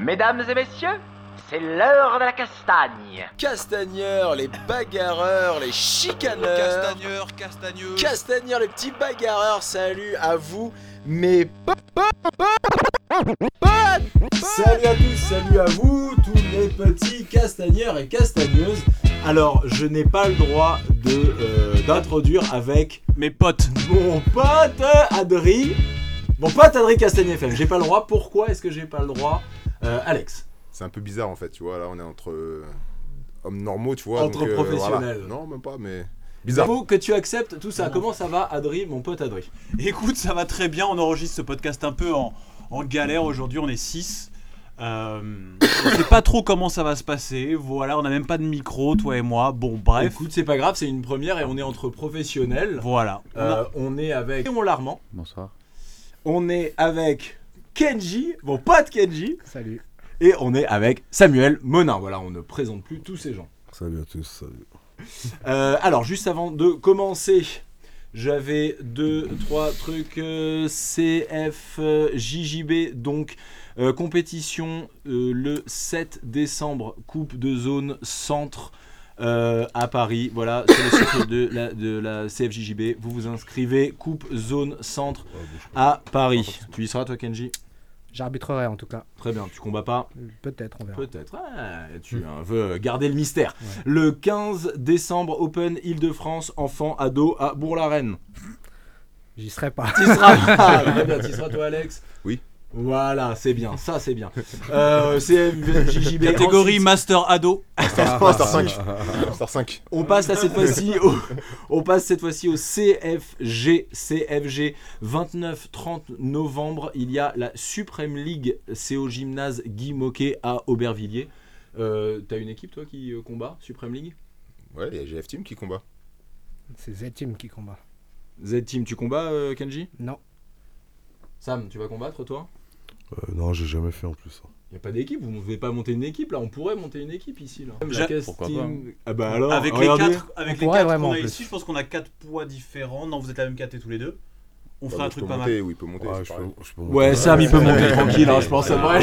Mesdames et messieurs, c'est l'heure de la castagne. Castagneurs, les bagarreurs, les chicaneurs. Castagneur, castagneux. Castagneurs, les petits bagarreurs, salut à vous, mes potes. Salut à tous, salut à vous, tous les petits castagneurs et castagneuses. Alors, je n'ai pas le droit de euh, d'introduire avec Mes potes. mon pote Adri. Mon pote Adri Castagne FM. J'ai pas le droit. Pourquoi est-ce que j'ai pas le droit Euh, Alex? C'est un peu bizarre en fait, tu vois. Là, on est entre euh, hommes normaux, tu vois. Entre donc, euh, professionnels. voilà. Non, même pas, mais bizarre. Faut que tu acceptes tout ça. Comment ça va, Adri, mon pote Adri? Écoute, ça va très bien. On enregistre ce podcast un peu en, en galère. Aujourd'hui, on est 6. Euh, on sait pas trop comment ça va se passer. Voilà, on a même pas de micro, toi et moi. Bon, bref. Écoute, c'est pas grave, c'est une première et on est entre professionnels. Voilà. Euh, on est avec Léon Larmand. Bonsoir. On est avec Kenji, mon pote Kenji. Salut. Et on est avec Samuel Monin. Voilà, on ne présente plus tous ces gens. Salut à tous, salut. Euh, alors, juste avant de commencer, j'avais deux, trois trucs euh, CF, euh, JJB, donc euh, compétition euh, le 7 décembre, Coupe de zone centre. Euh, à Paris, voilà, sur le site de la, de la CFJJB, vous vous inscrivez, coupe zone centre à Paris. Tu y seras toi Kenji J'arbitrerai en tout cas. Très bien, tu combats pas Peut-être, on verra. Peut-être. Tu euh, veux garder le mystère. Le 15 décembre, Open Île-de-France, enfant, ado à Bourg-la-Reine. J'y serai pas. Tu seras Ah, très bien, tu seras toi, Alex Oui. Voilà, c'est bien, ça c'est bien. Euh. Catégorie Ensuite, Master Ado. Star, Star 5. Star 5. on passe là cette fois-ci au, on passe cette fois-ci au CFG, CFG 29-30 novembre. Il y a la Supreme League, c'est au gymnase Guy Moquet à Aubervilliers. Euh, T'as une équipe toi qui euh, combat Supreme League? Ouais, il y a GF Team qui combat. C'est Z-Team qui combat. Z-Team, tu combats euh, Kenji? Non. Sam, tu vas combattre toi? Euh, non, j'ai jamais fait en plus. ça. Il n'y a pas d'équipe, vous ne pouvez pas monter une équipe là, on pourrait monter une équipe ici là. Pourquoi Team- Ah bah alors, avec regardez. les quatre, avec On les quatre qu'on a plus. ici, je pense qu'on a quatre poids différents. Non, vous êtes la même caté tous les deux. On Bah, fera un truc pas mal. monter, Oui, il peut monter. Ouais, je peux, je peux Ouais, monter. Sam il peut monter tranquille, hein, je pense ça va.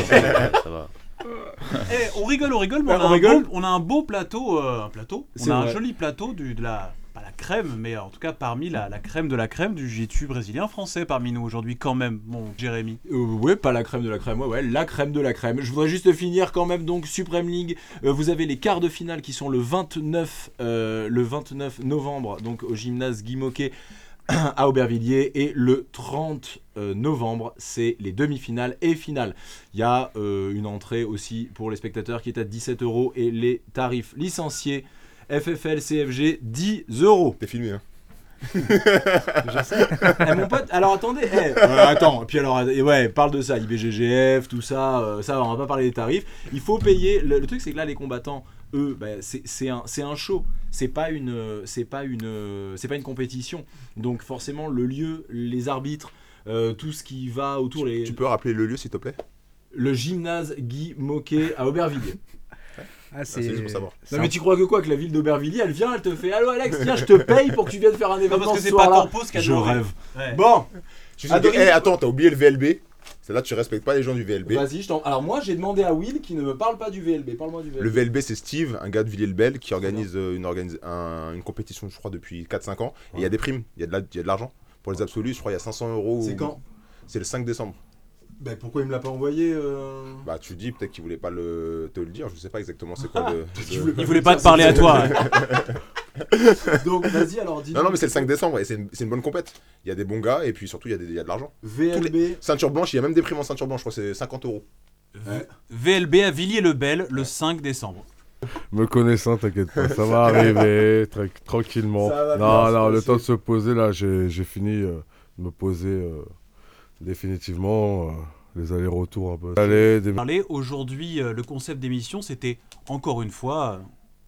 Eh, on rigole, on rigole, mais Ouais, on, a rigole. beau, on a un beau plateau. euh, un plateau. On C'est a un joli plateau du, de la. Crème, mais en tout cas parmi la, crème de la crème du jiu brésilien français parmi nous aujourd'hui, quand même, mon Jérémy. Euh, pas la crème de la crème, ouais, ouais, la crème de la crème. Je voudrais juste finir quand même, donc Supreme League, euh, vous avez les quarts de finale qui sont le 29, euh, le 29 novembre, donc au gymnase Guy à Aubervilliers, et le 30 euh, novembre, c'est les demi-finales et finales. Il y a une entrée aussi pour les spectateurs qui est à 17 euros, et les tarifs licenciés FFL CFG 10 euros. T'es filmé, hein. Eh, mon pote, alors attendez, eh, euh, attends, puis alors, ouais, parle de ça, IBGGF, tout ça, euh, ça, on va pas parler des tarifs. Il faut payer. Le, le truc, c'est que là, les combattants, eux, bah, c'est un, show. C'est pas une, euh, c'est pas une, euh, c'est pas une compétition. Donc forcément, le lieu, les arbitres, euh, tout ce qui va autour, les, Tu peux rappeler le lieu s'il te plaît? Le gymnase Guy Moquet à Aubervilliers. Ah, Ah, C'est juste pour savoir. Non mais tu crois que quoi que la ville d'Aubervilliers, elle vient, elle te fait, allô Alex, tiens, je te paye pour que tu viennes faire un Non, événement parce que ce c'est pas soir-là. Campos qui a Je rêve. Ouais. Bon, Adrien- que- eh, attends, t'as oublié le VLB. C'est là tu respectes pas les gens du VLB. Vas-y, je t'en. Alors moi, j'ai demandé à Will qui ne me parle pas du VLB. Parle-moi du VLB. Le VLB, c'est Steve, un gars de Villiers-le-Bel, qui organise, euh, une, organise- un- une compétition, je crois, depuis 4-5 ans. Et il y a des primes, il y a de la- l'argent. Pour les absolus, je crois, il y a 500 euros. C'est ou- quand? C'est le 5 décembre. Ben pourquoi il me l'a pas envoyé euh... Bah, tu dis peut-être qu'il voulait pas le, te le dire. Je sais pas exactement c'est quoi le. qu'il le- voulait Il voulait pas te parler à toi. Donc vas-y alors dis. Non, non, mais c'est le 5 décembre et c'est une, c'est une bonne compète. Il y a des bons gars et puis surtout, il y a, des- il y a de l'argent. VLB. Ceinture blanche, il y a même des primes en ceinture blanche, je crois, c'est 50 euros. VLB à Villiers-le-Bel le 5 décembre. Me connaissant, t'inquiète pas, ça va arriver tra- tranquillement. Ça va non, non, le temps de se poser, là, j'ai j'ai fini euh, de me poser euh, définitivement. euh, les allers-retours un peu. Allez, des... Parler aujourd'hui, euh, le concept d'émission, c'était encore une fois euh,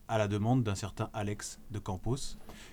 à la demande d'un certain Alex de Campos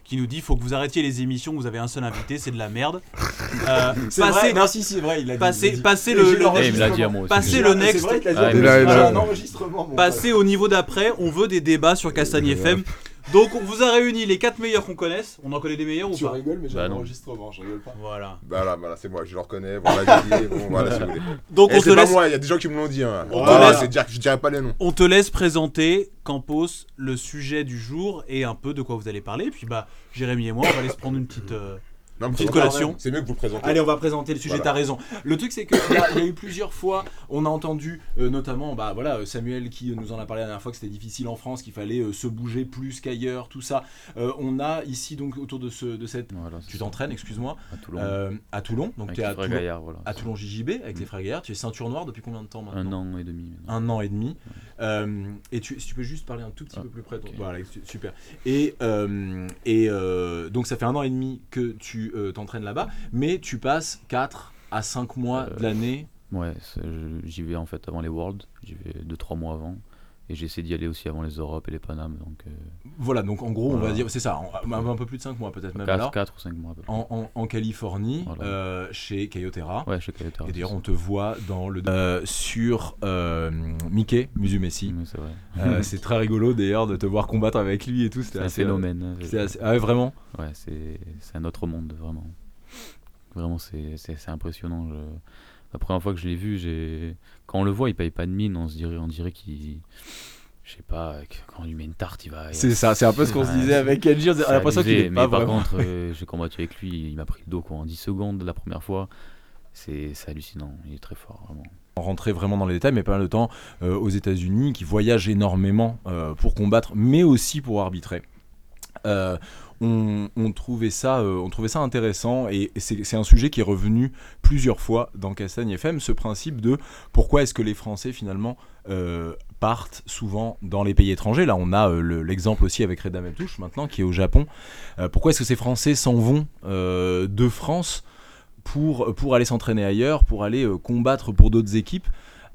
qui nous dit faut que vous arrêtiez les émissions, vous avez un seul invité, c'est de la merde. Euh, C'est vrai. passez, Merci, c'est vrai. Il a dit. passez, il a dit. passez le, le- l'enregistrement. Il me l'a dit à moi aussi. Passez C'est le next. Vrai qu'il a dit. Ah, en il plus. l'a- il l'a- un enregistrement. Passez au niveau d'après, on veut des débats sur Castagne FM. Donc on vous a réuni les quatre meilleurs qu'on connaisse. On en connaît des meilleurs ou pas rigoles, mais j'ai Bah un non. enregistrement, je rigole pas. Voilà. Voilà, voilà, c'est moi, je le reconnais. Voilà, dit, bon, voilà, si vous voulez. Donc Et on te c'est pas laisse. moi, il y a des gens qui me l'ont dit. Hein. On te Voilà, laisse- c'est dire, je dirais pas les noms. On te laisse présenter Campos, le sujet du jour et un peu de quoi vous allez parler. Puis bah, Jérémy et moi, on va aller se prendre une petite. euh, Non, Petite collation. C'est mieux que vous le présentez. Allez, on va présenter le sujet, Voilà. t'as raison. Le truc, c'est qu'il y, y a eu plusieurs fois, on a entendu euh, notamment bah, voilà, euh, Samuel qui nous en a parlé la dernière fois que c'était difficile en France, qu'il fallait euh, se bouger plus qu'ailleurs, tout ça. Euh, on a ici, donc, autour de, ce, de cette. Voilà, Tu t'entraînes, excuse-moi, À Toulon. euh, à Toulon. Donc, avec tu es à Toulon, Gaillard, voilà. à Toulon JJB avec les frères Gaillard. Tu es ceinture noire depuis combien de temps maintenant? Un an et demi. maintenant. un an et demi. Euh, et tu, si tu peux juste parler un tout petit Ah, peu plus près. ton- ok. Voilà, su- super. Et, euh, et euh, donc ça fait un an et demi que tu euh, t'entraînes là-bas, mais tu passes 4 à 5 mois Euh, de l'année. Ouais, j'y vais en fait avant les Worlds. J'y vais 2-3 mois avant. Et j'essaie d'y aller aussi avant les Europes et les Panam. Donc euh, Voilà, donc en gros, on va dire, c'est ça, en- un, un peu plus de 5 mois peut-être même 4, alors. 4 ou 5 mois à peu près. En, en- en Californie, Voilà. euh, chez Cayoterra. Ouais, chez Kayotara. Et d'ailleurs, on te voit dans le euh, sur Mickey Musumeci. Oui, c'est vrai. C'est très rigolo d'ailleurs de te voir combattre avec lui et tout. C'est un phénomène. c'est assez- Ah ouais, vraiment? Ouais, c'est un autre monde, vraiment. Vraiment, c'est impressionnant. Je- La première fois que je l'ai vu, j'ai quand on le voit, il paye pas de mine. On se dirait, on dirait qu'il. Je sais pas, que- quand on lui met une tarte, il va. C'est ça, c'est un peu ce qu'on se disait avec Kenji. On c'est a l'impression qu'il est mais pas par vraiment. contre, euh, j'ai combattu avec lui, il m'a pris le dos quoi, en 10 secondes la première fois. C'est hallucinant, il est très fort, vraiment. rentrer vraiment dans les détails, mais pas mal de temps euh, aux États-Unis, qui voyagent énormément euh, pour combattre, mais aussi pour arbitrer. Euh, on, trouvait ça, intéressant et c'est un sujet qui est revenu plusieurs fois dans Castagne FM, ce principe de pourquoi est-ce que les Français finalement euh, partent souvent dans les pays étrangers. Là, on a euh, le- l'exemple aussi avec Reda Meltouche maintenant qui est au Japon. Pourquoi est-ce que ces Français s'en vont de France pour, aller s'entraîner ailleurs, pour aller combattre pour d'autres équipes?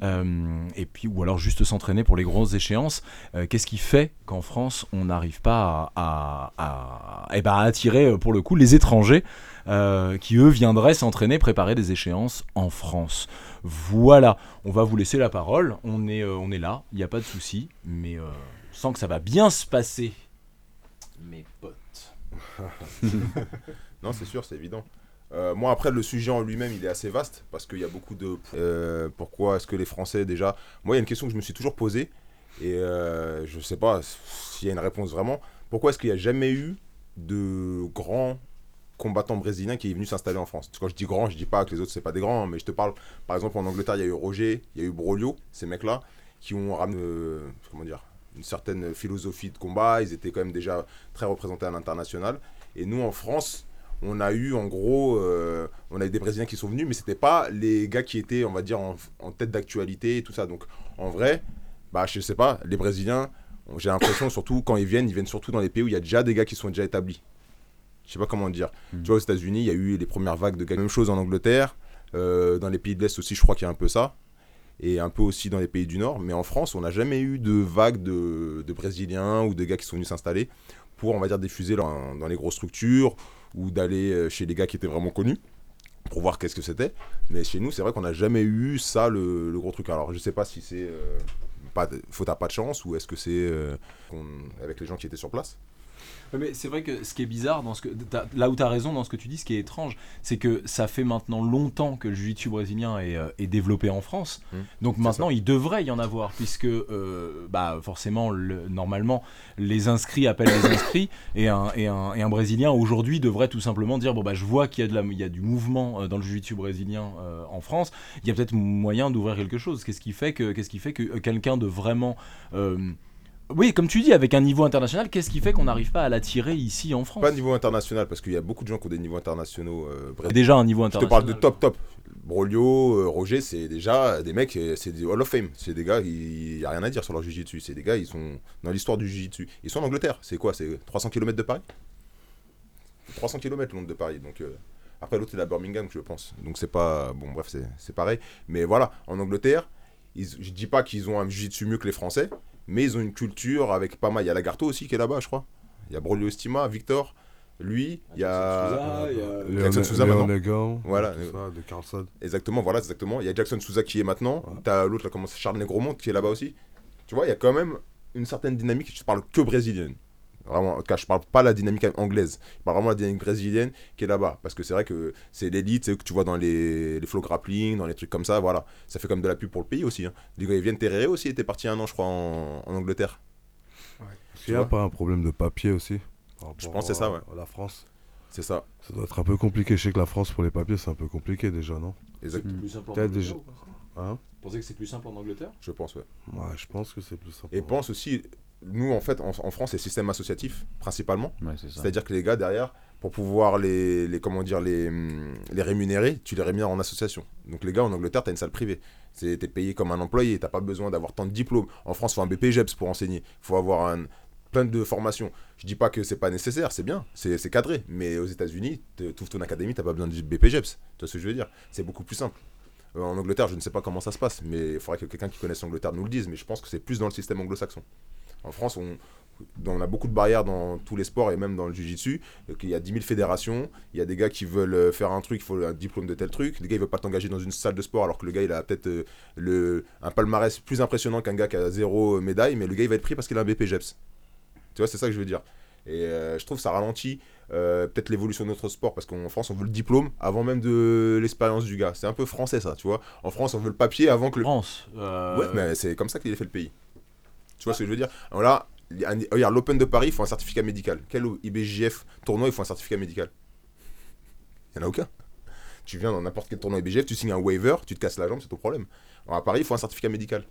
Et puis ou alors juste s'entraîner pour les grosses échéances. Euh, Qu'est-ce qui fait qu'en France on n'arrive pas à, à, eh ben, à attirer euh, pour le coup les étrangers euh, qui eux viendraient s'entraîner, préparer des échéances en France? Voilà, on va vous laisser la parole. On est, euh, on est là, il n'y a pas de souci, mais euh, on sent que ça va bien se passer. Mes potes. Non, c'est sûr, c'est évident. Euh, moi, après, le sujet en lui-même, il est assez vaste parce qu'il y a beaucoup de. Euh, pourquoi est-ce que les Français, déjà. Moi, il y a une question que je me suis toujours posée et euh, je sais pas s'il y a une réponse vraiment. Pourquoi est-ce qu'il n'y a jamais eu de grands combattants brésiliens qui est venu s'installer en France? Quand je dis grand, je dis pas que les autres, c'est pas des grands, mais je te parle, par exemple, en Angleterre, il y a eu Roger, il y a eu Brolio, ces mecs-là, qui ont ramené. comment dire une certaine philosophie de combat, ils étaient quand même déjà très représentés à l'international. Et nous, en France, on a eu en gros, euh, on a eu des Brésiliens qui sont venus, mais c'était pas les gars qui étaient, on va dire, en, en tête d'actualité et tout ça. Donc, en vrai, bah, je sais pas, les Brésiliens, j'ai l'impression, surtout quand ils viennent, ils viennent surtout dans les pays où il y a déjà des gars qui sont déjà établis. Je sais pas comment dire. Mm. Tu vois, aux États-Unis, il y a eu les premières vagues de gars. Même chose en Angleterre. Euh, dans les pays de l'Est aussi, je crois qu'il y a un peu ça. Et un peu aussi dans les pays du Nord. Mais en France, on n'a jamais eu de vague de, de Brésiliens ou de gars qui sont venus s'installer pour, on va dire, diffuser dans, dans les grosses structures ou d'aller euh, chez les gars qui étaient vraiment connus pour voir qu'est-ce que c'était. Mais chez nous, c'est vrai qu'on n'a jamais eu ça, le, gros truc. Alors, je sais pas si c'est euh, faute à pas de chance ou est-ce que c'est euh, avec les gens qui étaient sur place. Mais c'est vrai que ce qui est bizarre, dans ce que, t'as- là où tu as raison dans ce que tu dis, ce qui est étrange, c'est que ça fait maintenant longtemps que le jiu-jitsu brésilien est, euh, est développé en France. Mm. Donc maintenant, il devrait y en avoir, puisque euh, bah, forcément, le- normalement, les inscrits appellent les inscrits, et un, et un, et un Brésilien aujourd'hui devrait tout simplement dire bon, bah, je vois qu'il y, a de la- il y a du mouvement euh, dans le jiu-jitsu brésilien euh, en France, il y a peut-être moyen d'ouvrir quelque chose. Qu'est-ce qui fait que, qu'est-ce qui fait que quelqu'un de vraiment. Oui, comme tu dis, avec un niveau international, qu'est-ce qui fait qu'on n'arrive pas à l'attirer ici en France? Pas niveau international, parce qu'il y a beaucoup de gens qui ont des niveaux internationaux euh, brésiliens. Déjà un niveau Je te international. parle de top top. Brolio, euh, Roger, c'est déjà des mecs, euh, c'est des Hall of Fame. C'est des gars, il n'y a rien à dire sur leur jiu-jitsu. C'est des gars, ils sont dans l'histoire du jiu-jitsu. Ils sont en Angleterre. C'est quoi C'est 300 km de Paris? 300 km le nombre de Paris. Donc, euh, après, l'autre, c'est à Birmingham, je pense. Donc, c'est pas. Bon, bref, c'est- c'est pareil. Mais voilà, en Angleterre, ils, je dis pas qu'ils ont un jiu-jitsu mieux que les Français, mais ils ont une culture avec pas mal. Il y a Lagarto aussi qui est là-bas, je crois. Il y a Brolio Estima, Victor, lui, il y a. Jackson Souza Léon maintenant. Voilà. de Carlson. Exactement, voilà, exactement. Il y a Jackson Souza qui est maintenant. Ouais. T'as l'autre, là, comment Charles Negromont qui est là-bas aussi. Tu vois, il y a quand même une certaine dynamique. Je te parle que brésilienne. Vraiment, car je parle pas la dynamique anglaise. Je parle vraiment la dynamique brésilienne qui est là-bas. Parce que c'est vrai que c'est l'élite, c'est que tu vois dans les, les flow grappling, dans les trucs comme ça, voilà. Ça fait comme de la pub pour le pays aussi. Hein. Les gars, ils viennent Terrere aussi, était parti un an, je crois, en, en Angleterre. Est-ce qu'il n'y a pas un problème de papier aussi? Je pense que c'est ça, ouais. la France. C'est ça. Ça doit être un peu compliqué. Je sais que la France, pour les papiers, c'est un peu compliqué déjà, non? Exact. Mm. plus simple en Peut-être Angleterre déjà- ou pas? Hein? Vous pensez que c'est plus simple en Angleterre? Je pense, ouais. Ouais, je pense que c'est plus simple. Et pense aussi, nous, en fait, en, en France, c'est système associatif, principalement. Ouais. C'est-à-dire que les gars, derrière, pour pouvoir les, les comment dire, les, les rémunérer, tu les rémunères en association. Donc les gars, en Angleterre, tu as une salle privée. Tu es payé comme un employé, tu pas besoin d'avoir tant de diplômes. En France, il faut un BPGEPS pour enseigner. Il faut avoir un, plein de formations. Je dis pas que c'est pas nécessaire, c'est bien, c'est c'est cadré. Mais aux États-Unis, tu ouvres ton académie, tu pas besoin de BPGEPS. Tu vois ce que je veux dire? C'est beaucoup plus simple. Euh, en Angleterre, je ne sais pas comment ça se passe, mais il faudrait que quelqu'un qui connaisse l'Angleterre nous le dise. Mais je pense que c'est plus dans le système anglo-saxon. En France, on, on a beaucoup de barrières dans tous les sports et même dans le jiu-jitsu. Euh, qu'il y a 10 000 fédérations, il y a des gars qui veulent euh, faire un truc, il faut un diplôme de tel truc. Des gars, ils veulent pas t'engager dans une salle de sport alors que le gars, il a peut-être euh, le, un palmarès plus impressionnant qu'un gars qui a zéro médaille, mais le gars, il va être pris parce qu'il a un BPGEPS. Tu vois, c'est ça que je veux dire. Et euh, je trouve que ça ralentit euh, peut-être l'évolution de notre sport parce qu'en France, on veut le diplôme avant même de l'expérience du gars. C'est un peu français, ça, tu vois. En France, on veut le papier avant que le. France. euh, Ouais, mais c'est comme ça qu'il a fait le pays. Tu vois ce que je veux dire là, regarde, l'Open de Paris, il faut un certificat médical. Quel IBJF tournoi, il faut un certificat médical Il n'y en a aucun. Tu viens dans n'importe quel tournoi IBJF, tu signes un waiver, tu te casses la jambe, c'est ton problème. Alors à Paris, il faut un certificat médical.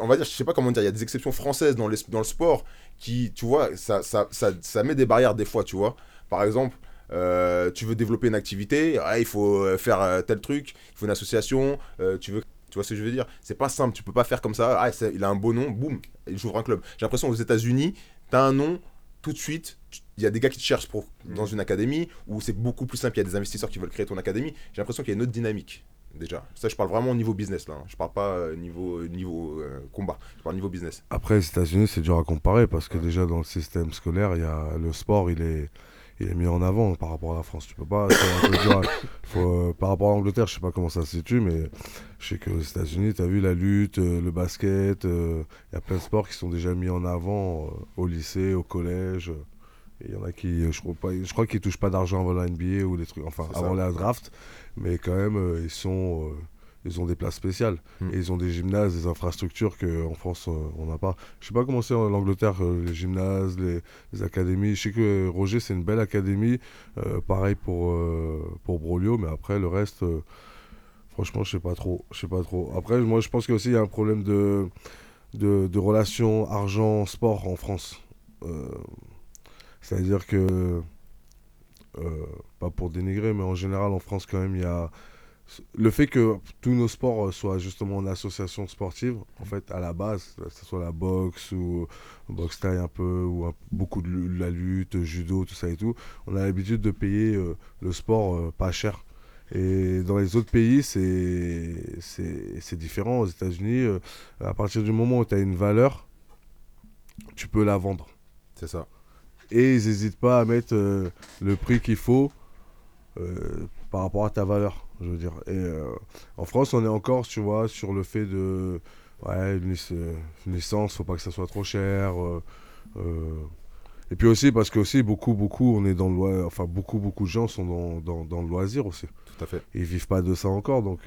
On va dire, je sais pas comment dire, il y a des exceptions françaises dans, dans le sport qui, tu vois, ça, ça, ça, ça met des barrières des fois, tu vois. Par exemple, euh, tu veux développer une activité, ah, il faut euh, faire euh, tel truc, il faut une association, tu veux tu vois ce que je veux dire? C'est pas simple, tu peux pas faire comme ça. Ah, il a un beau nom, boum, il j'ouvre un club. J'ai l'impression aux États-Unis, t'as un nom, tout de suite, il y a des gars qui te cherchent pour, dans une académie, où c'est beaucoup plus simple, il y a des investisseurs qui veulent créer ton académie. J'ai l'impression qu'il y a une autre dynamique, déjà. Ça, je parle vraiment au niveau business, là. hein. Je parle pas euh, niveau, niveau euh, combat, je parle niveau business. Après, les États-Unis, c'est dur à comparer parce que déjà dans le système scolaire, il y a le sport, il est, il est mis en avant par rapport à la France. Tu peux pas. c'est un peu dur à- faut, euh, par rapport à l'Angleterre, je sais pas comment ça se situe, mais je sais qu'aux États-Unis, tu as vu la lutte, euh, le basket, euh, il y a plein de sports qui sont déjà mis en avant au lycée, au collège. Il y en a qui, je crois pas, je crois qu'ils touchent pas d'argent avant la NBA ou des trucs, enfin avant la draft, mais quand même ils sont, ils ont des places spéciales Mm. et ils ont des gymnases, des infrastructures qu'en France euh, on n'a pas. Je sais pas comment c'est en Angleterre euh, les gymnases, les, les académies. Je sais que euh, Roger c'est une belle académie, euh, pareil pour euh, pour Brolio, mais après le reste, euh, franchement je sais pas trop, je sais pas trop. Après moi je pense qu'il y a un problème de de, de relation argent sport en France. Euh, c'est-à-dire que, euh, pas pour dénigrer, mais en général en France quand même, il y a le fait que tous nos sports euh, soient justement en association sportive, en fait, à la base, que ce soit la boxe ou boxe taille un peu, ou un- beaucoup de la lutte, judo, tout ça et tout, on a l'habitude de payer euh, le sport euh, pas cher. Et dans les autres pays, c'est différent. Aux États-Unis, euh, à partir du moment où tu as une valeur, tu peux la vendre C'est ça. et ils n'hésitent pas à mettre euh, le prix qu'il faut euh, par rapport à ta valeur, je veux dire. Et euh, en France, on est encore, tu vois, sur le fait de ouais, une, euh, licence, faut pas que ça soit trop cher. euh, euh. et puis aussi parce que aussi beaucoup, beaucoup, on est dans le enfin beaucoup, beaucoup de gens sont dans, dans, dans le loisir aussi. Tout à fait. Ils vivent pas de ça encore, donc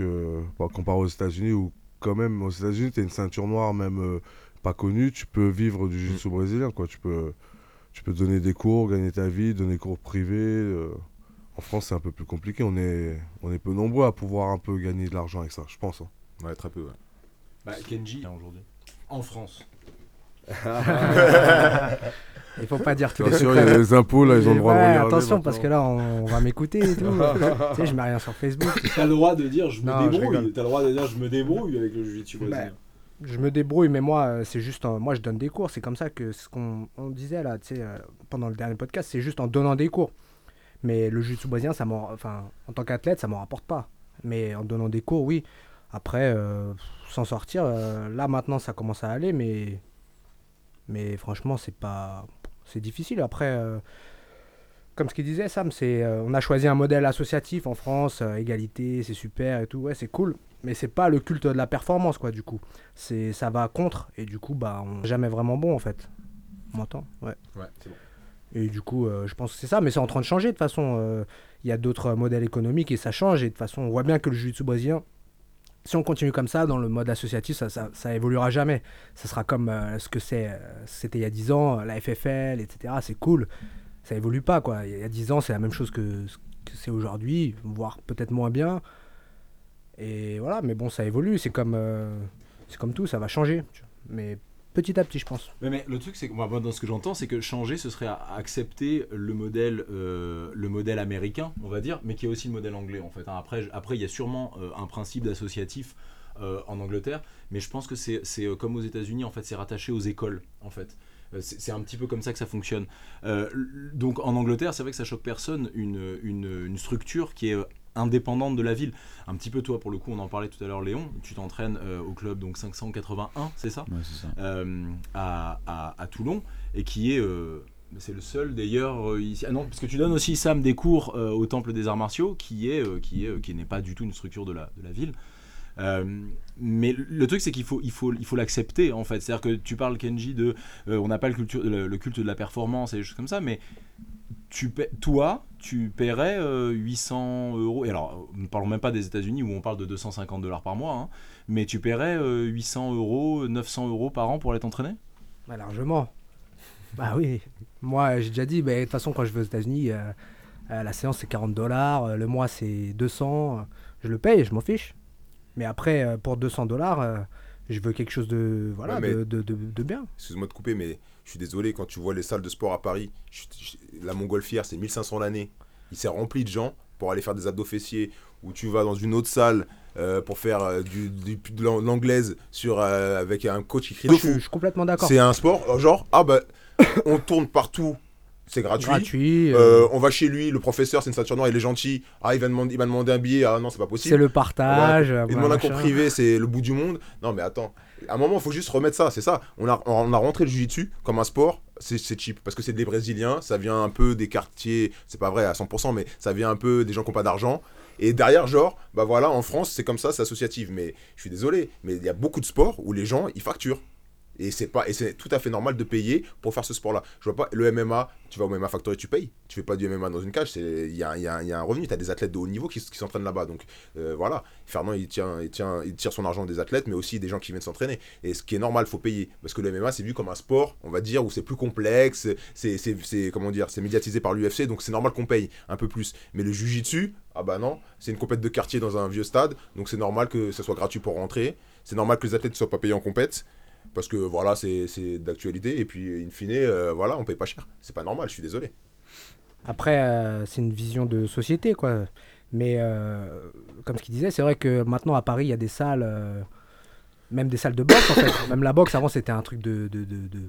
par- comparé aux États-Unis où quand même aux États-Unis, tu as une ceinture noire même pas connue, tu peux vivre du jiu-jitsu brésilien quoi, tu peux tu peux donner des cours, gagner ta vie, donner des cours privés. En France, c'est un peu plus compliqué, on est on est peu nombreux à pouvoir un peu gagner de l'argent avec ça, je pense. hein. Ouais, très peu. ouais. Bah, Kenji, aujourd'hui. En France. Il faut pas dire tous les Attention, il y a secrets. les impôts là, ils ont le droit de Ouais, regarder. attention, maintenant. parce que là, on, on va m'écouter et tout. tu sais, je mets rien sur Facebook. T'as le droit de dire je me Non, débrouille. T'as le droit de dire je me débrouille avec le jiu-jitsu Bah, brésilien. Je me débrouille, mais moi, euh, c'est juste. en- Moi, je donne des cours. C'est comme ça que ce qu'on on disait là, tu sais, euh, pendant le dernier podcast, c'est juste en donnant des cours. Mais le jiu-jitsu brésilien, ça m'en, enfin, en tant qu'athlète, ça m'en rapporte pas. Mais en donnant des cours, oui. Après, euh, s'en sortir, euh, là maintenant, ça commence à aller, mais, franchement, c'est pas, c'est difficile. Après, euh, comme ce qu'il disait Sam, c'est, euh, on a choisi un modèle associatif en France, égalité, c'est super et tout, ouais, c'est cool. Mais c'est pas le culte de la performance, quoi, du coup ça va contre et du coup bah on est jamais vraiment bon en fait On m'entend? Ouais. Ouais, c'est bon. Et du coup, euh, je pense que c'est ça, mais c'est en train de changer de toute façon. euh, Il y a d'autres modèles économiques et ça change. Et de toute façon, on voit bien que le jiu-jitsu brésilien, si on continue comme ça, dans le mode associatif, ça, ça, ça évoluera jamais. Ça sera comme euh, ce que c'est, c'était il y a 10 ans, la FFL, etc. C'est cool. Ça évolue pas, quoi. Il y a 10 ans, c'est la même chose que que c'est aujourd'hui, voire peut-être moins bien. Et voilà, mais bon, ça évolue. C'est comme, c'est comme tout, ça va changer. Mais petit à petit, je pense. Mais, le truc, c'est que moi, dans ce que j'entends, c'est que changer, ce serait accepter le modèle, euh, le modèle américain, on va dire, mais qui est aussi le modèle anglais, en fait. hein. Après, après, il y a sûrement euh, un principe d'associatif euh, en Angleterre, mais je pense que c'est comme aux États-Unis, en fait, c'est rattaché aux écoles, en fait. C'est un petit peu comme ça que ça fonctionne. Donc en Angleterre, c'est vrai que ça choque personne, une, une, structure qui est indépendante de la ville. Un petit peu toi, pour le coup, on en parlait tout à l'heure, Léon, tu t'entraînes euh, au club donc 581, c'est ça? Ouais, c'est ça. euh, à, à- à Toulon et qui est euh, c'est le seul d'ailleurs ici ah non parce que tu donnes aussi Sam des cours au temple des arts martiaux qui est qui est qui n'est pas du tout une structure de la, de la ville Euh, mais le- truc c'est qu'il faut il faut il faut l'accepter en fait c'est à dire que tu parles Kenji de euh, on n'a pas le, culture, le, le culte de la performance et des choses comme ça mais tu toi, tu paierais euh, 800 euros. Et alors, ne parlons même pas des États-Unis où on parle de 250 dollars par mois, hein, mais tu paierais euh, 800 euros, 900 euros par an pour aller t'entraîner? Bah, largement. Bah oui. Moi, j'ai déjà dit, bah, de toute façon, quand je vais aux États-Unis, euh, euh, la séance c'est 40 dollars, euh, le mois c'est 200. euh, je le paye, je m'en fiche. Mais après, euh, pour 200 dollars, je veux quelque chose de, voilà, Ouais, mais- de, de, de- de bien. Excuse-moi de couper, mais je suis désolé, quand tu vois les salles de sport à Paris, je- je- la montgolfière, c'est 1500 l'année. Il s'est rempli de gens pour aller faire des abdos fessiers, ou tu vas dans une autre salle euh, pour faire euh, du, du- de l'an- l'anglaise sur, euh, avec un coach qui crie Je je suis complètement d'accord. C'est un sport, genre, ah bah, on tourne partout, c'est gratuit. gratuit. euh, Euh, on va chez lui, le professeur, c'est une ceinture noire, il est gentil. Ah, il va demander, il va demander un billet. Ah non, c'est pas possible. c'est le partage. Il demande un cours privé, c'est le bout du monde. Non, mais attends. À un moment, il faut juste remettre ça, c'est ça. On a, on a rentré le jiu-jitsu comme un sport, c'est cheap. Parce que c'est des Brésiliens, ça vient un peu des quartiers, c'est pas vrai à 100%, mais ça vient un peu des gens qui n'ont pas d'argent. Et derrière, genre, bah voilà, en France, c'est comme ça, c'est associatif. Mais je suis désolé, mais il y a beaucoup de sports où les gens, ils facturent. Et c'est pas et c'est tout à fait normal de payer pour faire ce sport-là. Je vois pas le MMA, tu vas au MMA Factory, tu payes. Tu fais pas du MMA dans une cage, il y y y a un revenu, tu as des athlètes de haut niveau qui, s'entraînent là-bas. Donc euh, voilà, Fernand il tient il tient il tire son argent des athlètes mais aussi des gens qui viennent s'entraîner. Et ce qui est normal, faut payer parce que le MMA c'est vu comme un sport, on va dire où c'est plus complexe, c'est c'est comment dire, c'est médiatisé par l'UFC donc c'est normal qu'on paye un peu plus. Mais le jiu-jitsu, ah bah non, c'est une compète de quartier dans un vieux stade, donc c'est normal que ce soit gratuit pour rentrer. C'est normal que les athlètes ne soient pas payés en compète. Parce que voilà, c'est d'actualité. Et puis, in fine, euh, voilà, on paye pas cher. C'est pas normal, je suis désolé. Après, euh, c'est une vision de société, quoi. Mais euh, comme ce qu'il disait, c'est vrai que maintenant à Paris, il y a des salles, même des salles de boxe, en fait. Même la boxe, avant, c'était un truc de, de, de-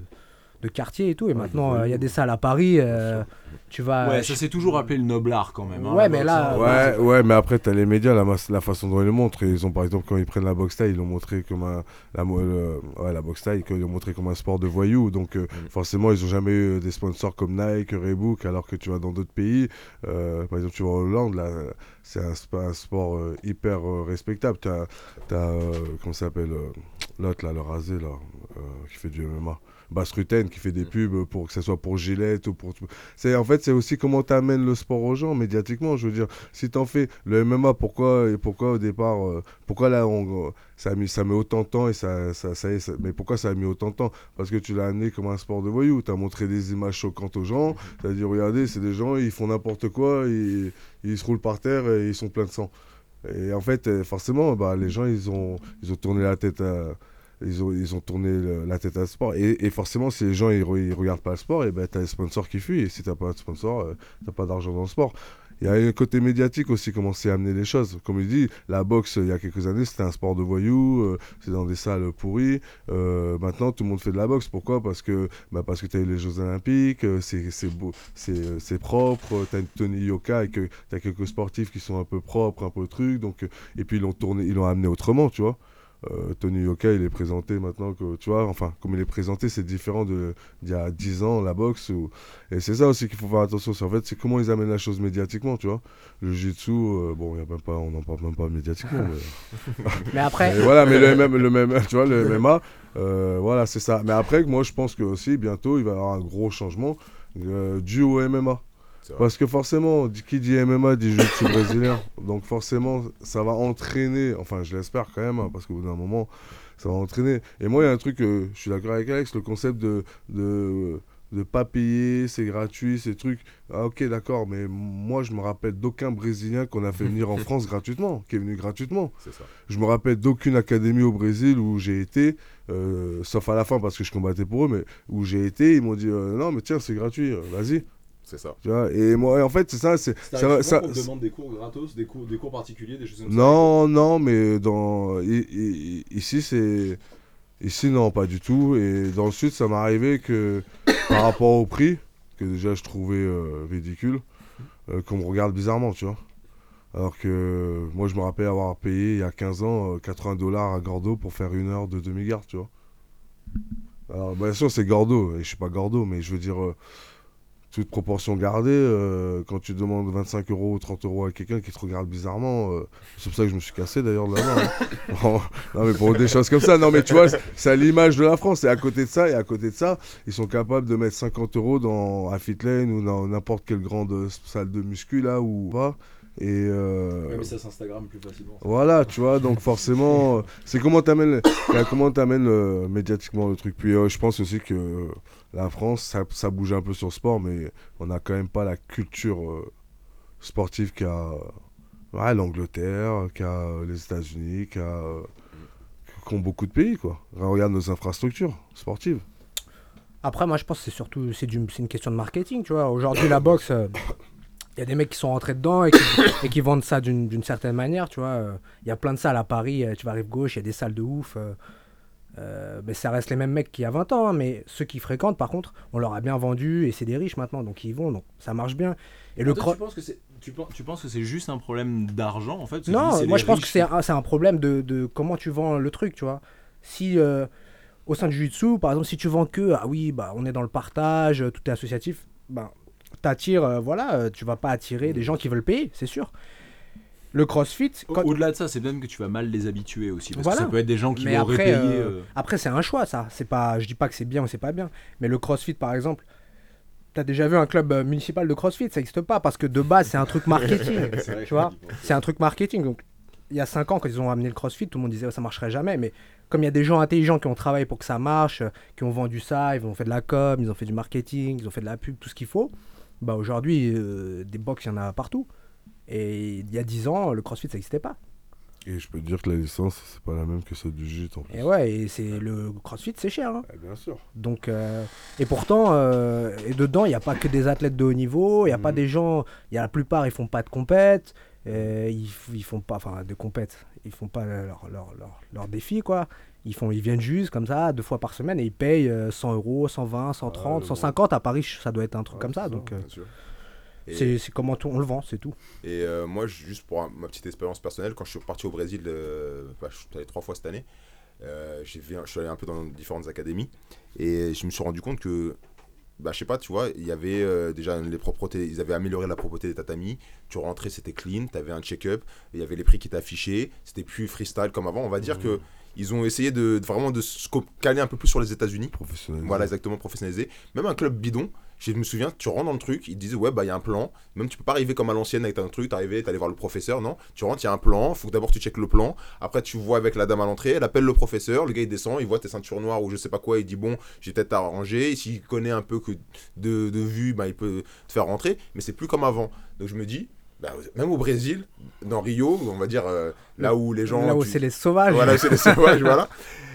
de quartier et tout. Et Ouais, maintenant, euh, il y a des salles à Paris. euh, tu vas. Ouais, ça s'est toujours appelé le noblard quand même. hein, Ouais, mais là, hein. Ouais, ouais, mais après, t'as les médias, la, façon dont ils le montrent. Ils ont, par exemple, quand ils prennent la boxe taille, ils l'ont montré comme un. La, le- ouais, la boxe taille, qu'ils l'ont montré comme un sport de voyous. Donc, euh, Mm. forcément, ils ont jamais eu des sponsors comme Nike, Reebok, alors que tu vas dans d'autres pays. euh, par exemple, tu vas en Hollande, là, c'est un, sp- un sport euh, hyper euh, respectable. T'as. t'as, euh, comment ça s'appelle euh, L'autre, là, le rasé, là, euh, qui fait du MMA. Bass Rutten qui fait des Mm. pubs pour que ce soit pour Gillette ou pour tout. C'est en fait c'est aussi comment tu amènes le sport aux gens médiatiquement. Je veux dire, si t'en fais le MMA, pourquoi et pourquoi au départ, euh, pourquoi là on, ça a mis ça met autant de temps et ça ça, ça ça- mais pourquoi ça a mis autant de temps? Parce que tu l'as amené comme un sport de voyou. T'as montré des images choquantes aux gens. T'as dit regardez, c'est des gens, ils font n'importe quoi, ils, ils se roulent par terre et ils sont pleins de sang. Et en fait, euh, forcément, bah, les gens, ils ont, ils ont tourné la tête à, ils ont, tourné la tête à sport. Et, forcément, si les gens ils, re- ils regardent pas le sport, et ben t'as les sponsors qui fuient. Et si t'as pas de sponsor, euh, t'as pas d'argent dans le sport. Il y a un côté médiatique aussi, comment c'est amener les choses. Comme il dit, la boxe, il y a quelques années, c'était un sport de voyous, euh, c'est dans des salles pourries. Euh, maintenant, tout le monde fait de la boxe. Pourquoi? Parce que bah, que tu as eu les Jeux Olympiques, c'est propre, tu as une tenue yoka et que tu as quelques sportifs qui sont un peu propres, un peu trucs. Et puis, ils l'ont amené autrement, tu vois. Euh, Tony Yoka, il est présenté maintenant que, tu vois, enfin, comme il est présenté, c'est différent de- d'il y a 10 ans, la boxe. Ou... Et c'est ça aussi qu'il faut faire attention. c'est En fait, c'est comment ils amènent la chose médiatiquement, tu vois. Le jiu-jitsu, euh, bon, y a même pas, on n'en parle même pas médiatiquement. mais... Mais après, Mais voilà, mais le MM, le MM, tu vois, le MMA, euh, voilà, c'est ça. Mais après, moi, je pense que aussi, bientôt, il va y avoir un gros changement euh, dû au MMA. Parce que forcément, qui dit MMA dit jiu-jitsu brésilien. Donc forcément, ça va entraîner, enfin je l'espère quand même, hein, parce qu'au bout d'un moment, ça va entraîner. Et moi, il y a un truc, euh, je suis d'accord avec Alex, le concept de, de, de pas payer, c'est gratuit, ces trucs. Ah ok, d'accord, mais moi, je me rappelle d'aucun Brésilien qu'on a fait venir en France gratuitement, qui est venu gratuitement. C'est ça. Je me rappelle d'aucune académie au Brésil où j'ai été, euh, sauf à la fin parce que je combattais pour eux, mais où j'ai été, ils m'ont dit euh, non mais tiens c'est gratuit, vas-y. C'est ça. Tu vois, et moi en fait c'est ça, c'est ça, ça- demande des cours gratos, des cours, des cours particuliers, des choses comme non non mais dans ici c'est ici non pas du tout et dans le sud ça m'est arrivé que par rapport au prix que déjà je trouvais euh, ridicule, euh, qu'on me regarde bizarrement, tu vois. Alors que moi, je me rappelle avoir payé il y a 15 ans euh, 80 dollars à Gordo pour faire une heure de demi-garde, tu vois. Alors, bien sûr, c'est Gordo, et je suis pas Gordo, mais je veux dire, euh, toute proportion gardée, euh, quand tu demandes 25 euros ou 30 euros à quelqu'un qui te regarde bizarrement, euh, c'est pour ça que je me suis cassé d'ailleurs de là-bas. hein. non, mais pour des choses comme ça, non, mais tu vois, c'est- à l'image de la France, et à côté de ça, et à côté de ça, ils sont capables de mettre 50 euros dans à Fit Lane ou dans n'importe quelle grande euh, salle de muscu là ou pas. Et euh, ça s'Instagram plus facilement. voilà, tu vois, donc forcément, euh, c'est comment t'amènes, euh, comment t'amènes euh, médiatiquement le truc. Puis euh, je pense aussi que la France, ça, ça bouge un peu sur le sport, mais on n'a quand même pas la culture euh, sportive qu'a ouais, l'Angleterre, qu'a les États-Unis, qu'a euh, qu'ont beaucoup de pays, quoi. Regarde nos infrastructures sportives. Après, moi, je pense que c'est surtout c'est du- c'est une question de marketing, tu vois. Aujourd'hui, la boxe, il y a des mecs qui sont rentrés dedans et qui, et qui vendent ça d'une certaine manière, tu vois. Il y a plein de salles à Paris, euh, tu vas rive gauche, il y a des salles de ouf. euh, euh, mais ça reste les mêmes mecs qu'il y a 20 ans, hein, mais ceux qui fréquentent, par contre, on leur a bien vendu et c'est des riches maintenant, donc ils y vont, donc ça marche bien. Et le tu penses que c'est tu, pen- tu penses que c'est juste un problème d'argent en fait dis, Non, moi je pense que c'est un, un problème de, de comment tu vends le truc, tu vois. Si euh, au sein du jiu-jitsu, par exemple, si tu vends que ah oui, bah on est dans le partage, euh, tout est associatif, ben t'attires, euh, voilà, euh, tu vas pas attirer des gens qui veulent payer, c'est sûr. Le CrossFit, quand- Au-delà de ça, c'est même que tu vas mal les habituer aussi. Parce Voilà. que ça peut être des gens qui mais auraient après, payé. euh, après c'est un choix, ça. C'est pas, je dis pas que c'est bien ou c'est pas bien, mais le CrossFit, par exemple. T'as déjà vu un club municipal de CrossFit, ça n'existe pas parce que de base c'est un truc marketing. tu vois. C'est un truc marketing. Donc, il y a 5 ans, quand ils ont amené le CrossFit, tout le monde disait oh, ça marcherait jamais. Mais comme il y a des gens intelligents qui ont travaillé pour que ça marche, qui ont vendu ça, ils ont fait de la com, ils ont fait du marketing, ils ont fait de la pub, tout ce qu'il faut, bah aujourd'hui, euh, des box, il y en a partout. Et il y a 10 ans, le CrossFit, ça n'existait pas. Et je peux te dire que la licence, c'est pas la même que celle du jiu en plus. Et ouais, et c'est le CrossFit, c'est cher. hein. Bien sûr. Donc, euh, et pourtant, euh, et dedans, il n'y a pas que des athlètes de haut niveau, il n'y a pas Mhm. des gens, il y a la plupart, ils font pas de compète, euh, ils, ils font pas, enfin, de compète, ils font pas leur, leur, leur, leur défi, quoi. Ils, font, ils viennent juste comme ça, deux fois par semaine, et ils payent euh, 100 euros, 120, 130, le 150. À Paris, ça doit être un truc comme ça. c'est Donc, euh, c'est comment on le vend, c'est tout. Et euh, moi, juste pour ma petite expérience personnelle, quand je suis parti au Brésil, euh, bah, je suis allé trois fois cette année, euh, j'ai je suis allé un peu dans différentes académies et je me suis rendu compte que, bah, je sais pas, tu vois, il y avait euh, déjà les propretés, ils avaient amélioré la propreté des tatamis, tu rentrais, c'était clean, tu avais un check-up, il y avait les prix qui étaient affichés, c'était plus freestyle comme avant. On va dire que ils ont essayé de, de vraiment de se caler un peu plus sur les États-Unis. Voilà, exactement, professionnalisé. Même un club bidon, je me souviens, tu rentres dans le truc, ils te disent, ouais, bah, il y a un plan. Même tu peux pas arriver comme à l'ancienne avec un truc, t'arriver, t'allais voir le professeur, non. Tu rentres, il y a un plan, faut que d'abord tu checkes le plan. Après, tu vois avec la dame à l'entrée, elle appelle le professeur, le gars il descend, il voit tes ceintures noires ou je sais pas quoi, il dit, bon, j'ai peut-être à S'il connaît un peu que de, de vue, bah, il peut te faire rentrer, mais c'est plus comme avant. Donc je me dis, bah, même au Brésil, dans Rio, on va dire, euh, là où les gens. Là où tu- c'est les sauvages. voilà, c'est les sauvages, voilà.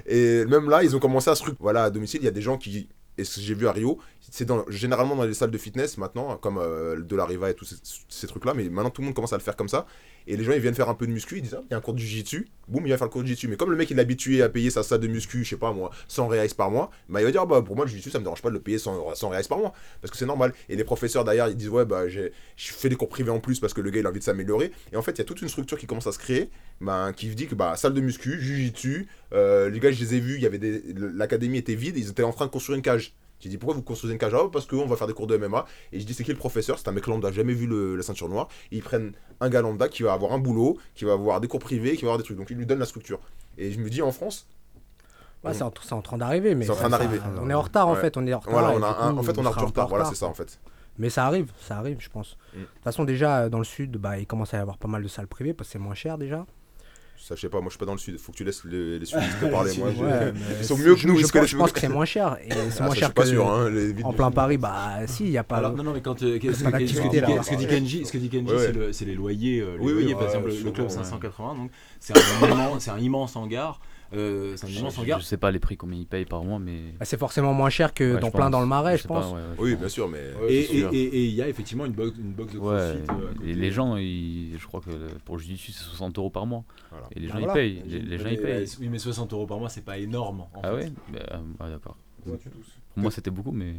Et même là, ils ont commencé à se truc. Voilà, à domicile, il y a des gens qui. Et ce que j'ai vu à Rio, c'est dans, généralement dans les salles de fitness maintenant, comme euh, de la Riva et tous ces, ces trucs-là, mais maintenant tout le monde commence à le faire comme ça. Et les gens, ils viennent faire un peu de muscu, ils disent, ah, il y a un cours de jiu-jitsu, boum, il vient faire le cours de jiu-jitsu. Mais comme le mec, il est habitué à payer sa salle de muscu, je sais pas moi, 100 reais par mois, bah, il va dire, bah, pour moi, le jiu-jitsu, ça me dérange pas de le payer 100, 100 reais par mois. Parce que c'est normal. Et les professeurs derrière, ils disent, ouais, bah, j'ai- je fais des cours privés en plus parce que le gars, il a envie de s'améliorer. Et en fait, il y a toute une structure qui commence à se créer, bah, qui dit que, bah, salle de muscu, jiu-jitsu, euh, les gars, je les ai vus, il y avait l'académie était vide, ils étaient en train de construire une cage. J'ai dit pourquoi vous construisez une cage Ah, Parce qu'on va faire des cours de MMA. Et je dis c'est qui le professeur? C'est un mec lambda, jamais vu le- la ceinture noire. Et ils prennent un gars lambda qui va avoir un boulot, qui va avoir des cours privés, qui va avoir des trucs. Donc ils lui donnent la structure. Et je me dis en France, Ouais, c'est en, train d'arriver, mais C'est en train d'arriver. On est en retard en fait, on est en retard. voilà, on a du un- coup, en fait on on a de retard. Voilà, c'est ça en fait. Mais ça arrive, ça arrive, je pense. Mm. De toute façon, déjà, dans le sud, bah, il commence à y avoir pas mal de salles privées parce que c'est moins cher déjà. Ça, je sais pas, moi je suis pas dans le sud. Faut que tu laisses les, les sudistes te parler. Moi, Ouais, Ils sont mieux que nous, Je, pense, je pense que c'est moins cher. Et c'est Ah, moins ça, je cher suis pas que sûr. Hein, les en plein. Paris. Bah si, il y a pas. Alors, non, non, mais quand euh, ce que- ce que- ce que d'activité, dit- là-bas. ce que dit Kenji, ce que dit Kenji, Ouais, c'est ouais. le- c'est les loyers. euh, les Oui, oui, loyers, ouais, par exemple, le- club ouais. 580, donc c'est un, immense- c'est un immense hangar. Euh, Je, je sais pas les prix combien ils payent par mois, mais. Bah, c'est forcément moins cher que Ouais, dans plein pense. dans le marais, je pense. pas, ouais, ouais, je Oui, pense. bien sûr, mais. Et c'est et- sûr. et- et il y a effectivement une box, une box de Ouais, CrossFit. euh, à côté. et les gens, ils- je crois que pour le jiu-jitsu, c'est 60 euros par mois. Voilà. Et les Bah gens, voilà. ils payent. Les, les gens, Mais, ils payent. Oui, mais 60 euros par mois, c'est pas énorme. en Ah fait. ouais Bah, ah, d'accord. Pour moi, c'était beaucoup, mais.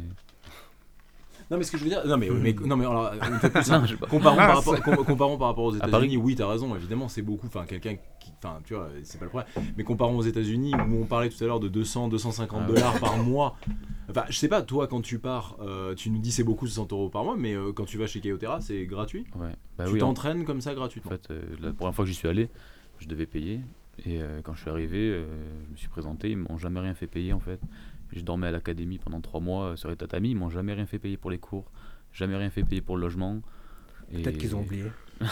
Non, mais ce que je veux dire. Non, mais, mais, non, mais alors, plus. Comparons par, rapport, com- comparons par rapport aux États-Unis, oui, t'as raison, évidemment, c'est beaucoup. Enfin, quelqu'un qui. Enfin, tu vois, c'est pas le problème. Mais comparons aux États-Unis, où on parlait tout à l'heure de 200, 250 Ah dollars par mois. Enfin, je sais pas, toi, quand tu pars, euh, tu nous dis c'est beaucoup 60 euros par mois, mais euh, quand tu vas chez Keotera, c'est gratuit? Ouais. Bah tu oui, en, t'entraînes comme ça en gratuitement? fait, euh, la première fois que j'y suis allé, je devais payer. Et quand je suis arrivé, je me suis présenté, ils m'ont jamais rien fait payer en fait. Je dormais à l'académie pendant trois mois euh, sur les tatamis, ils m'ont jamais rien fait payer pour les cours, jamais rien fait payer pour le logement. Et- Peut-être qu'ils ont oublié.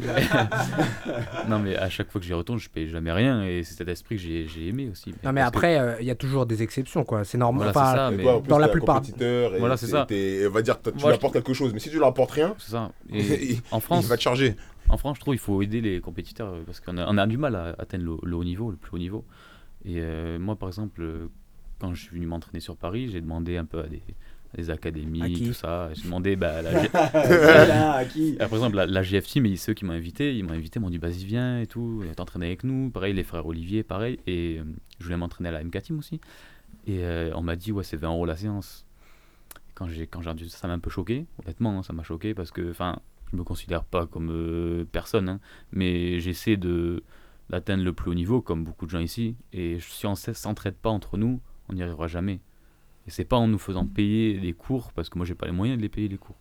Non mais à chaque fois que j'y retourne, je paye jamais rien et c'est cet esprit que j'ai j'ai aimé aussi. Non mais que- après, euh, il y a toujours des exceptions quoi. C'est normal. Voilà, c'est Enfin, ça. Et mais- toi, en plus, dans la plupart- Voilà, c'est ça. t'es- On va dire, tu Moi, lui je- apportes quelque chose. Mais si tu lui apportes rien, C'est ça. Et il, en il France, va te charger. En France, je trouve qu'il faut aider les compétiteurs euh, parce qu'on a, on a du mal à atteindre le, le haut niveau, le plus haut niveau. Et euh, moi, par exemple, euh, quand je suis venu m'entraîner sur Paris, j'ai demandé un peu à des, académies, À qui tout ça. J'ai demandé bah, à la, G- à qui par exemple la, la GFT, mais ceux qui m'ont invité, ils m'ont invité, ils m'ont dit vas-y viens et tout, t'entraîner avec nous. Pareil, les frères Olivier, pareil. Et euh, je voulais m'entraîner à la MK Team aussi. Et euh, on m'a dit ouais c'est 20 euros la séance. Quand j'ai quand j'ai entendu ça, ça m'a un peu choqué. Honnêtement, hein, ça m'a choqué parce que enfin je me considère pas comme euh, personne, hein, mais j'essaie de d'atteindre le plus haut niveau comme beaucoup de gens ici. Et si on ne s'entraide pas entre nous, on n'y arrivera jamais. Et c'est pas en nous faisant payer des cours, parce que moi j'ai pas les moyens de les payer les cours.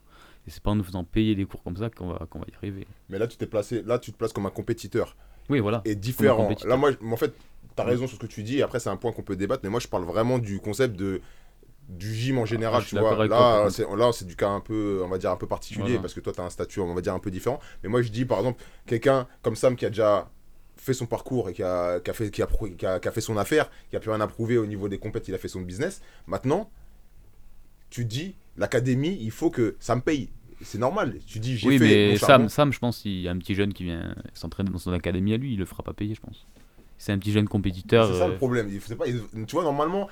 Et c'est pas en nous faisant payer des cours comme ça qu'on va, qu'on va y arriver. Mais là, tu t'es placé, là, tu te places comme un compétiteur. Oui, voilà. Et différent. Là, moi, en fait, tu as raison sur ce que tu dis. Et après, c'est un point qu'on peut débattre. Mais moi, je parle vraiment du concept de du gym en général, Ah, suis tu vois. Là, c'est là, c'est du cas un peu, on va dire un peu particulier Voilà. parce que toi, tu as un statut, on va dire un peu différent. Mais moi, je dis par exemple, quelqu'un comme Sam qui a déjà fait son parcours et qui a, qui a fait, qui a, qui a- qui a fait son affaire, qui a plus rien à prouver au niveau des compètes, il a fait son business. Maintenant, tu dis, l'académie, il faut que ça me paye. C'est normal. Tu dis, j'ai Oui, fait mais mon. Sam, Sam, je pense, il y a un petit jeune qui vient s'entraîner dans son académie à lui, il le fera pas payer, je pense. C'est un petit jeune compétiteur. C'est ça euh, le problème. Il pas, il- tu vois, normalement,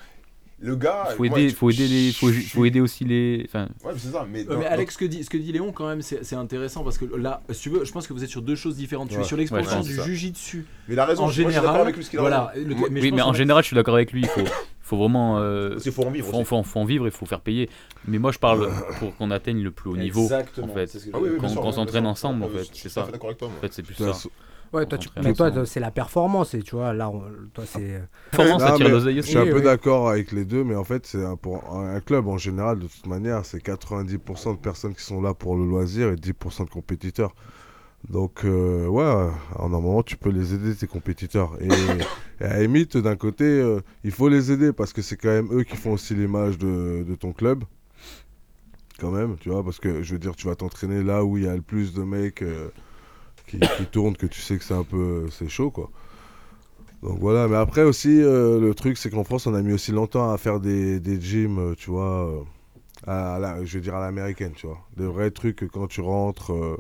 le gars. faut moi, aider, je- faut aider les, faut, faut aider aussi les. Enfin, Ouais, mais c'est ça. Mais, Ouais, dans- mais Alex, ce que dit, ce que dit Léon, quand même, c'est c'est intéressant parce que là, si tu veux, je pense que vous êtes sur deux choses différentes. Tu es sur l'expansion Ouais, du jujitsu mais il a raison. en moi, je suis d'accord général. avec lui, ce qu'il a Voilà. Le- Moi- mais je oui, mais en général, je suis d'accord avec lui. Il faut, faut vraiment. euh, Parce qu'il faut en vivre. faut, faut, faut en vivre et faut faire payer. Mais moi, je parle pour qu'on atteigne le plus haut niveau. Exactement, en fait. Qu'on- s'entraîne ensemble, en fait, je suis c'est ça. fait d'accord avec toi. moi. En fait, c'est plus ça. Ouais, toi, tu, s'entraîne mais toi, ensemble. c'est la performance et tu vois, là, on- toi, c'est. Performance, ça tire l'oseille Je suis un Oui, peu oui. d'accord avec les deux, mais en fait, c'est un, pour un club en général, de toute manière, c'est 90% de personnes qui sont là pour le loisir et 10% de compétiteurs. Donc, euh, ouais, à un moment, tu peux les aider, tes compétiteurs. Et, et à limite, d'un côté, euh, il faut les aider parce que c'est quand même eux qui font aussi l'image de, de ton club. Quand même, tu vois, parce que je veux dire, tu vas t'entraîner là où il y a le plus de mecs euh, qui, qui tournent, que tu sais que c'est un peu. C'est chaud, quoi. Donc voilà, mais après aussi, euh, le truc, c'est qu'en France, on a mis aussi longtemps à faire des, des gyms, euh, tu vois, euh, à la- je veux dire à l'américaine, tu vois. Des vrais trucs que quand tu rentres, euh,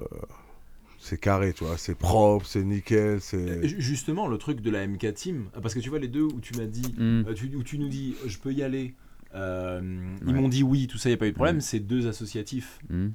euh, c'est carré, tu vois, c'est propre, c'est nickel, c'est... ju- Justement, le truc de la MK Team, parce que tu vois les deux où tu m'as dit, Mm. tu- où tu nous dis, je peux y aller. euh, Ils Ouais. m'ont dit oui, tout ça, il n'y a pas eu de problème. Mm. C'est deux associatifs. Mm.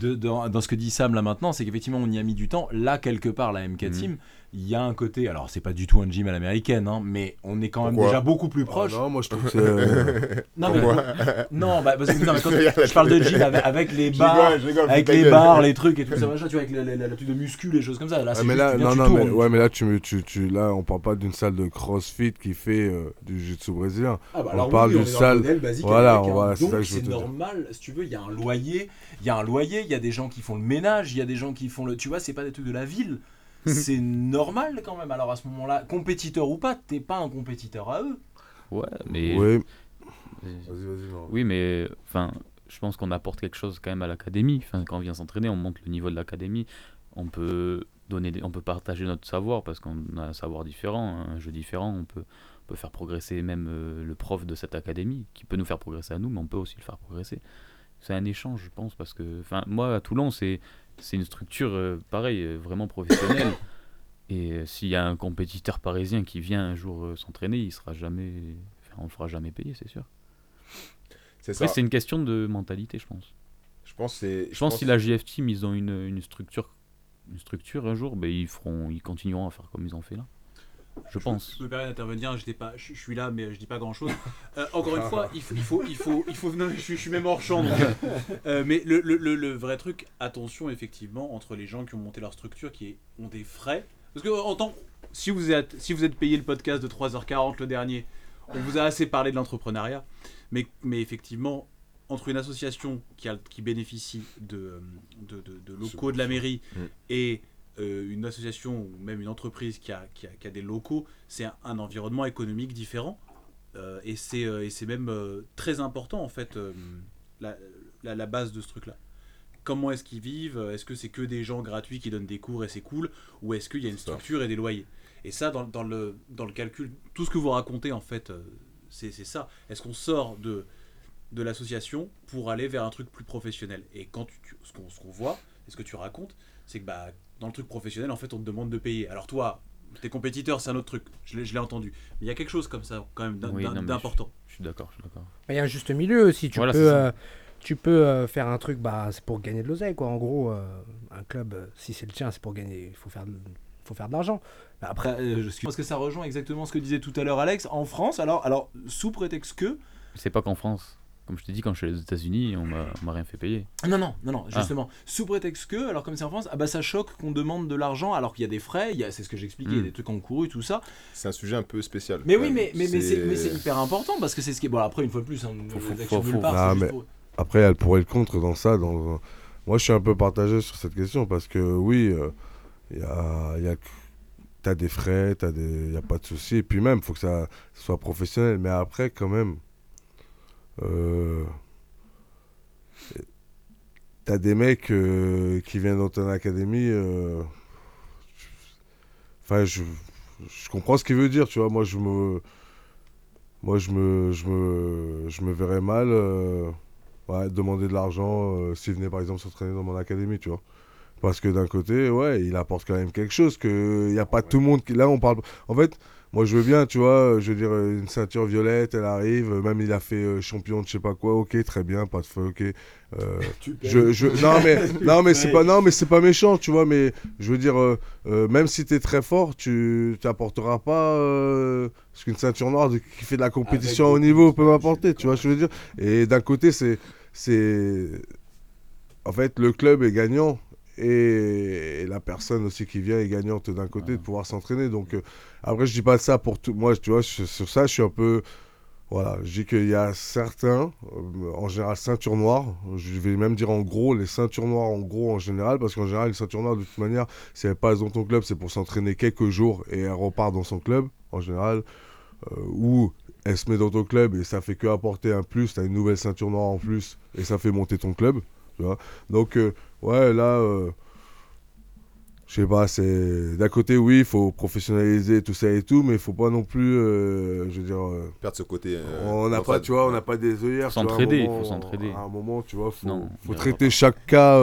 De- dans, dans ce que dit Sam là maintenant, c'est qu'effectivement on y a mis du temps. Là, quelque part, la MK Mhm. Team, il y a un côté. Alors, c'est pas du tout un gym à l'américaine, hein, mais on est quand même Pourquoi déjà beaucoup plus Ah proche. non, moi je trouve que c'est. euh, non, mais, non, bah, parce que non, mais quand la je parle de gym avec, avec les Je bars, rigole, je rigole, avec les bars, les trucs et tout ça, machin, tu vois, avec le truc de muscu, les choses comme ça. Là, Ah, mais là, non, non, mais, ouais, mais là, tu, tu, tu, là, on parle pas d'une salle de crossfit qui fait euh, du jiu-jitsu brésilien. Ah bah On alors parle oui, d'une salle- Voilà, c'est ça que je veux c'est normal, si tu veux, il y a un loyer, il y a un loyer, il y a des gens qui font le ménage, il y a des gens qui font le, tu vois, c'est pas des trucs de la ville. c'est normal quand même. Alors à ce moment-là, compétiteur ou pas, t'es pas un compétiteur à eux. Ouais, mais. Oui, mais- vas-y, vas-y. non. Oui, mais enfin, je pense qu'on apporte quelque chose quand même à l'académie. Enfin, quand on vient s'entraîner, on monte le niveau de l'académie. On peut donner, des- on peut partager notre savoir parce qu'on a un savoir différent, un jeu différent. On peut, on peut faire progresser même euh, le prof de cette académie, qui peut nous faire progresser à nous, mais on peut aussi le faire progresser. C'est un échange, je pense, parce que, enfin, moi à Toulon, c'est c'est une structure euh, pareil, euh, vraiment professionnelle. Et euh, s'il y a un compétiteur parisien qui vient un jour s'entraîner, il sera jamais, enfin, on le fera jamais payer, c'est sûr. C'est ça. C'est une question de mentalité, je pense. Je pense c'est. Je pense que si la GF Team, ils ont une, une structure, une structure un jour, ben, ils, feront, ils continueront à faire comme ils ont fait là. Je pense. Je me permets d'intervenir, pas, je, je suis là, mais je dis pas grand chose. encore une fois, il faut, il faut, il faut, il faut non, je, suis, je suis même hors champ. donc, euh, mais le, le, le, le vrai truc, attention effectivement entre les gens qui ont monté leur structure, qui ont des frais. Parce que en tant, si vous êtes, si vous êtes payé le podcast de 3h40 le dernier, on vous a assez parlé de l'entrepreneuriat, mais, mais effectivement, entre une association qui, a, qui bénéficie de, de, de, de locaux de la mairie Mm. et euh, une association ou même une entreprise qui a, qui a, qui a des locaux, c'est un, un environnement économique différent. Euh, et c'est euh, même euh, très important en fait la, la, la base de ce truc-là. Comment est-ce qu'ils vivent? Est-ce que c'est que des gens gratuits qui donnent des cours et c'est cool? Ou est-ce qu'il y a une structure et des loyers? Et ça, dans, dans le, dans le calcul, tout ce que vous racontez en fait, c'est ça. Est-ce qu'on sort de, de l'association pour aller vers un truc plus professionnel? Et quand tu, tu- ce qu'on ce qu'on voit, et ce que tu racontes, c'est que bah, dans le truc professionnel, en fait, on te demande de payer. Alors toi, tes compétiteurs, c'est un autre truc. Je l'ai je l'ai entendu. Mais il y a quelque chose comme ça, quand même, Oui, non, d'important. Je suis d'accord, je suis d'accord. Il y a un juste milieu aussi. Tu Voilà, peux, euh, tu peux euh, faire un truc, bah, c'est pour gagner de l'oseille, quoi. En gros, euh, un club, si c'est le tien, c'est pour gagner. Il faut faire, de- faut faire de l'argent. Mais après, euh, je pense que ça rejoint exactement ce que disait tout à l'heure Alex. En France, alors, alors sous prétexte que C'est pas qu'en France. Comme je t'ai dit, quand je suis allé aux États-Unis, on m'a rien fait payer. Non, non, non, non, Ah. justement. Sous prétexte que, alors comme c'est en France, ah bah ça choque qu'on demande de l'argent alors qu'il y a des frais, il y a, c'est ce que j'expliquais, il y a Mm. des trucs encourus, tout ça. C'est un sujet un peu spécial. Mais oui, mais, mais, mais c'est hyper important parce que c'est ce qui est. Bon, après, une fois de plus, hein, Faut- faut- faut- nulle faut- part, Ah, mais- pour- Après, il y a le pour et le contre dans ça. Dans... Moi, je suis un peu partagé sur cette question parce que oui, euh, il y a, il y a... t'as des frais, il des... y a pas de souci. Et puis même, il faut que ça soit professionnel. Mais après, quand même, euh... t'as des mecs euh, qui viennent dans ton académie. euh, Enfin, je... je comprends ce qu'il veut dire, tu vois. Moi, je me... Moi, je me, je me, je me verrais mal ouais, demander de l'argent s'il venait, par exemple, s'entraîner dans mon académie, tu vois. Parce que d'un côté, ouais, il apporte quand même quelque chose. Que il n'y a pas tout le monde qui. Là, on parle. En fait, moi, je veux bien, tu vois. Je veux dire, euh, une ceinture violette, elle arrive. euh, Même il a fait euh, champion de je sais pas quoi. Ok, très bien, pas de feu, ok. Euh, je, je, non mais non mais c'est pas non mais c'est pas méchant tu vois mais je veux dire euh, euh, même si tu es très fort tu t'apporteras pas euh, ce qu'une ceinture noire de- qui fait de la compétition Avec au niveau peut m'apporter tu vois je veux dire et d'un côté c'est c'est en fait le club est gagnant et la personne aussi qui vient est gagnante d'un côté de pouvoir s'entraîner. Donc euh, après je dis pas ça pour tout moi tu vois je- sur ça je suis un peu voilà, je dis qu'il y a certains, euh, en général ceinture noire, je vais même dire en gros, les ceintures noires en gros en général, parce qu'en général, une ceinture noire de toute manière, si elle passe dans ton club, c'est pour s'entraîner quelques jours et elle repart dans son club, en général, euh, ou elle se met dans ton club et ça fait que apporter un plus, tu as une nouvelle ceinture noire en plus et ça fait monter ton club, tu vois. Donc, ouais, là, euh, je sais pas, c'est d'un côté, oui, il faut professionnaliser tout ça et tout, mais il faut pas non plus, euh, je veux dire. euh, Perdre ce côté. euh, on n'a pas, tu vois, on n'a pas des œillères. Faut s'entraider, moment- faut s'entraider. À un moment, tu vois, faut, Non, faut il traiter chaque cas.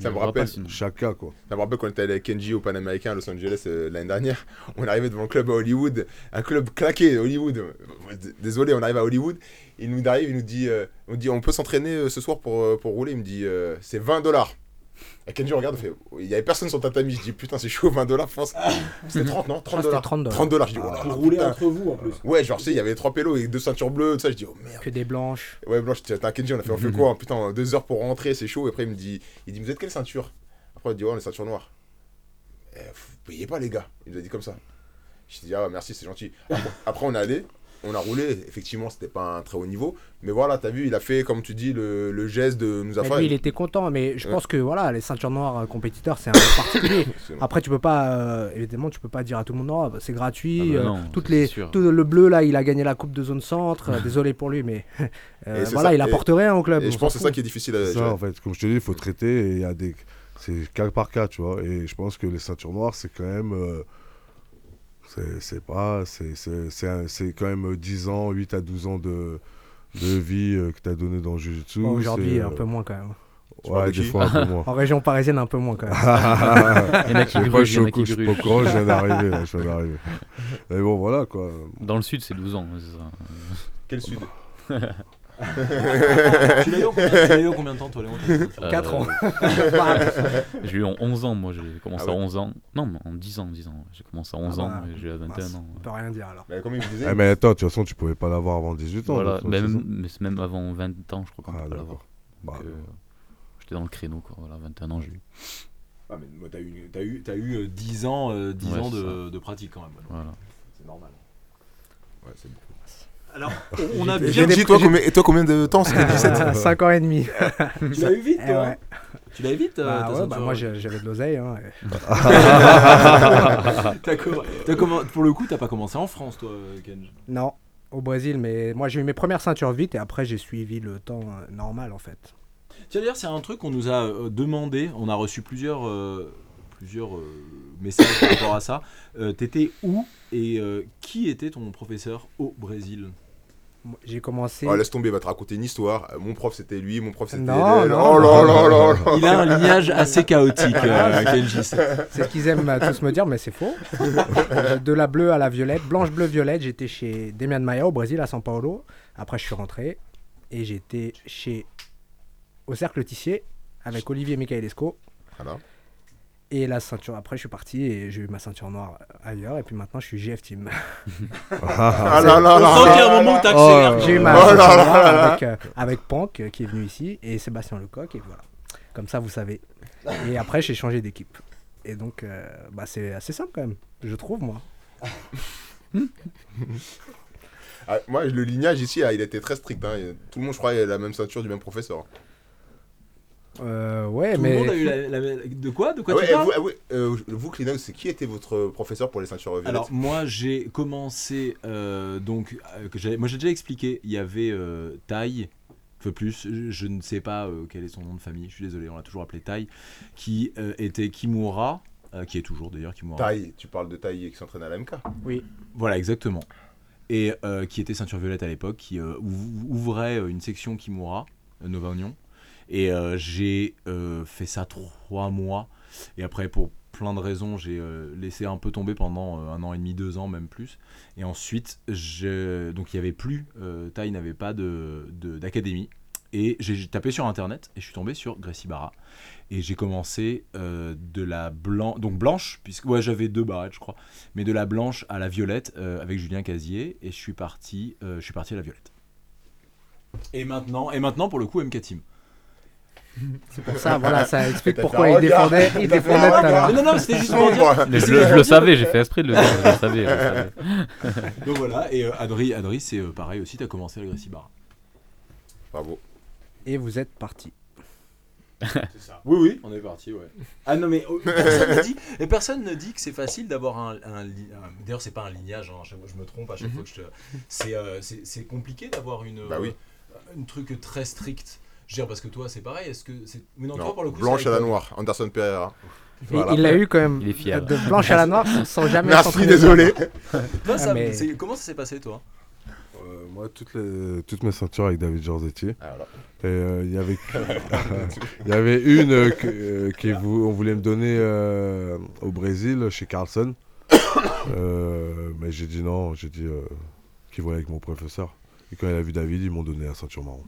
Ça me rappelle. Chaka, quoi. Ça me rappelle quand on était allé avec Kenji au Panaméricain à Los Angeles euh, l'année dernière. On arrivait devant le club à Hollywood, un club claqué, Hollywood. Désolé, on arrive à Hollywood. Il nous arrive, il nous dit, euh, on dit, on peut s'entraîner euh, ce soir pour, euh, pour rouler. Il me dit, euh, c'est 20 dollars. Et Kenji regarde, il fait, il y avait personne sur tatami. Je dis, putain, c'est chaud, 20 dollars, France. C'était 30, non 30 Ah, dollars. 30 dollars. 30 dollars. Je dis, oh là Pour là, rouler entre vous en plus. Ouais, genre, tu sais, il y avait trois pélos et deux ceintures bleues, tout ça. Je dis, oh merde. Que des blanches. Ouais, Blanche, t'as Kenji, on a fait, on fait quoi Putain, deux heures pour rentrer, c'est chaud. Et après, il me dit, il dit, vous êtes quelle ceinture? Après, il dit, ouais, on est ceinture noire. Eh, vous payez pas, les gars. Il nous a dit comme ça. Je dis, ah, merci, c'est gentil. Après, après, on est allé, on a roulé. Effectivement, c'était pas un très haut niveau. Mais voilà, t'as vu, il a fait, comme tu dis, le, le geste de nous avoir. lui, il était content, mais je Ouais. pense que voilà, les ceintures noires euh, compétiteurs, c'est un peu particulier. Après, tu peux pas, euh, évidemment, tu peux pas dire à tout le monde, non, bah, c'est gratuit. Ah bah euh, toutes les, tout le bleu là, il a gagné la coupe de zone centre. désolé pour lui, mais euh, voilà, ça, il et- apporte rien au club. Et je pense que c'est ça qui est difficile à ça, en fait. Comme je te dis, il faut traiter et il y a des. C'est cas par cas, tu vois. Et je pense que les ceintures noires, c'est quand même. Euh, c'est- C'est pas. C'est c'est- c'est un- c'est quand même 10 ans, 8 à 12 ans de, de vie euh, que tu as donné dans le Jiu-Jitsu. Bon, Aujourd'hui, un euh, peu moins quand même. Parles Ouais, de des fois un peu moins. En région parisienne, un peu moins quand même. Il y en a qui Je grugent, je suis qui au cou- je suis pas courant, je viens d'arriver. là, je viens d'arriver. Mais bon, voilà quoi. Dans le sud, c'est 12 ans. Quel sud? Tu l'as eu en combien- tu l'as eu en combien de temps, toi, Léon Euh, 4 ans. J'ai eu en 11 ans, moi j'ai commencé Ah ouais à 11 ans. Non, mais en 10 ans, 10 ans. J'ai commencé à 11 Ah ans bah, et j'ai eu à 21 mince. ans. On peut rien dire alors. Bah, Comme il me disait. Eh, mais attends, de toute façon, tu pouvais pas l'avoir avant 18 ans. Voilà, même, mais c'est même avant 20 ans, je crois qu'on Ah, peut pas l'avoir. d'accord. Bah, Donc, euh, J'étais dans le créneau, quoi. Voilà, 21 ans, j'ai eu. Ah, mais moi, t'as eu, t'as eu, t'as eu euh, 10 ans, euh, 10 Ouais, ans c'est de, de pratique quand même. Voilà. C'est normal. Ouais, c'est bon. Alors, on- a bien Kenji, toi, combien, et toi, combien de temps c'était 17 5 ans et demi. Tu l'as eu vite, toi ouais. Tu l'as eu vite euh, Bah ouais, bah moi j'avais de l'oseille. hein, comm- Pour le coup, t'as pas commencé en France, toi, Kenj Non, au Brésil, mais moi j'ai eu mes premières ceintures vite et après j'ai suivi le temps euh, normal en fait. Tiens, d'ailleurs, c'est un truc qu'on nous a euh, demandé. On a reçu plusieurs, euh, plusieurs euh, messages par rapport à ça. Euh, T'étais où et euh, qui était ton professeur au Brésil? J'ai commencé. Oh, laisse tomber, il va te raconter une histoire. Euh, Mon prof, c'était lui, mon prof, c'était Non, non, oh là là là là. Il a un lignage assez chaotique, euh, Kenji. C'est ce qu'ils aiment euh, tous me dire, mais c'est faux. De la bleue à la violette, blanche, bleu, violette. J'étais chez Demian Maia au Brésil, à São Paulo. Après, je suis rentré et j'étais chez au Cercle Tissier avec Olivier Michaelesco. Voilà. Et la ceinture, après, je suis parti et j'ai eu ma ceinture noire ailleurs. Et puis maintenant, je suis GF Team. Ah là là On là sent là qu'il y a un là moment où là. t'accélères. J'ai eu ma Oh là ceinture là noire là là. avec, euh, avec Pank euh, qui est venu ici et Sébastien Lecoq. Et voilà. Comme ça, vous savez. Et après, j'ai changé d'équipe. Et donc, euh, bah, c'est assez simple quand même, je trouve, moi. Ah, moi, le lignage ici, ah, il était très strict. hein. Tout le monde, je crois, a la même ceinture du même professeur. Euh, ouais, Tout mais. le monde a eu la, la- De quoi De quoi Ah ouais, tu parles vous, ah euh, vous, Kleenex, c'est qui était votre professeur pour les ceintures violettes Alors moi j'ai commencé euh, donc euh, que j'ai- moi j'ai déjà expliqué il y avait euh, Tai peu plus je, je ne sais pas euh, quel est son nom de famille je suis désolé on l'a toujours appelé Tai qui euh, était Kimura euh, qui est toujours d'ailleurs Kimura Taille, tu parles de Taille qui s'entraîne à l'AMK. voilà exactement et euh, qui était ceinture violette à l'époque qui euh, ouv- ouvrait euh, une section Kimura euh, Nova Union et euh, j'ai euh, fait ça trois mois. Et après pour plein de raisons j'ai euh, laissé un peu tomber pendant un an et demi deux ans même plus. Et ensuite je... donc il y avait plus euh, Tai n'avait pas de de- d'académie. Et j'ai tapé sur internet et je suis tombé sur Gracie Barra. Et j'ai commencé de la blanche donc blanche puisque ouais j'avais deux barrettes je crois. Mais de la blanche à la violette avec Julien Casier. Et je suis parti je suis parti à la violette. Et maintenant et maintenant pour le coup MK Team C'est pour ça, voilà, ça explique pourquoi il défendait, il défendait non non c'était juste pour dire. Mais je, le- je le savais, j'ai fait esprit de le dire, je le savais. je le savais. donc voilà et euh, Adri Adri c'est euh, pareil aussi t'as commencé à la Gracie Barra Bravo. Et vous êtes parti. Oui, oui, on est parti, ouais. Ah non, mais euh, personne ne dit, et personne ne dit que c'est facile d'avoir un, un un- D'ailleurs, c'est pas un lignage, hein, je me trompe à chaque fois que je te. C'est euh, c'est- c'est compliqué d'avoir une. Bah oui. euh, Un truc très strict. Je veux dire, parce que toi, c'est pareil, est-ce que c'est. Mais non, Non, toi, pour le coup. blanche à la noire, Anderson Pereira. Et Voilà. il l'a eu quand même Il est fiable. de blanche à la noire sans jamais Merci, désolé. Toi, ça- Ah, mais- c'est- Comment ça s'est passé, toi Euh, moi, toutes, les, toutes mes ceintures avec David Giorzetti. Et Ah, voilà. euh, il y avait, il y avait une euh, que, euh, on voulait me donner euh, au Brésil, chez Carlson. Euh, mais j'ai dit non, j'ai dit euh, qu'il voyait avec mon professeur. Et quand il a vu David, ils m'ont donné la ceinture marron.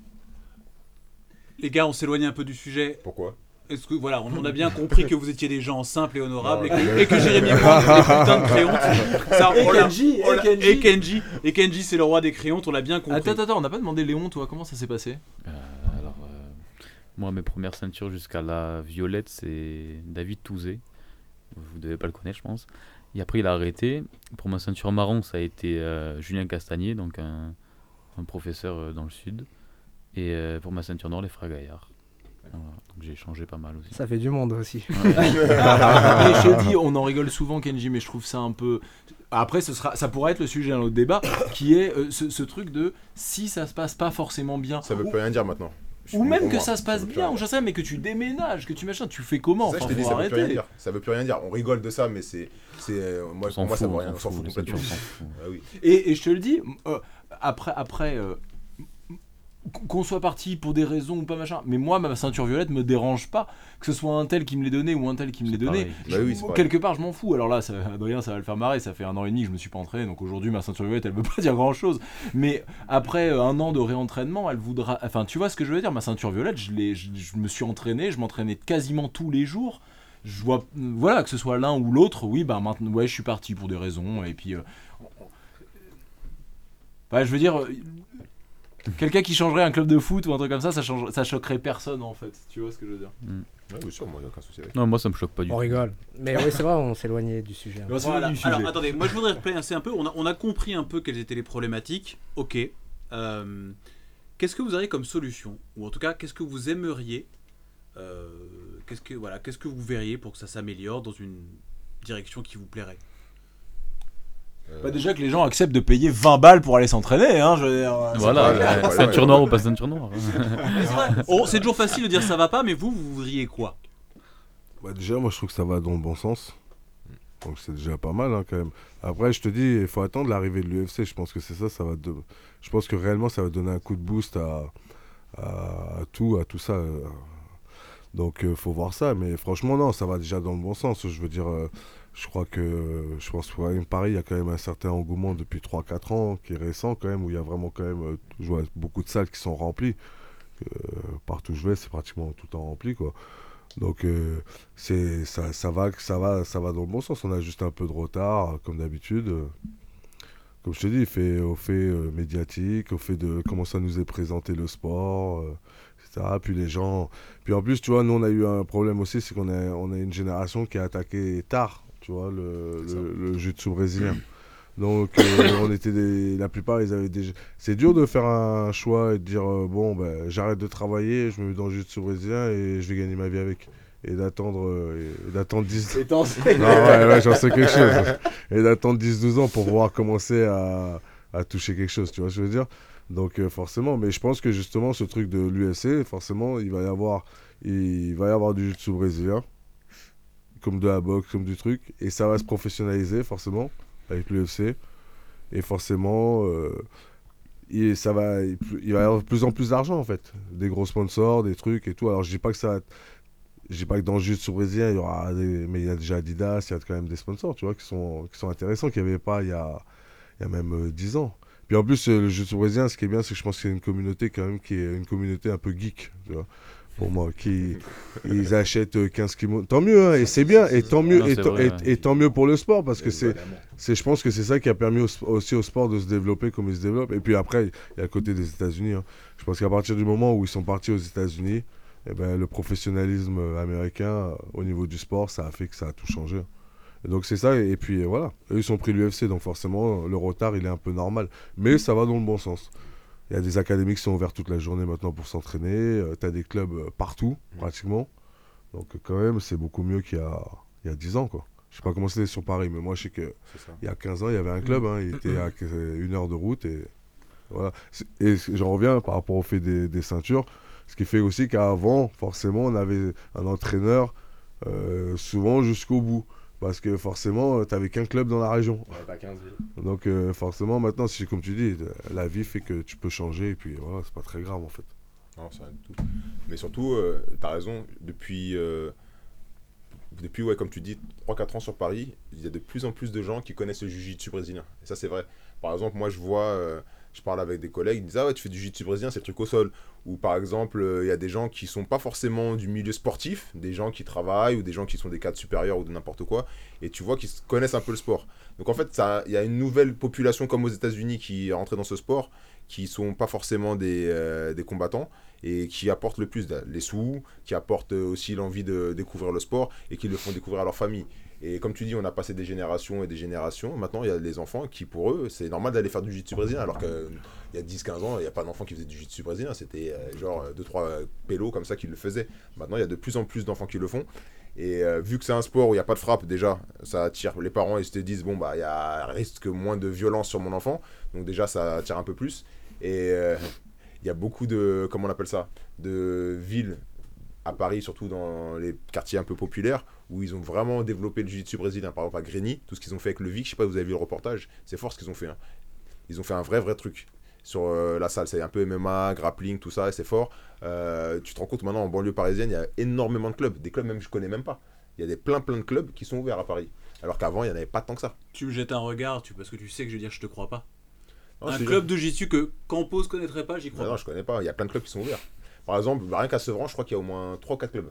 Les gars, on s'éloigne un peu du sujet. Pourquoi Est-ce que voilà, on, on a bien compris que vous étiez des gens simples et honorables et que, et que Jérémy Bond est des putains de créontes. Ça, Kenji, et Kenji. et Kenji, et Kenji, c'est le roi des créontes, on l'a bien compris. Attends, attends, attends, on n'a pas demandé Léon, toi, comment ça s'est passé? Euh, alors, euh, moi, mes premières ceintures jusqu'à la violette, c'est David Touzé. Vous devez pas le connaître, je pense. Et après, il a arrêté. Pour ma ceinture marron, ça a été euh, Julien Castagnier, donc un, un professeur euh, dans le sud. Et euh, pour ma ceinture noire, les frères Gaillard. Voilà. Donc j'ai changé pas mal aussi. Ça fait du monde aussi. Et je te dis, on en rigole souvent, Kenji, mais je trouve ça un peu. Après, ce sera, ça pourrait être le sujet d'un autre débat, qui est euh, ce, ce truc de si ça se passe pas forcément bien, Ça veut ou, plus rien dire maintenant. Je ou même que moi. ça se passe veut bien, ou j'en sais, mais que tu déménages, que tu machin, tu fais comment ça, Enfin, je faut ça veut plus rien dire. Ça veut plus rien dire. On rigole de ça, mais c'est. c'est euh, moi, pour moi, ça fout, veut on rien. On s'en fout complètement. Ah oui. Et, et je te le dis, euh, après, après euh, qu'on soit parti pour des raisons ou pas machin, mais moi, ma ceinture violette me dérange pas, que ce soit un tel qui me l'ait donné ou un tel qui me l'ait donné. Bah oui. Quelque part, je m'en fous. Alors là, ça, Adrien, ça va le faire marrer. Ça fait un an et demi que je me suis pas entraîné, donc aujourd'hui, ma ceinture violette, elle veut pas dire grand chose. Mais après euh, un an de réentraînement, elle voudra. Enfin, tu vois ce que je veux dire? Ma ceinture violette, je, l'ai- je, je me suis entraîné, je m'entraînais quasiment tous les jours. Je vois, voilà, que ce soit l'un ou l'autre, oui, bah maintenant, ouais, je suis parti pour des raisons. Et puis, euh, bah, je veux dire, quelqu'un qui changerait un club de foot ou un truc comme ça, ça, change, ça choquerait personne en fait. Tu vois ce que je veux dire? Ouais, bien sûr, moi, il n'y a aucun souci avec. Non, moi ça me choque pas du On tout. rigole. Mais oui, c'est vrai, on s'éloignait du sujet. hein. On Voilà. Alors attendez, moi je voudrais replacer un peu. On a, on a compris un peu quelles étaient les problématiques. Ok. Euh, qu'est-ce que vous auriez comme solution? Ou en tout cas, qu'est-ce que vous aimeriez euh, Qu'est-ce que voilà, qu'est-ce que vous verriez pour que ça s'améliore dans une direction qui vous plairait? Bah déjà que les gens acceptent de payer 20 balles pour aller s'entraîner, hein, je veux dire. euh, Voilà, euh, ouais, ceinture ouais. noire ou pas ceinture noire. Oh, c'est toujours facile de dire ça va pas, mais vous, vous voudriez quoi? Bah déjà, moi je trouve que ça va dans le bon sens. Donc c'est déjà pas mal hein, quand même. Après, je te dis, il faut attendre l'arrivée de l'UFC. Je pense que c'est ça, ça va. de- Je pense que réellement, ça va donner un coup de boost à, à, à tout, à tout ça. euh. Donc il faut voir ça. Mais franchement, non, ça va déjà dans le bon sens. Je veux dire, euh, je crois que, je pense ouais, Paris, il y a quand même un certain engouement depuis 3-4 ans qui est récent quand même, où il y a vraiment quand même euh, je vois beaucoup de salles qui sont remplies. Euh, partout où je vais, c'est pratiquement tout le temps rempli quoi. Donc euh, ça, ça va ça va ça va dans le bon sens. On a juste un peu de retard comme d'habitude. Comme je te dis, au fait médiatique, au fait de comment ça nous est présenté le sport, etc. Puis les gens. Puis en plus, tu vois, nous on a eu un problème aussi, c'est qu'on a on a une génération qui a attaqué tard, tu vois, le, le, le jiu-jitsu brésilien. Donc euh, on était des, la plupart ils avaient déjà. C'est dur de faire un choix et de dire euh, bon ben j'arrête de travailler, je me mets dans le jiu-jitsu brésilien et je vais gagner ma vie avec. Et d'attendre euh, et d'attendre 10 non ouais, ouais j'en sais quelque chose. Et d'attendre 10-12 ans pour pouvoir commencer à, à toucher quelque chose tu vois ce que je veux dire? Donc euh, forcément mais je pense que justement ce truc de l'UFC forcément il va y avoir il va y avoir du jiu-jitsu brésilien comme de la boxe comme du truc. Et ça va se professionnaliser forcément avec l'UFC et forcément euh, il, ça va, il, va y avoir de plus en plus d'argent en fait. Des gros sponsors des trucs et tout. Alors je dis pas que ça je dis pas que dans le jiu-jitsu brésilien il y aura mais il y a déjà Adidas il y a quand même des sponsors tu vois qui sont qui sont intéressants qu'il n'y avait pas il y a il y a même euh, 10 ans. Puis en plus euh, le jiu-jitsu brésilien ce qui est bien c'est que je pense qu'il y a une communauté quand même qui est une communauté un peu geek pour moi qui ils achètent euh, 15 kimonos tant mieux hein, et c'est bien et tant mieux Non, et, tant- vrai, et- ouais. et tant mieux pour le sport parce que c'est c'est, je pense que c'est ça qui a permis au aussi au sport de se développer comme il se développe. Et puis après, il y a le côté des États-Unis. hein. Je pense qu'à partir du moment où ils sont partis aux États-Unis, eh ben, le professionnalisme euh, américain euh, au niveau du sport, ça a fait que ça a tout changé. Et donc c'est ça. Et puis euh, voilà, eux ils sont pris l'UFC, donc forcément le retard il est un peu normal. Mais ça va dans le bon sens. Il y a des académies qui sont ouvertes toute la journée maintenant pour s'entraîner. tu as des clubs euh, partout, pratiquement. Donc quand même, c'est beaucoup mieux qu'il y a, il y a 10 ans. Quoi. Je sais pas comment c'était sur Paris, mais moi je sais que C'est ça. il y a 15 ans, il y avait un club, hein, il était à que- une heure de route. Et voilà. Et j'en reviens par rapport au fait des, des ceintures. Ce qui fait aussi qu'avant, forcément, on avait un entraîneur euh, souvent jusqu'au bout. Parce que forcément, euh, t'avais qu'un club dans la région. Ouais, pas 15 villes. Donc euh, forcément, maintenant, si comme tu dis, la vie fait que tu peux changer et puis voilà, c'est pas très grave en fait. Non, c'est rien du tout. Mais surtout, euh, t'as raison, depuis, euh, depuis ouais, comme tu dis, 3-4 ans sur Paris, il y a de plus en plus de gens qui connaissent le jiu-jitsu brésilien. Et ça, c'est vrai. Par exemple, moi, je vois, euh, je parle avec des collègues, ils me disent Ah ouais, tu fais du jiu-jitsu brésilien, c'est le truc au sol. Ou par exemple, euh, il y a des gens qui sont pas forcément du milieu sportif, des gens qui travaillent ou des gens qui sont des cadres supérieurs ou de n'importe quoi, et tu vois qu'ils connaissent un peu le sport. Donc en fait, il y a une nouvelle population comme aux États-Unis qui est rentrée dans ce sport, qui sont pas forcément des, euh, des combattants et qui apportent le plus les sous, qui apportent euh, aussi l'envie de découvrir le sport et qui le font découvrir à leur famille. Et comme tu dis, on a passé des générations et des générations. Maintenant, il y a les enfants qui, pour eux, c'est normal d'aller faire du jiu-jitsu brésilien. Alors qu'il y a 10-15 ans, il n'y a pas d'enfants qui faisaient du jiu-jitsu brésilien. C'était euh, genre 2-3 pélos comme ça qui le faisaient. Maintenant, il y a de plus en plus d'enfants qui le font. Et euh, vu que c'est un sport où il n'y a pas de frappe, déjà, ça attire les parents. Ils se disent, bon, bah, il y a risque moins de violence sur mon enfant. Donc, déjà, ça attire un peu plus. Et euh, il y a beaucoup de, comment on appelle ça, de villes à Paris, surtout dans les quartiers un peu populaires, où ils ont vraiment développé le jiu-jitsu brésilien. Par exemple, à Grigny, tout ce qu'ils ont fait avec le Vic, je sais pas si vous avez vu le reportage, c'est fort ce qu'ils ont fait. hein. Ils ont fait un vrai, vrai truc sur euh, la salle. C'est un peu MMA, grappling, tout ça, et c'est fort. Euh, tu te rends compte maintenant, en banlieue parisienne, il y a énormément de clubs. Des clubs même que je connais même pas. Il y a des plein, plein de clubs qui sont ouverts à Paris. Alors qu'avant, il n'y en avait pas tant que ça. Tu me jettes un regard, tu, parce que tu sais que je vais dire je te crois pas. Non, un club de jiu que Campos connaîtrait pas, j'y crois non, pas. je connais pas. Il y a plein de clubs qui sont ouverts. Par exemple, bah, rien qu'à Sevran, je crois qu'il y a au moins 3 ou 4 clubs.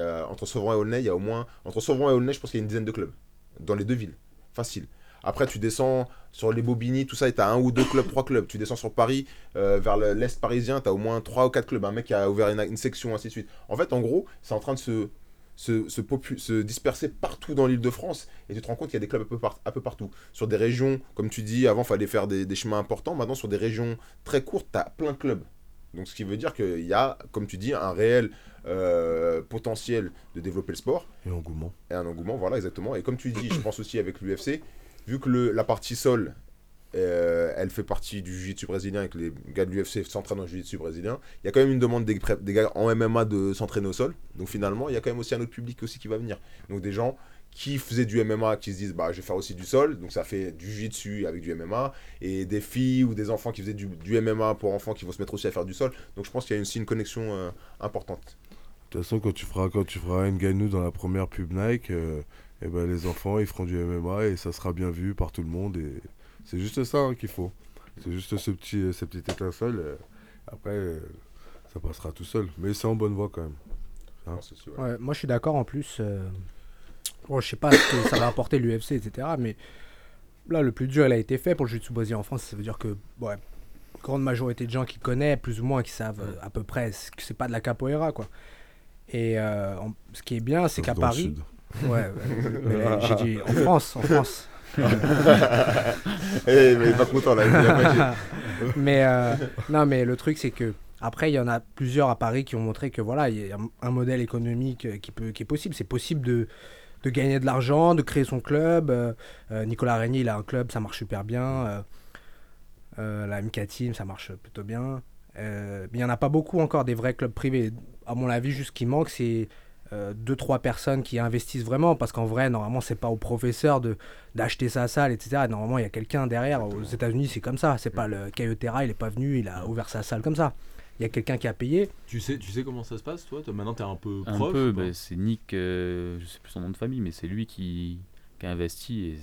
Entre Sevran et Aulnay, il y a au moins. Entre et Aulnay, je pense qu'il y a une dizaine de clubs. Dans les deux villes. Facile. Après, tu descends sur les Bobigny, tout ça, et tu as un ou deux clubs, trois clubs. Tu descends sur Paris, euh, vers le- l'Est parisien, tu as au moins trois ou quatre clubs. Un mec qui a ouvert une, section, ainsi de suite. En fait, en gros, c'est en train de se, disperser partout dans l'île de France. Et tu te rends compte qu'il y a des clubs un peu, partout. Sur des régions, comme tu dis, avant, il fallait faire des, des chemins importants. Maintenant, sur des régions très courtes, tu as plein de clubs. Donc, ce qui veut dire qu'il y a, comme tu dis, un réel euh, potentiel de développer le sport Et engouement. et un engouement, voilà, exactement. Et comme tu dis, je pense aussi avec l'UFC, vu que le, la partie sol, euh, elle fait partie du jiu-jitsu brésilien et que les gars de l'UFC s'entraînent en jiu-jitsu brésilien, il y a quand même une demande des, des gars en MMA de s'entraîner au sol. Donc finalement, il y a quand même aussi un autre public aussi qui va venir. Donc des gens qui faisaient du MMA, qui se disent, bah je vais faire aussi du sol, donc ça fait du jiu-jitsu avec du MMA, et des filles ou des enfants qui faisaient du, du MMA pour enfants qui vont se mettre aussi à faire du sol. Donc je pense qu'il y a aussi une connexion euh, importante. De toute façon, quand tu feras, quand tu feras Ngannou dans la première pub Nike, euh, eh ben, les enfants ils feront du MMA et ça sera bien vu par tout le monde. Et c'est juste ça hein, qu'il faut. C'est juste ce petit, cette petite étincelle. euh, après, euh, ça passera tout seul. Mais c'est en bonne voie quand même. Aussi, ouais. Ouais, moi je suis d'accord en plus. Bon, je sais pas ce que ça va apporter l'UFC, etc. Mais là, le plus dur, il a été fait pour le brésilien en France. Ça veut dire que, ouais, grande majorité de gens qui connaissent, plus ou moins, qui savent euh, à peu près c- que c'est pas de la capoeira, quoi. Et euh, en- ce qui est bien, c'est qu'à Paris. Ouais, ouais, mais là, j'ai dit en France, en France. Eh, mais il est pas content là. pas mais euh, non, mais le truc c'est que après il y en a plusieurs à Paris qui ont montré que voilà, il y a un, un modèle économique qui peut qui est possible. C'est possible de de gagner de l'argent, de créer son club. Euh, euh, Nicolas Régnier, il a un club, ça marche super bien. Euh, la MK Team, ça marche plutôt bien. Mais il n'y en a pas beaucoup encore des vrais clubs privés. À mon avis, juste ce qui manque, c'est euh, deux trois personnes qui investissent vraiment parce qu'en vrai normalement c'est pas au professeur de d'acheter sa salle etc normalement il y a quelqu'un derrière aux États-Unis c'est comme ça c'est pas le Caio Terra il est pas venu il a ouvert sa salle comme ça il y a quelqu'un qui a payé Tu sais, tu sais comment ça se passe, toi Toi, Maintenant, t'es un peu Un prof peu, ou pas bah, c'est Nick, euh, je sais plus son nom de famille, mais c'est lui qui, qui a investi et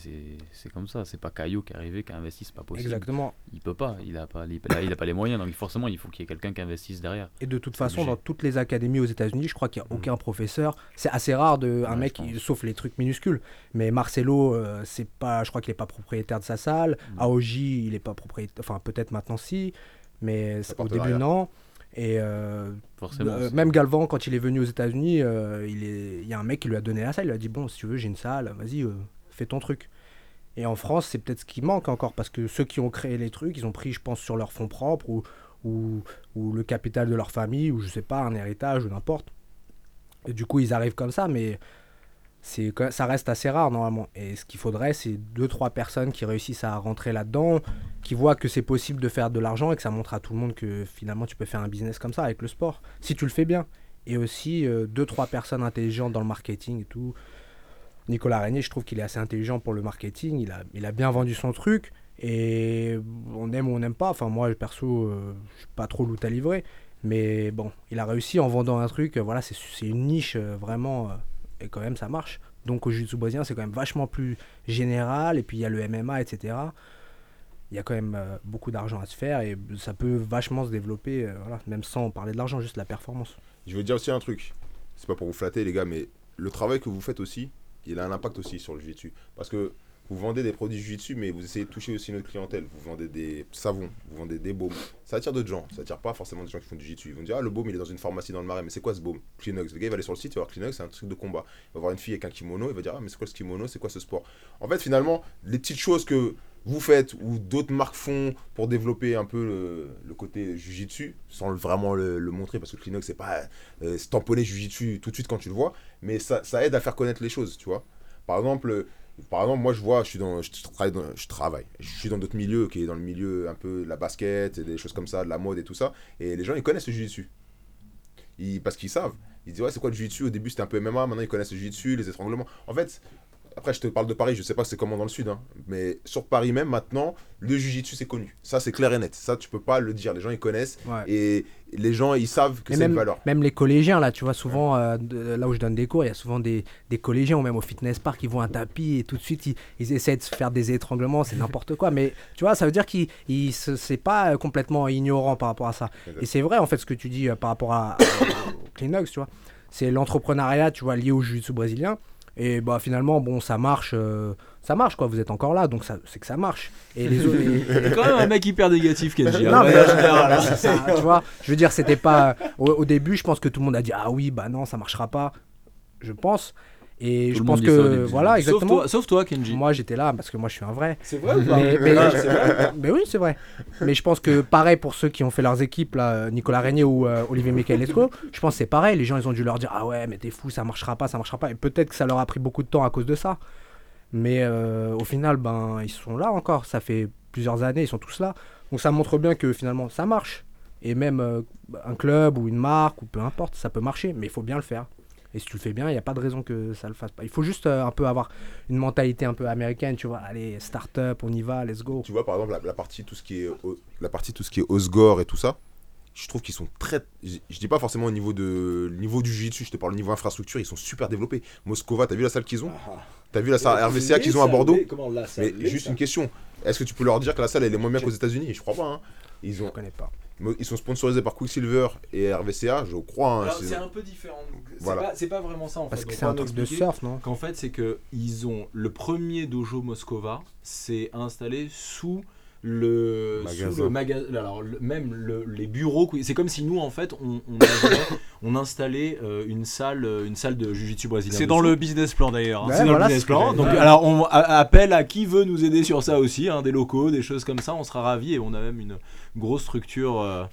c'est- comme ça. C'est pas Caillot qui est arrivé, qui a investi, c'est pas possible. exactement Il peut pas, il a pas, les- il a pas les moyens, donc forcément il faut qu'il y ait quelqu'un qui investisse derrière. et de toute façon obligé. dans toutes les académies aux États-Unis je crois qu'il n'y a aucun professeur c'est assez rare de un Ouais, mec sauf les trucs minuscules mais Marcelo euh, c'est pas je crois qu'il est pas propriétaire de sa salle Mm. Aoji il est pas propriétaire enfin peut-être maintenant si mais au début non et euh, Forcément. Euh, même Galvan, quand il est venu aux États-Unis, euh, il est- il y a un mec qui lui a donné la salle. Il lui a dit Bon, si tu veux, j'ai une salle, vas-y, euh, fais ton truc. Et en France, c'est peut-être ce qui manque encore parce que ceux qui ont créé les trucs, ils ont pris, je pense, sur leur fonds propres ou, ou, ou le capital de leur famille ou je sais pas, un héritage ou n'importe. Et du coup, ils arrivent comme ça, mais c'est ça reste assez rare normalement. Et ce qu'il faudrait, c'est deux trois personnes qui réussissent à rentrer là-dedans, qui voient que c'est possible de faire de l'argent et que ça montre à tout le monde que finalement tu peux faire un business comme ça avec le sport, si tu le fais bien. Et aussi euh, deux trois personnes intelligentes dans le marketing et tout. Nicolas Régnier, je trouve qu'il est assez intelligent pour le marketing. Il a, il a bien vendu son truc. Et on aime ou on n'aime pas. Enfin, moi, perso, euh, je suis pas trop loup à livrer. Mais bon, il a réussi en vendant un truc. euh, Voilà, c'est une niche euh, vraiment. Et quand même, ça marche. Donc, au jiu-jitsu brésilien, c'est quand même vachement plus général. Et puis, il y a le MMA, etc. Il y a quand même euh, beaucoup d'argent à se faire. Et ça peut vachement se développer. euh, voilà, même sans parler de l'argent, juste la performance. Je veux dire aussi un truc. C'est pas pour vous flatter, les gars, mais le travail que vous faites aussi, il a un impact aussi sur le jiu-jitsu. Parce que vous vendez des produits jiu-jitsu, mais vous essayez de toucher aussi notre clientèle. Vous vendez des savons, vous vendez des baumes. Ça attire d'autres gens. Ça attire pas forcément des gens qui font du jiu-jitsu. Ils vont dire, ah, le baume, il est dans une pharmacie dans le marais. Mais c'est quoi ce baume? Kleenex. Le gars, il va aller sur le site, il va voir Kleenex, c'est un truc de combat. Il va voir une fille avec un kimono, il va dire, ah, mais c'est quoi ce kimono? C'est quoi ce sport? En fait, finalement, les petites choses que vous faites ou d'autres marques font pour développer un peu le, côté jujitsu sans vraiment le, montrer parce que Kleenex c'est pas euh, c'est tamponner jujitsu tout de suite quand tu le vois mais ça, ça aide à faire connaître les choses tu vois par exemple par exemple moi je vois je suis dans je travaille je travaille. Je suis dans d'autres milieux qui est dans le milieu un peu de la basket et des choses comme ça de la mode et tout ça. Et les gens ils connaissent le jujitsu ils, parce qu'ils savent. Ils disent ouais c'est quoi le jujitsu au début c'était un peu MMA maintenant ils connaissent le jujitsu les étranglements. En fait après, je te parle de Paris, je sais pas c'est comment dans le sud, hein. mais sur Paris même, maintenant, le jujitsu c'est connu. Ça, c'est clair et net. Ça, tu peux pas le dire. Les gens, ils connaissent Ouais. et les gens, ils savent que c'est une valeur. même les collégiens, là, tu vois, souvent, euh, de- là où je donne des cours, il y a souvent des, des collégiens ou même au fitness park qui voient un tapis et tout de suite, ils, ils essaient de se faire des étranglements, c'est n'importe quoi. Mais tu vois, ça veut dire qu'ils ils se- c'est pas euh, complètement ignorant par rapport à ça. Et c'est vrai, en fait, ce que tu dis euh, par rapport à, au Kleenex, tu vois. C'est l'entrepreneuriat, tu vois, lié au jiu-jitsu brésilien. Et bah finalement, bon, ça marche, euh, ça marche quoi. Vous êtes encore là, donc ça- c'est que ça marche. Et les autres, les- quand même un mec hyper négatif, Kenji. hein, non, de mais c'est ça, tu vois. Je veux dire, c'était pas. Au, au début, je pense que tout le monde a dit Ah oui, bah non, ça marchera pas. Je pense. Et Tout je le pense que. Voilà, Sauf exactement. toi, sauf toi, Kenji. Moi, j'étais là parce que moi, je suis un vrai. C'est vrai ou pas? Mais, mais- Ah, c'est vrai? mais oui, c'est vrai. Mais je pense que pareil pour ceux qui ont fait leurs équipes, là, Nicolas Régnier ou euh, Olivier Michaelesco, je pense que c'est pareil. Les gens, ils ont dû leur dire Ah ouais, mais t'es fou, ça marchera pas, ça marchera pas. Et peut-être que ça leur a pris beaucoup de temps à cause de ça. Mais euh, au final, ben, ils sont là encore. Ça fait plusieurs années, ils sont tous là. Donc ça montre bien que finalement, ça marche. Et même euh, un club ou une marque, ou peu importe, ça peut marcher. Mais il faut bien le faire. Et si tu le fais bien, il n'y a pas de raison que ça le fasse pas. Il faut juste euh, un peu avoir une mentalité un peu américaine, tu vois. Allez, start-up, on y va, let's go. Tu vois, par exemple, la, la partie tout ce qui est la partie tout ce qui est Osgore et tout ça, je trouve qu'ils sont très. Je, je dis pas forcément au niveau de niveau du jiu-jitsu, je te parle au niveau infrastructure, ils sont super développés. Moscova, t'as vu la salle qu'ils ont? T'as vu la salle RVCA qu'ils ont à Bordeaux? Mais juste ça une question. Est-ce que tu peux leur dire que la salle elle est moins bien qu'aux États-Unis? Je crois pas. hein. Ils Je ont, connais pas. Ils sont sponsorisés par Quicksilver et RVCA, je crois. hein. C'est- un peu différent. C'est Voilà. pas, c'est pas vraiment ça en Parce fait. que c'est un truc de surf, non Qu'en fait, c'est que ils ont le premier dojo Moscova, c'est installé sous le Magasin. sous le magasin alors le- même le- les bureaux c'est comme si nous en fait on on, avait- on installait euh, une salle euh, une salle de jiu-jitsu brésilien C'est dans le business plan d'ailleurs. hein. Ouais, c'est dans voilà, le business plan. Donc, alors, on appelle à qui veut nous aider sur ça aussi, hein, des locaux, des choses comme ça. On sera ravis et on a même une grosse structure euh,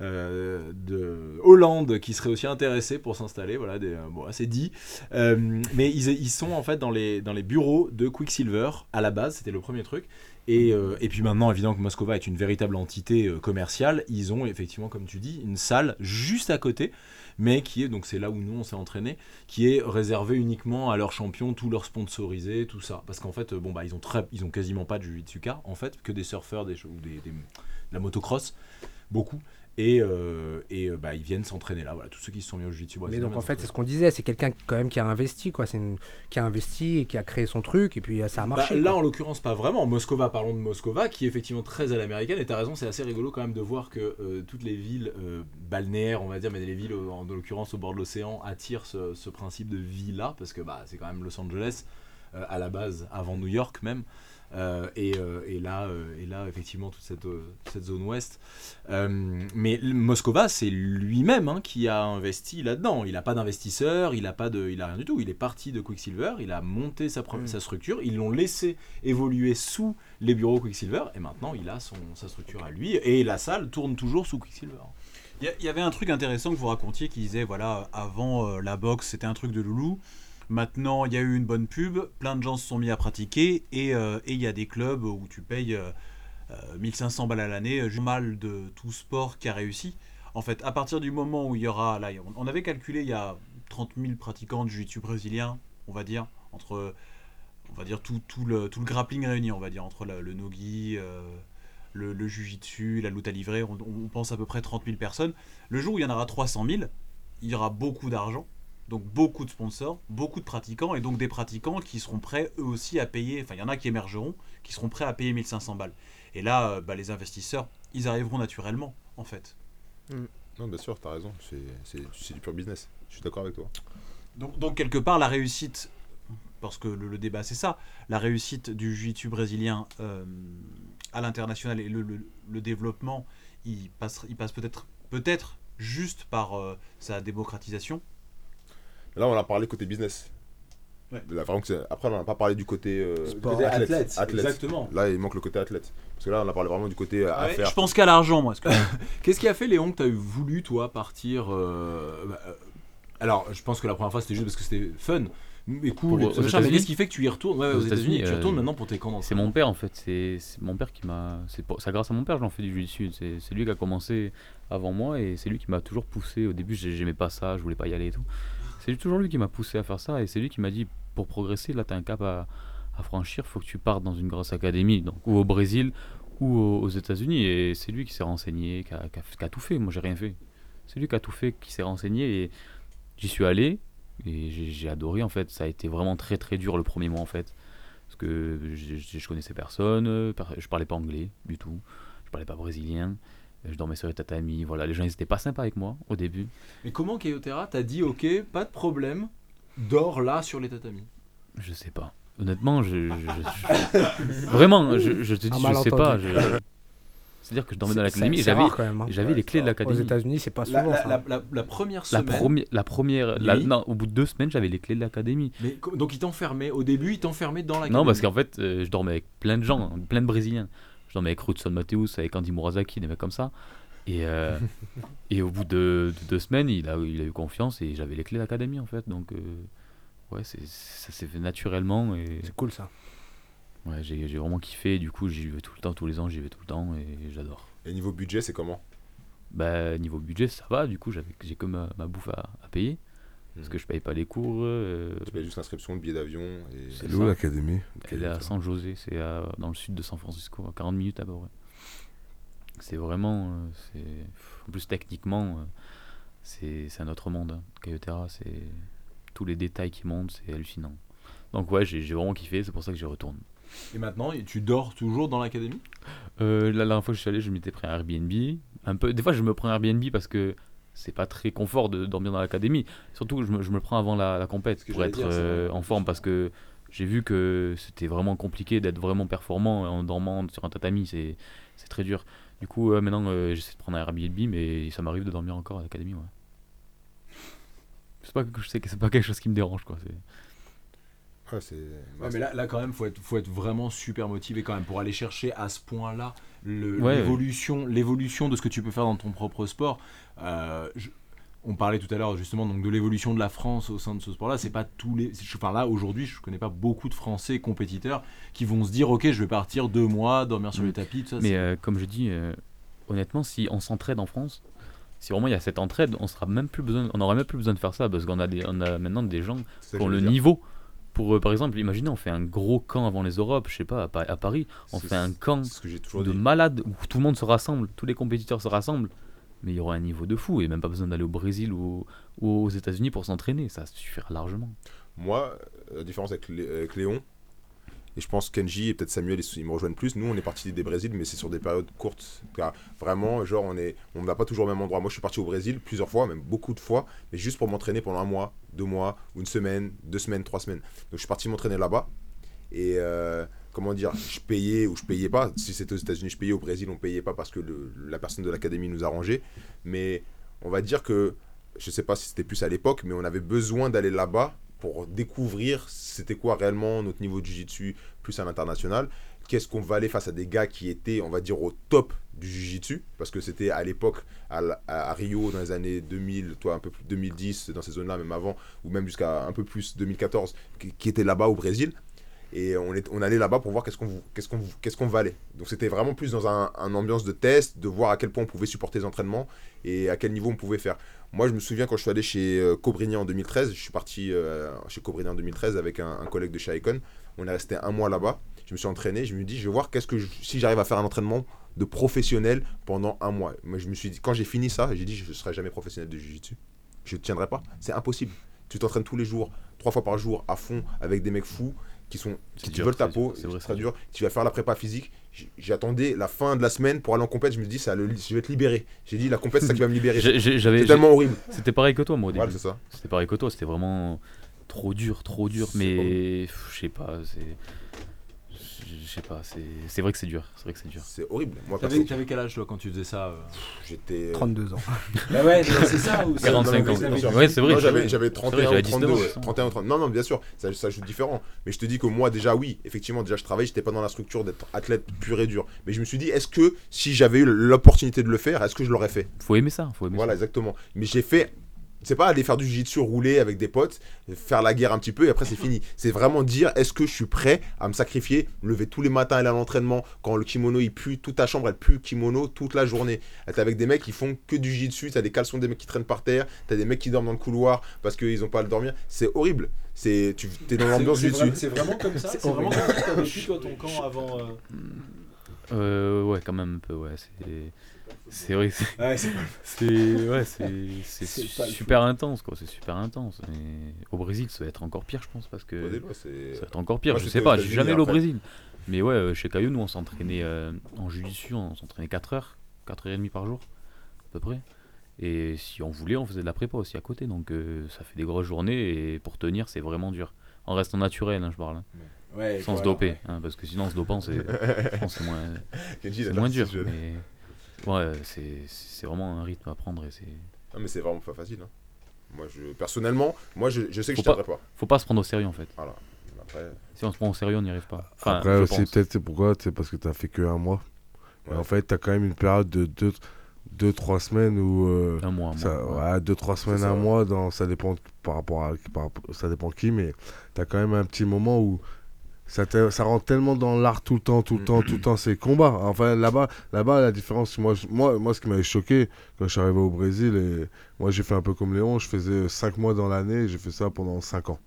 euh, de Hollande qui serait aussi intéressée pour s'installer. Voilà, des, euh, bon, c'est dit. Euh, mais ils, ils sont en fait dans les, dans les bureaux de Quicksilver à la base, c'était le premier truc. Et, euh, et puis maintenant, évidemment que Moscova est une véritable entité euh, commerciale, ils ont effectivement, comme tu dis, une salle juste à côté, mais qui est, donc c'est là où nous on s'est entraîné, qui est réservée uniquement à leurs champions, tous leurs sponsorisés, tout ça. Parce qu'en fait, euh, bon bah ils ont très, ils ont quasiment pas de jiu-jitsu-ka, en fait, que des surfeurs, des, ou des- de la motocross, beaucoup. Et, euh, et euh, bah, ils viennent s'entraîner là, voilà, tous ceux qui se sont mis au jiu-jitsu. Mais donc en viennent fait, c'est ce qu'on disait, c'est quelqu'un qui- quand même qui a investi, quoi. C'est une- qui a investi et qui a créé son truc, et puis euh, ça a Bah, marché. là, en l'occurrence, pas vraiment. Moscova, parlons de Moscova, qui est effectivement très à l'américaine. Et t'as raison, c'est assez rigolo quand même de voir que euh, toutes les villes euh, balnéaires, on va dire, mais les villes, en l'occurrence au bord de l'océan, attirent ce, ce principe de vie-là, parce que bah, c'est quand même Los Angeles, à la base, avant New York même. Euh, et, euh, et là, euh, et là, effectivement, toute cette, cette zone ouest. Mais Moscova, c'est lui-même hein, qui a investi là-dedans. Il n'a pas d'investisseur, il n'a pas de, il a rien du tout. Il est parti de Quicksilver, il a monté sa, Mm. sa structure, ils l'ont laissé évoluer sous les bureaux Quicksilver, et maintenant il a son, sa structure à lui, et la salle tourne toujours sous Quicksilver. Il y, avait un truc intéressant que vous racontiez qui disait voilà, avant euh, la boxe c'était un truc de loulou. Maintenant il y a eu une bonne pub, plein de gens se sont mis à pratiquer et euh, il y a des clubs où tu payes euh, euh, 1500 balles à l'année, euh, mal de tout sport qui a réussi. En fait, à partir du moment où il y aura, là, on- avait calculé il y a 30 000 pratiquants de jiu-jitsu brésilien, on va dire, entre, on va dire, tout, le, grappling réuni, on va dire, entre le nogi, euh, le, le jujitsu, la lutte à livrer, on, on pense à peu près 30 000 personnes. Le jour où il y en aura 300 000, il y aura beaucoup d'argent, donc beaucoup de sponsors, beaucoup de pratiquants, et donc des pratiquants qui seront prêts eux aussi à payer, enfin il y en a qui émergeront, qui seront prêts à payer 1500 balles. Et là, euh, bah, les investisseurs, ils arriveront naturellement, en fait. Non, bien sûr, t'as raison. C'est- du pur business. Je suis d'accord avec toi. Donc, donc, quelque part, la réussite, parce que le, le débat c'est ça, la réussite du jiu-jitsu brésilien euh, à l'international et le, le- le développement, il passe, il passe peut-être peut-être juste par euh, sa démocratisation. Là, on a parlé côté business. Ouais. Là, vraiment que c'est- Après, on n'a pas parlé du côté, euh, Sport. côté athlète. Athlète, Athlète. exactement. Là, il manque le côté athlète. Parce que là, on a parlé vraiment du côté euh, Ouais, affaires. je pense qu'à l'argent, moi. Qu'est-ce qui a fait, Léon, que tu as voulu, toi, partir euh, bah, Alors, je pense que la première fois, c'était juste parce que c'était fun. Mais cool, Pour- mais qu'est-ce qui fait que tu y retournes? Ouais, aux, Aux États-Unis, États-unis, tu y euh, retournes maintenant pour tes camps C'est mon père en fait, c'est mon père qui m'a. C'est grâce à mon père que j'en fais du jiu-jitsu. C'est c'est lui qui a commencé avant moi et c'est lui qui m'a toujours poussé. Au début, j'ai- j'aimais pas ça, je voulais pas y aller et tout. C'est toujours lui qui m'a poussé à faire ça et c'est lui qui m'a dit pour progresser, là, t'as un cap à, à franchir, faut que tu partes dans une grosse académie, donc ou au Brésil ou aux, États-Unis. Et c'est lui qui s'est renseigné, qui a, tout fait. Moi, j'ai rien fait. C'est lui qui a tout fait, qui s'est renseigné et j'y suis allé et j'ai adoré en fait. Ça a été vraiment très très dur le premier mois en fait. Parce que je, je- connaissais personne, per- je parlais pas anglais du tout, je parlais pas brésilien, je dormais sur les tatamis, voilà, les gens ils étaient pas sympas avec moi au début. Mais comment Kayotera t'a dit, ok, pas de problème, dors là sur les tatamis? Je sais pas. Honnêtement, je, je- je- je- vraiment, je, je te dis, je sais pas. C'est-à-dire que je dormais dans l'académie, j'avais hein. j'avais les clés de Aux l'académie. États-Unis, c'est pas souvent. la, ça. la- la- la première La, semaine. première, la première, la- Oui. non, au bout de deux semaines, j'avais les clés de l'académie. Donc il t'enfermait. Au début, il t'enfermait dans la Non, parce qu'en fait, euh, je dormais avec plein de gens, plein de Brésiliens. Je dormais avec Rudson Mateus, avec Andy Murasaki, des mecs comme ça. Et, euh, et au bout de, de deux semaines, il a, il a eu confiance et j'avais les clés de l'académie en fait. Donc, euh, ouais, c'est- ça s'est fait naturellement. Et C'est cool ça. ouais, j'ai j'ai vraiment kiffé. Du coup, j'y vais tout le temps, tous les ans, j'y vais tout le temps et j'adore. Et niveau budget, c'est comment? Bah, niveau budget, ça va. Du coup, j'avais- j'ai que ma, ma bouffe à, à payer. Parce Mhm. que je paye pas les cours. euh, Tu payes juste l'inscription, le billet d'avion. Et... C'est C'est où l'académie Elle est à San José, c'est à- dans le sud de San Francisco, à 40 minutes à peu près. C'est vraiment. euh, en plus, techniquement, euh, c'est c'est un autre monde. Hein. Kayotera, c'est. Tous les détails qui montent, c'est hallucinant. Donc, ouais, j'ai j'ai vraiment kiffé, c'est pour ça que j'y retourne. Et maintenant, tu dors toujours dans l'académie? Euh, la dernière fois que je suis allé, je m'étais pris un Airbnb. Un peu, des fois, je me prends un Airbnb parce que c'est pas très confort de dormir dans l'académie. Surtout, je me, je me prends avant la, la compète pour être dire, euh, en forme parce que j'ai vu que c'était vraiment compliqué d'être vraiment performant en dormant sur un tatami. C'est très dur. Du coup, euh, maintenant, euh, j'essaie de prendre un Airbnb, mais ça m'arrive de dormir encore à l'académie. Ouais. C'est pas, que- je sais que c'est pas quelque chose qui me dérange. Quoi. C'est- Ouais, c'est. Ouais, mais là, là, quand même, faut être, faut être vraiment super motivé quand même pour aller chercher à ce point-là le- Ouais, l'évolution, l'évolution de ce que tu peux faire dans ton propre sport. Euh, je- on parlait tout à l'heure justement donc de l'évolution de la France au sein de ce sport-là. C'est pas tous les. Je, enfin là aujourd'hui, je connais pas beaucoup de Français compétiteurs qui vont se dire ok, je vais partir deux mois, dormir sur Mm. les tapis, tout ça. Mais euh, comme je dis, euh, honnêtement, si on s'entraide en France, si vraiment il y a cette entraide, on sera même plus besoin, on n'aurait même plus besoin de faire ça parce qu'on a, des, on a maintenant des gens qui ont le dire. niveau. Pour, euh, par exemple, imaginez, on fait un gros camp avant les Europes, je sais pas, à, Pa- à Paris, on C'est- fait un camp C'est ce que j'ai toujours de dit. malades où tout le monde se rassemble, tous les compétiteurs se rassemblent, mais il y aura un niveau de fou et même pas besoin d'aller au Brésil ou, ou aux États-Unis pour s'entraîner, ça suffira largement. Moi, la différence avec, Lé- avec Léon, et je pense Kenji et peut-être Samuel, ils, me rejoignent plus. Nous, on est parti des Brésil, mais c'est sur des périodes courtes. Car vraiment, genre, on est, on ne va pas toujours au même endroit. Moi, je suis parti au Brésil plusieurs fois, même beaucoup de fois, mais juste pour m'entraîner pendant un mois, deux mois, une semaine, deux semaines, trois semaines. Donc, je suis parti m'entraîner là-bas. Et euh, comment dire, je payais ou je payais pas. Si c'était aux États-Unis, je payais. Au Brésil, on payait pas parce que la personne de l'académie nous arrangeait. Mais on va dire que, je sais pas si c'était plus à l'époque, mais on avait besoin d'aller là-bas pour découvrir c'était quoi réellement notre niveau de jiu-jitsu plus à l'international. Qu'est-ce qu'on valait face à des gars qui étaient, on va dire, au top du jiu-jitsu? Parce que c'était à l'époque, à, Rio, dans les années 2000, toi un peu plus 2010, dans ces zones-là, même avant, ou même jusqu'à un peu plus 2014, qui, qui étaient là-bas au Brésil. Et on, allait là-bas pour voir qu'est-ce qu'on qu'est-ce qu'on qu'est-ce qu'on valait. Donc c'était vraiment plus dans un ambiance de test, de voir à quel point on pouvait supporter les entraînements et à quel niveau on pouvait faire. Moi, je me souviens quand je suis allé chez euh, Cobrini en 2013, je suis parti euh, chez Cobrini en 2013 avec un, un collègue de chez Icon. On est resté un mois là-bas. Je me suis entraîné. Je me dis, je vais voir qu'est-ce que je- si j'arrive à faire un entraînement de professionnel pendant un mois. Moi, je me suis dit, quand j'ai fini ça, j'ai dit, je ne serai jamais professionnel de jiu-jitsu. Je ne tiendrai pas. C'est impossible. Tu t'entraînes tous les jours, trois fois par jour, à fond, avec des mecs fous qui sont qui veulent ta peau. c'est vrai, très dur. Tu vas faire la prépa physique. J'attendais la fin de la semaine pour aller en compète. Je me dis, ça, le, je vais être libéré. J'ai dit, la compète, c'est ça qui va me libérer. C'est tellement horrible. C'était pareil que toi, moi, au début. Voilà, c'est ça. C'était pareil que toi, c'était vraiment trop dur, trop dur, mais je sais pas, c'est. Je sais pas, c'est c'est vrai que c'est dur, c'est vrai que c'est dur. C'est horrible. Moi, T'avais quel âge toi quand tu faisais ça euh j'étais. 32 ans. Bah ouais, c'est ça ou 45 ans. Ouais, c'est vrai. J'avais, vrai. j'avais C'est 31 vrai, ou j'avais 19 32. ans, ouais. ça. 31 ou 30. Non, non, bien sûr, ça, ça joue différent. Mais je te dis que moi, déjà, oui, effectivement, déjà, je travaillais, j'étais pas dans la structure d'être athlète pur et dur. Mais je me suis dit, est-ce que si j'avais eu l'opportunité de le faire, est-ce que je l'aurais fait? Faut aimer ça, faut aimer Voilà, exactement. Mais j'ai fait. C'est pas aller faire du jiu-jitsu rouler avec des potes, faire la guerre un petit peu et après c'est fini. C'est vraiment dire est-ce que je suis prêt à me sacrifier, me lever tous les matins, aller à l'entraînement, quand le kimono il pue, toute ta chambre elle pue kimono toute la journée. T'es avec des mecs qui font que du jiu-jitsu, t'as des caleçons des mecs qui traînent par terre, t'as des mecs qui dorment dans le couloir parce qu'ils ont pas à le dormir. C'est horrible. C'est tu es dans l'ambiance jiu-jitsu. C'est vraiment comme ça? C'est vraiment comme ça que t'as vécu toi ton camp avant. euh? Euh, ouais, quand même un peu, ouais. C'est c'est vrai, c'est Ouais, super intense, quoi. C'est super intense. Au Brésil, ça va être encore pire, je pense, parce que. Ça va être encore pire, Moi, je sais pas, je suis États-Unis jamais allé au. Brésil. Mais ouais, euh, chez Caillou, nous on s'entraînait euh, en judicieux, on s'entraînait 4 heures, 4 heures et demie par jour, à peu près. Et si on voulait, on faisait de la prépa aussi à côté, donc euh, ça fait des grosses journées et pour tenir, c'est vraiment dur. En restant naturel, hein, je parle, hein, Ouais, sans se doper, ouais. hein, parce que sinon en se dopant, c'est moins, moins dur. Mais ouais, c'est c'est vraiment un rythme à prendre et c'est. Ah, mais c'est vraiment pas facile. hein. Moi, je, personnellement, moi, je, je sais que Faut je tiendrai pas. Faut pas se prendre au sérieux en fait. Après, Si on se prend au sérieux, on n'y arrive pas. Enfin, Après aussi, peut-être c'est pourquoi, c'est parce que t'as fait que un mois. Et Ouais. en fait, t'as quand même une période de 2-3 semaines où. euh, Un mois, un ça, mois, ouais. 2-3 semaines, ça, un ouais. mois, dans, ça dépend par rapport à. par ça dépend qui, mais t'as quand même un petit moment où. Ça, te- ça rentre tellement dans l'art tout le temps, tout le temps, tout le temps, c'est combat. Enfin, là-bas, là-bas, la différence, moi, moi, moi, ce qui m'avait choqué quand je suis arrivé au Brésil, et moi, j'ai fait un peu comme Léon, je faisais 5 mois dans l'année, j'ai fait ça pendant 5 ans.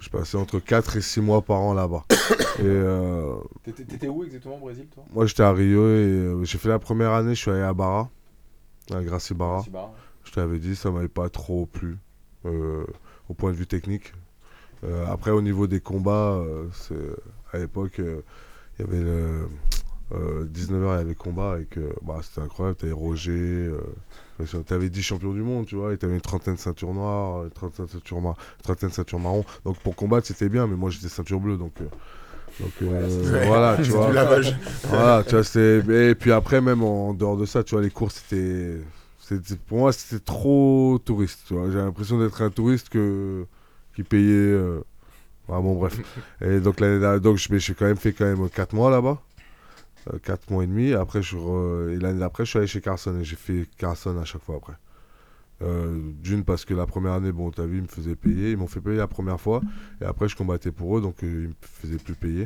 Je passais entre 4 et 6 mois par an là-bas. et euh, T'étais où exactement au Brésil toi? moi, j'étais à Rio et euh, j'ai fait la première année, je suis allé à Barra, à Gracie Barra. Je t'avais dit, ça m'avait pas trop plu euh, au point de vue technique. Euh, après, au niveau des combats, euh, à l'époque, euh, il y avait le. 19h, il y avait combat et que bah, c'était incroyable. T'avais Roger, euh, t'avais 10 champions du monde, tu vois, et t'avais une trentaine de ceintures noires, une trentaine de ceintures, mar- une trentaine de ceintures marron. Donc pour combattre, c'était bien, mais moi j'étais ceinture bleue, donc. euh, donc euh, voilà, tu vois. Voilà, tu vois, c'est... Et puis après, même en dehors de ça, tu vois, les courses, c'était... c'était- Pour moi, c'était trop touriste, tu vois. J'ai l'impression d'être un touriste que... qui payait... euh, Ah bon, bref. Et donc, l'année donc j'ai quand même fait quand même 4 mois là-bas. 4 mois et demi. Après, je re- et l'année d'après, je suis allé chez Carson et j'ai fait Carson à chaque fois après. Euh, D'une, parce que la première année, bon, t'as vu, ils me faisaient payer. Ils m'ont fait payer la première fois. Et après, je combattais pour eux, donc euh, ils me faisaient plus payer.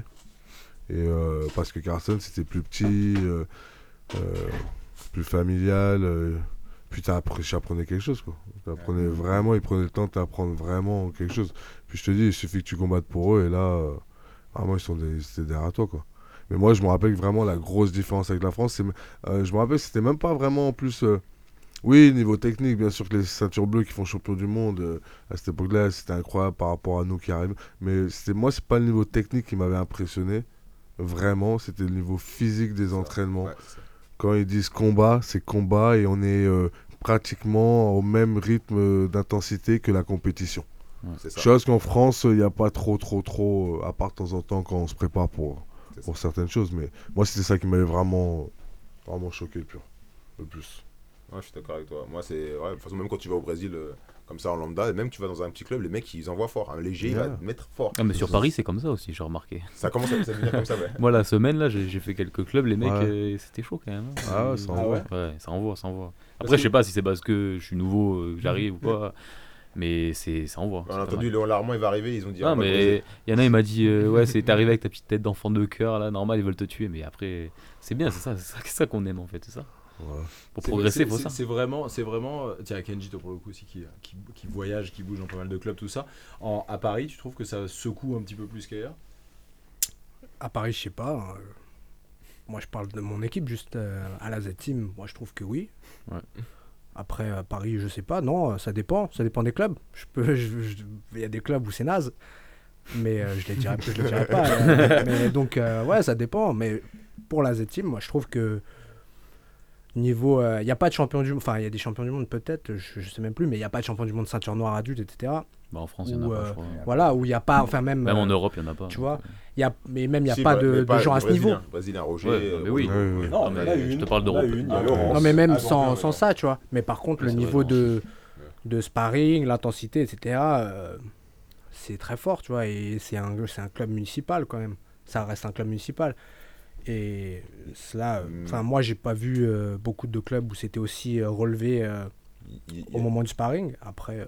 Et euh, parce que Carson, c'était plus petit, euh, euh, plus familial. Puis j'apprenais quelque chose, quoi. T'apprenais vraiment, ils prenaient le temps de t'apprendre vraiment quelque chose. Puis je te dis, il suffit que tu combattes pour eux, et là, euh, vraiment, ils sont des, derrière toi, quoi. Mais moi, je me rappelle vraiment la grosse différence avec la France, euh, je me rappelle que c'était même pas vraiment en plus. euh, oui, niveau technique, bien sûr que les ceintures bleues qui font champion du monde, euh, à cette époque-là, c'était incroyable par rapport à nous qui arrivent. Mais c'était, moi, c'est pas le niveau technique qui m'avait impressionné. Vraiment, c'était le niveau physique des entraînements. Ouais. Quand ils disent combat, c'est combat et on est euh, pratiquement au même rythme d'intensité que la compétition. c'est ça. Chose qu'en France, il n'y a pas trop, trop, trop, euh, à part de temps en temps quand on se prépare pour, pour certaines choses. Mais moi, c'était ça qui m'avait vraiment, vraiment choqué le, plus, le plus. Ouais, je suis d'accord avec toi. Moi, c'est. Ouais, de toute façon, même quand tu vas au Brésil, euh, comme ça en lambda, et même tu vas dans un petit club, les mecs ils envoient fort. Un léger, il va te mettre fort. Ah, mais sur Paris, c'est comme ça aussi, j'ai remarqué. Ça commence à, devient comme ça, ouais. Moi, la semaine, là, j'ai fait quelques clubs, les mecs, Ouais. euh, c'était chaud quand même. hein. Ah ouais, ça Ah envoie. ouais Ouais, ça envoie, ça envoie. Après, je sais pas si c'est parce que je suis nouveau, euh, que j'arrive ou quoi. Mais c'est ça envoie. On a entendu. Léon Larmand, il va arriver, ils ont dit. Non, mais il y en a, il m'a dit euh, Ouais, c'est t'es arrivé avec ta petite tête d'enfant de cœur, là, normal, ils veulent te tuer. Mais après, c'est bien, c'est ça, c'est ça, c'est ça qu'on aime en fait, c'est ça. Pour progresser, c'est- faut c'est- ça. C'est vraiment, c'est vraiment. euh, Tiens, Kenji, toi pour le coup aussi, qui, qui, qui voyage, qui bouge dans pas mal de clubs, tout ça. En, à Paris, tu trouves que ça secoue un petit peu plus qu'ailleurs? À Paris, je sais pas. hein. Moi, je parle de mon équipe, juste euh, à la Z-Team. Moi, je trouve que oui. Ouais. Après, à Paris, je sais pas. Non, ça dépend. Ça dépend des clubs. Je peux, Il y a des clubs où c'est naze. Mais euh, je je les dirai pas. euh, mais donc, euh, ouais, ça dépend. Mais pour la Z-Team, moi, je trouve que niveau. euh, Il n'y a pas de champion du monde. Enfin, il y a des champions du monde, peut-être. Je, je sais même plus. Mais il n'y a pas de champion du monde ceinture noire adulte, etc. Bah, en France, il y en a pas, euh, je crois. Voilà, où il n'y a pas. Enfin, même. Même en euh, Europe, il y en a pas. tu vois, il y a, mais même, il n'y a Si, pas bah, de, gens à ce niveau. Brésilien, Roger. Ouais, euh, mais oui. Ouais. Non, mais je te parle d'Europe. une, il y a Ah. Non, mais même Ah, sans, sans ouais. ça, tu vois. Mais par contre, le niveau de, de sparring, l'intensité, etc., euh, c'est très fort, tu vois. Et c'est un, c'est un club municipal quand même. Ça reste un club municipal. Et cela, euh, Mm. enfin, moi, j'ai pas vu euh, beaucoup de clubs où c'était aussi euh, relevé il- il- au moment du sparring. Après,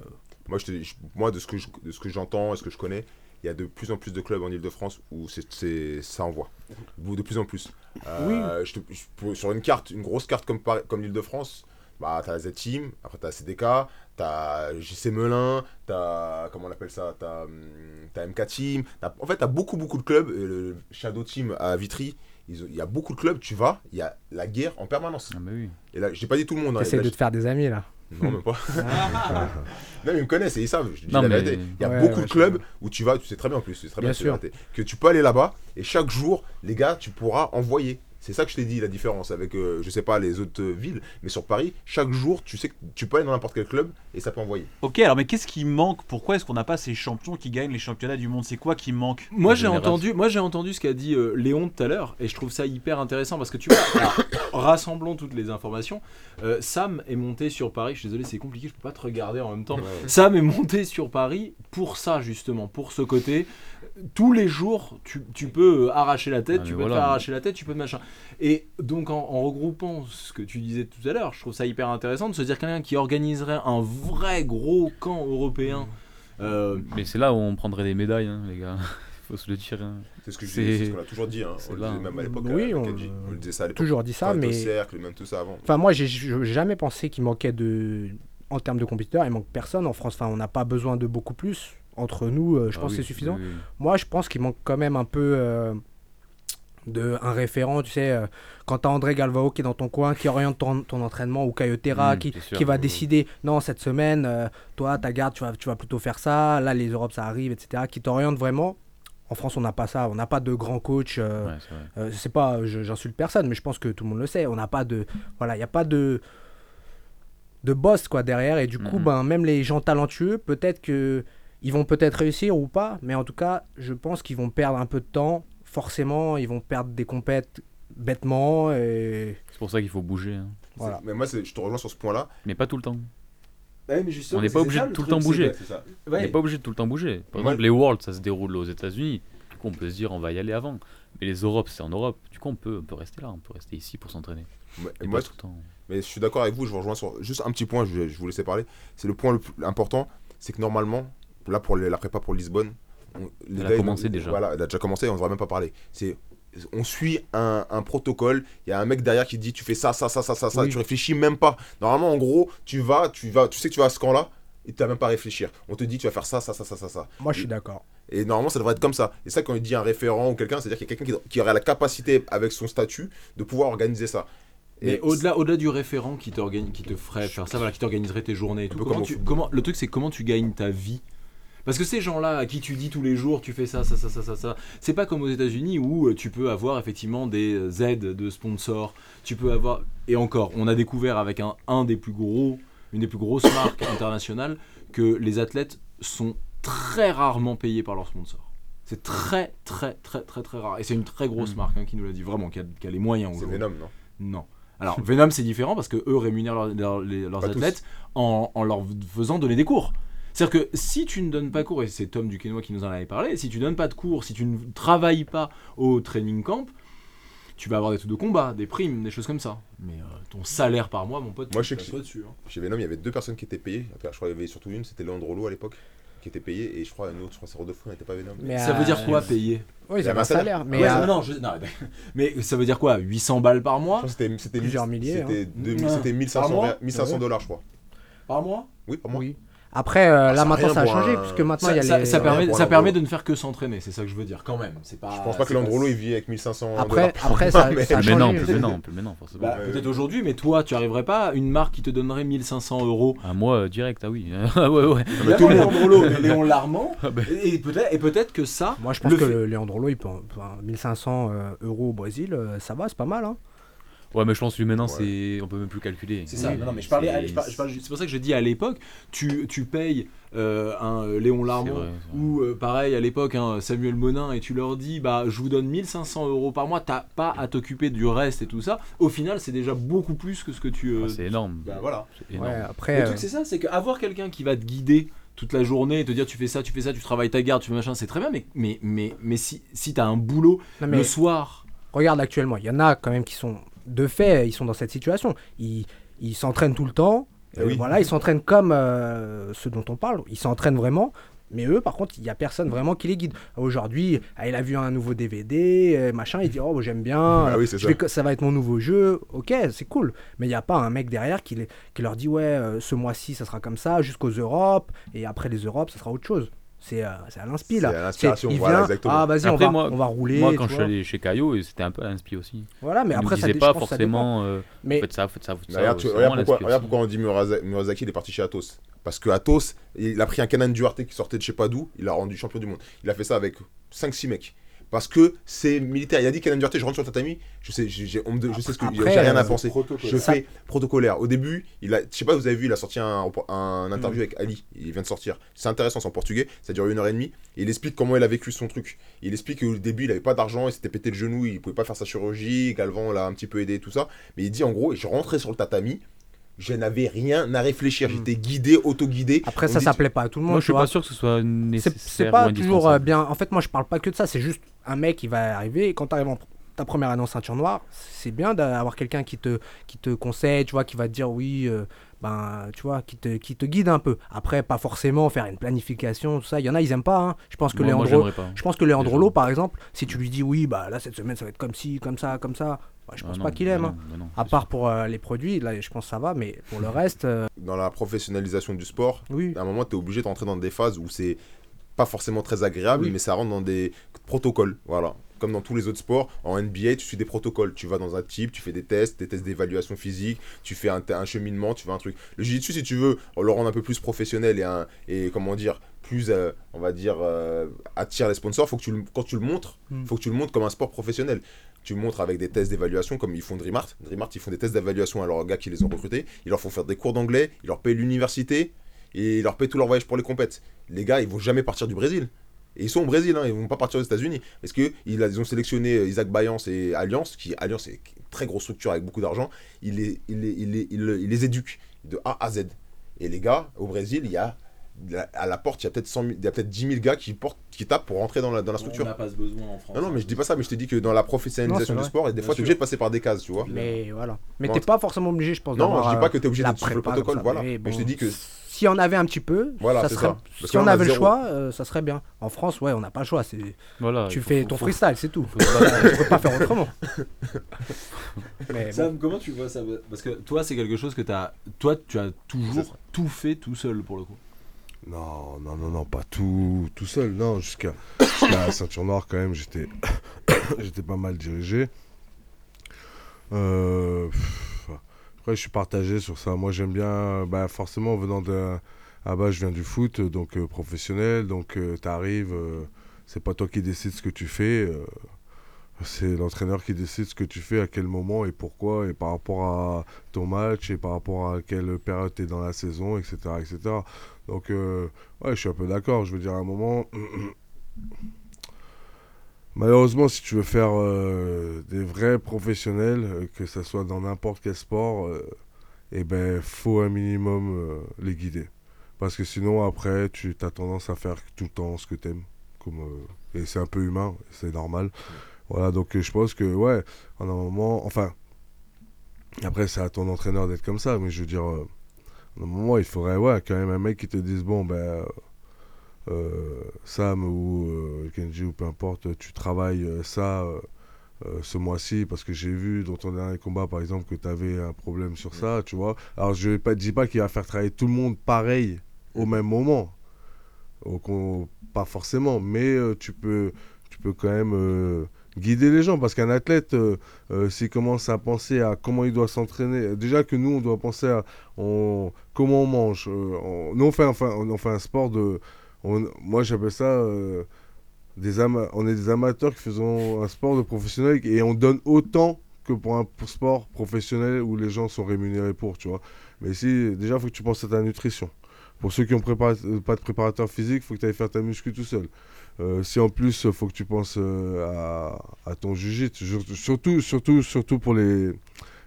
Moi, je te- je- moi, de ce que je- de ce que j'entends et ce que je connais, il y a de plus en plus de clubs en Ile-de-France où c'est, ça envoie. De plus en plus. Euh, je te- je peux- sur une carte, une grosse carte comme, comme l'Île-de-France, bah, t'as la Z-Team, après t'as CDK, t'as JC Melun, t'as. Comment on appelle ça T'as, hum, t'as MK Team. en fait, t'as beaucoup, beaucoup de clubs. Et le Shadow Team à Vitry, il y a beaucoup de clubs, tu vas, il y a la guerre en permanence. Ah, mais oui. Et là, j'ai pas dit tout le monde. hein, t'essayes là, de te faire des amis, là. non, même pas. non, mais ils me connaissent et ils savent. Je dis Non, la mais- vérité. Il y a Ouais, beaucoup ouais, de clubs où tu vas, tu sais très bien en plus, c'est très bien, Bien sûr. que tu peux aller là-bas et chaque jour, les gars, tu pourras envoyer. C'est ça que je t'ai dit, la différence avec, euh, je sais pas, les autres euh, villes, mais sur Paris, chaque jour, tu sais que tu peux aller dans n'importe quel club et ça peut envoyer. Ok, alors mais qu'est-ce qui manque? Pourquoi est-ce qu'on n'a pas ces champions qui gagnent les championnats du monde? C'est quoi qui manque? Moi j'ai entendu, moi j'ai entendu ce qu'a dit euh, Léon tout à l'heure et je trouve ça hyper intéressant parce que tu vois, alors, rassemblons toutes les informations. Euh, Sam est monté sur Paris. Je suis désolé, c'est compliqué, je peux pas te regarder en même temps. Sam est monté sur Paris pour ça justement, pour ce côté. Tous les jours, tu, tu peux euh, arracher la tête, Ah, tu peux te faire mais- arracher la tête, tu peux te machin. Et donc en, en regroupant ce que tu disais tout à l'heure, je trouve ça hyper intéressant de se dire quelqu'un qui organiserait un vrai gros camp européen. euh, Mais c'est là où on prendrait des médailles, hein, les gars. Faut se le dire. hein. C'est ce que je ce qu'on a toujours dit. Hein. On le disait même à l'époque. Oui, on- on le disait ça à l'époque. Toujours dit ça, mais. cercle, même tout ça avant. Enfin, moi, j'ai j'ai jamais pensé qu'il manquait de. En termes de compétiteurs, il manque personne en France. Enfin, on n'a pas besoin de beaucoup plus. Entre nous, euh, je Ah pense oui, que c'est suffisant. oui, oui. Moi, je pense qu'il manque quand même un peu euh, de un référent. Tu sais, euh, quand tu as André Galvao qui est dans ton coin, qui oriente ton, ton entraînement, ou Caio Terra Mmh, qui, sûr. qui va décider non, cette semaine, euh, toi, ta garde, tu vas, tu vas plutôt faire ça. Là, les Europes, ça arrive, etc. Qui t'oriente vraiment. En France, on n'a pas ça. On n'a pas de grand coach. Ouais, c'est pas, j'insulte personne, mais je pense que tout le monde le sait. On n'a pas de, voilà, il n'y a pas de de boss quoi derrière, et du coup, Mhm. ben même les gens talentueux, peut-être que ils vont peut-être réussir ou pas, mais en tout cas, je pense qu'ils vont perdre un peu de temps. Forcément, ils vont perdre des compètes bêtement et C'est pour ça qu'il faut bouger. hein. voilà. Mais moi, je te rejoins sur ce point-là. Mais pas tout le temps. Ouais, mais justement, On n'est pas obligé ça, de tout le temps bouger. On n'est pas obligé de tout le temps bouger. Par exemple, les Worlds, ça se déroule aux États-Unis. Du coup, on peut se dire, on va y aller avant. Mais les Europes, c'est en Europe. Du coup, on peut, on peut rester là. On peut rester ici pour s'entraîner. Ouais, Et Moi, pas tout le temps. Mais je suis d'accord avec vous, je vous rejoins sur juste un petit point, je, vais- je vous laisser parler. C'est le point le plus important, c'est que normalement, là pour la prépa pour Lisbonne, on- les Elle a gars, ils- commencé déjà. Voilà, elle a déjà commencé, on ne devrait même pas parler. C'est on suit un, un protocole, il y a un mec derrière qui dit tu fais ça, ça, ça, ça, ça, ça, Oui. tu réfléchis même pas. Normalement, en gros, tu vas, tu vas, tu sais que tu vas à ce camp-là, et tu n'as même pas à réfléchir. On te dit tu vas faire ça, ça, ça, ça, ça, ça. Moi, je suis d'accord. Et normalement, ça devrait être comme ça. Et ça, quand il dit un référent ou quelqu'un, c'est-à-dire qu'il y a quelqu'un qui, qui aurait la capacité, avec son statut, de pouvoir organiser ça. Mais au-delà, au-delà du référent qui, qui te ferait faire ça, voilà, qui t'organiserait tes journées et tout, comment au tu, comment, le truc c'est comment tu gagnes ta vie. Parce que ces gens-là à qui tu dis tous les jours tu fais ça, ça, ça, ça, ça, ça, c'est pas comme aux États-Unis où euh, tu peux avoir effectivement des euh, aides de sponsors, tu peux avoir. Et encore, on a découvert avec un, un des plus gros, une des plus grosses marques internationales que les athlètes sont très rarement payés par leurs sponsors. C'est très, très, très, très, très rare. Et c'est une très grosse Mm. marque hein, qui nous l'a dit, vraiment, qui a, qui a les moyens. c'est. Venom, non? Non. Alors, Venom, c'est différent parce que eux rémunèrent leurs, leurs- les- leurs Pas tous. athlètes en, en leur faisant donner des cours. C'est-à-dire que si tu ne donnes pas cours, et c'est Tom Duquesnoy qui nous en avait parlé, si tu donnes pas de cours, si tu ne travailles pas au training camp, tu vas avoir des trucs de combat, des primes, des choses comme ça. Mais euh, ton salaire par mois, mon pote, Moi, tu je sais que dessus. hein. Chez Venom, il y avait deux personnes qui étaient payées. Enfin, je crois qu'il y avait surtout une, c'était Leandrolo à l'époque, qui était payée. Et je crois une autre, je crois que c'est Rodolfo, n'était pas Venom. Mais, Ça euh, veut dire quoi payer? Oui, ils y avaient avait un un salaire. salaire. Mais Ouais, euh, non, non, je- non, mais ça veut dire quoi 800 balles par Je mois crois que c'était c'était Plusieurs mille- milliers, C'était hein. 2000 Ouais. c'était Par 1500 mois? rea- 1500 Ouais. dollars, je crois. Par mois? Oui, par mois. oui. Après, euh, ça là a maintenant rien ça a changé, puisque maintenant ça, il y a ça- les. ça permet, ça permet de ne faire que s'entraîner, c'est ça que je veux dire quand même. C'est pas. Je pense pas que c'est Leandrolo il vit avec 1500 Après, après ça, mais- ça a Plus forcément. Bah, peut-être aujourd'hui, mais toi, tu arriverais pas à une marque qui te donnerait 1500 euros. Un mois euh, direct, ah oui. Ah ouais, ouais. Il tout le monde. mais Léon Larmand. Ah ben. Et, peut-être, et peut-être que ça. Moi, je pense le que Leandrolo, il peut, enfin, 1500 euh, euros au Brésil, euh, ça va, c'est pas mal. Hein. Ouais, mais je pense que lui maintenant, Ouais. c'est... on peut même plus calculer. C'est ça, non, non, mais je parlais, C'est- pour ça que je dis à l'époque, tu, tu payes euh, un euh, Léon vrai. ou euh, pareil à l'époque un Samuel Monin et tu leur dis bah je vous donne 1500 euros par mois, t'as pas à t'occuper du reste et tout ça. Au final, c'est déjà beaucoup plus que ce que tu. euh, Ah, c'est énorme. bah voilà. C'est énorme. Ouais, Le après, truc euh, c'est ça, c'est qu'avoir quelqu'un qui va te guider toute la journée et te dire tu fais ça, tu fais ça, tu travailles ta garde, tu fais machin, c'est très bien, mais mais mais mais si si t'as un boulot non, mais le soir, regarde actuellement, il y en a quand même qui sont, de fait, ils sont dans cette situation. Ils s'entraînent tout le temps. Euh, oui. Voilà, ils s'entraînent comme euh, ceux dont on parle. Ils s'entraînent vraiment. Mais eux, par contre, il n'y a personne vraiment qui les guide. Aujourd'hui, ah, il a vu un nouveau DVD, euh, machin, il dit Oh, j'aime bien, Ah oui, c'est je ça. vais ça va être mon nouveau jeu. Ok, c'est cool. Mais il n'y a pas un mec derrière qui, les- qui leur dit Ouais, euh, ce mois-ci, ça sera comme ça, jusqu'aux Europes, et après les Europes, ça sera autre chose. C'est euh, c'est à l'inspi, là. C'est à l'inspiration, voilà, exactement. Ah, vas-y, on va, moi- on va rouler. Moi, quand je suis allé chez Caillot, c'était un peu inspi aussi. Voilà, mais après, ça disait pas je pense que ça dépend. forcément euh, Mais faites ça, faites ça, faites ça. Regarde, tu- pourquoi, l'inspi regarde pourquoi on dit Murasa- Murasaki il est parti chez Atos. Parce que Atos, il a pris un Canan Duarte qui sortait de je sais pas d'où, il l'a rendu champion du monde. Il a fait ça avec 5-6 mecs. Parce que c'est militaire. Il a dit Canan Duarte, je rentre sur le tatami, je sais, j'ai- on me je sais ce que j'ai rien à euh, penser. Je Ça- fais protocolaire. Au début, il a, je sais pas, vous avez vu, il a sorti un, un interview avec Ali. Il vient de sortir. C'est intéressant, c'est en portugais. Ça dure une heure et demie. Et il explique comment il a vécu son truc. Il explique qu'au début, il avait pas d'argent, il s'était pété le genou, il pouvait pas faire sa chirurgie. Galvan l'a un petit peu aidé, tout ça. Mais il dit en gros, je rentrais sur le tatami. Je n'avais rien à réfléchir. Mm. J'étais guidé, auto-guidé. après, On ça dit- s'appelait pas à tout le monde. Moi, je suis pas sûr que ce soit nécessaire. C'est ou pas toujours euh, bien. En fait, moi, je parle pas que de ça. C'est juste un mec qui va arriver. Et quand tu arrives en ta première en ceinture noire, c'est bien d'avoir quelqu'un qui te, qui te conseille, tu vois, qui va te dire oui, euh, ben, tu vois, qui te, qui te guide un peu. Après, pas forcément faire une planification, tout ça. Il y en a, ils aiment pas. hein. Je pense que Moi, moi, Leandro, je pense que Leandro Déjà. Lo, par exemple, si tu lui dis oui, bah là, cette semaine, ça va être comme ci, comme ça, comme ça, bah, je Ah pense non, pas qu'il bah aime. non, hein. bah non, À part pour euh, les produits, là, je pense que ça va, mais pour le reste, euh, Dans la professionnalisation du sport, oui. à un moment, tu es obligé d'entrer dans des phases où c'est pas forcément très agréable, Oui. mais ça rentre dans des protocoles. Voilà. Comme dans tous les autres sports, en NBA, tu suis des protocoles. Tu vas dans un type, tu fais des tests, des tests d'évaluation physique, tu fais un, un cheminement, tu fais un truc. Le jiu-jitsu, si tu veux, le rendre un peu plus professionnel et, un, et comment dire, plus, euh, on va dire, euh, attire les sponsors, faut que tu le- quand tu le montres, Mm. faut que tu le montres comme un sport professionnel. Tu le montres avec des tests d'évaluation, comme ils font Dreamart. Dreamart, ils font des tests d'évaluation à leurs gars qui les ont recrutés. Ils leur font faire des cours d'anglais, ils leur payent l'université et ils leur payent tout leur voyage pour les compètes. Les gars, ils vont jamais partir du Brésil. Et ils sont au Brésil, hein, ils vont pas partir aux États-Unis. Parce qu'ils ils ont sélectionné euh, Isaac Bayance et Alliance, qui Alliance est une très grosse structure avec beaucoup d'argent. Ils les, ils, les, ils, les, ils les- ils les éduquent de A à Z. Et les gars, au Brésil, il y a à la porte, il y a peut-être 100 000 il y a peut-être 10 000 gars qui, portent, qui tapent pour rentrer dans la, dans la structure. On n'a pas ce besoin en France. Non, non, mais je dis pas ça, mais je te dis que dans la professionnalisation Non, du sport, et des Bien fois, tu es obligé de passer par des cases, tu vois. Mais voilà. Mais t'es pas forcément obligé, je pense. Non, je dis euh, pas que tu es obligé la de suivre le protocole, voilà. Mais je te dis que Si on avait un petit peu, Voilà, ça c'est serait... ça. Parce si on avait le choix, euh, ça serait bien. En France, ouais, on n'a pas le choix. C'est... Voilà, tu fais faut- ton faut- freestyle, c'est tout. tu peux pas faire autrement. Mais bon. Sam, comment tu vois ça? Parce que toi, c'est quelque chose que tu as. Toi, tu as toujours tout fait tout seul pour le coup. Non, non, non, non, pas tout, tout seul. Non, jusqu'à la ceinture noire, quand même, j'étais j'étais pas mal dirigé. Euh, pff, après, je suis partagé sur ça. Moi, j'aime bien, bah, forcément, venant de. Ah bah, je viens du foot, donc euh, professionnel. Donc, tu t'arrives, euh, c'est pas toi qui décides ce que tu fais. euh, c'est l'entraîneur qui décide ce que tu fais, à quel moment et pourquoi, et par rapport à ton match, et par rapport à quelle période tu es dans la saison, etc. etc. Donc, euh, ouais, je suis un peu d'accord. Je veux dire, à un moment, malheureusement, si tu veux faire euh, des vrais professionnels, euh, que ce soit dans n'importe quel sport, euh, eh ben, faut un minimum euh, les guider. Parce que sinon, après, tu as tendance à faire tout le temps ce que tu aimes. Comme, et c'est un peu humain, c'est normal. Voilà, donc je pense que, ouais, à un moment, enfin, après, c'est à ton entraîneur d'être comme ça, mais je veux dire, à un moment, il faudrait, ouais, quand même un mec qui te dise, bon, ben, Sam ou euh, Kenji ou peu importe, tu travailles euh, ça euh, euh, ce mois-ci parce que j'ai vu dans ton dernier combat, par exemple, que tu avais un problème sur ça, tu vois. Alors, je ne dis pas qu'il va faire travailler tout le monde pareil au même moment. Au pas forcément, mais euh, tu, peux, tu peux quand même euh, guider les gens parce qu'un athlète, euh, euh, s'il commence à penser à comment il doit s'entraîner, déjà que nous, on doit penser à on- comment on mange. euh, on- nous, on fait, enfin, on, on fait un sport de. Moi, j'appelle ça. euh, on est des amateurs qui faisons un sport de professionnel et on donne autant que pour un sport professionnel où les gens sont rémunérés pour, tu vois. Mais ici, déjà, il faut que tu penses à ta nutrition. Pour ceux qui ont préparé- euh, pas de préparateur physique, il faut que tu ailles faire ta muscu tout seul. Euh, si en plus, il faut que tu penses à, ton jiu-jitsu, Sur- surtout, surtout, surtout pour les...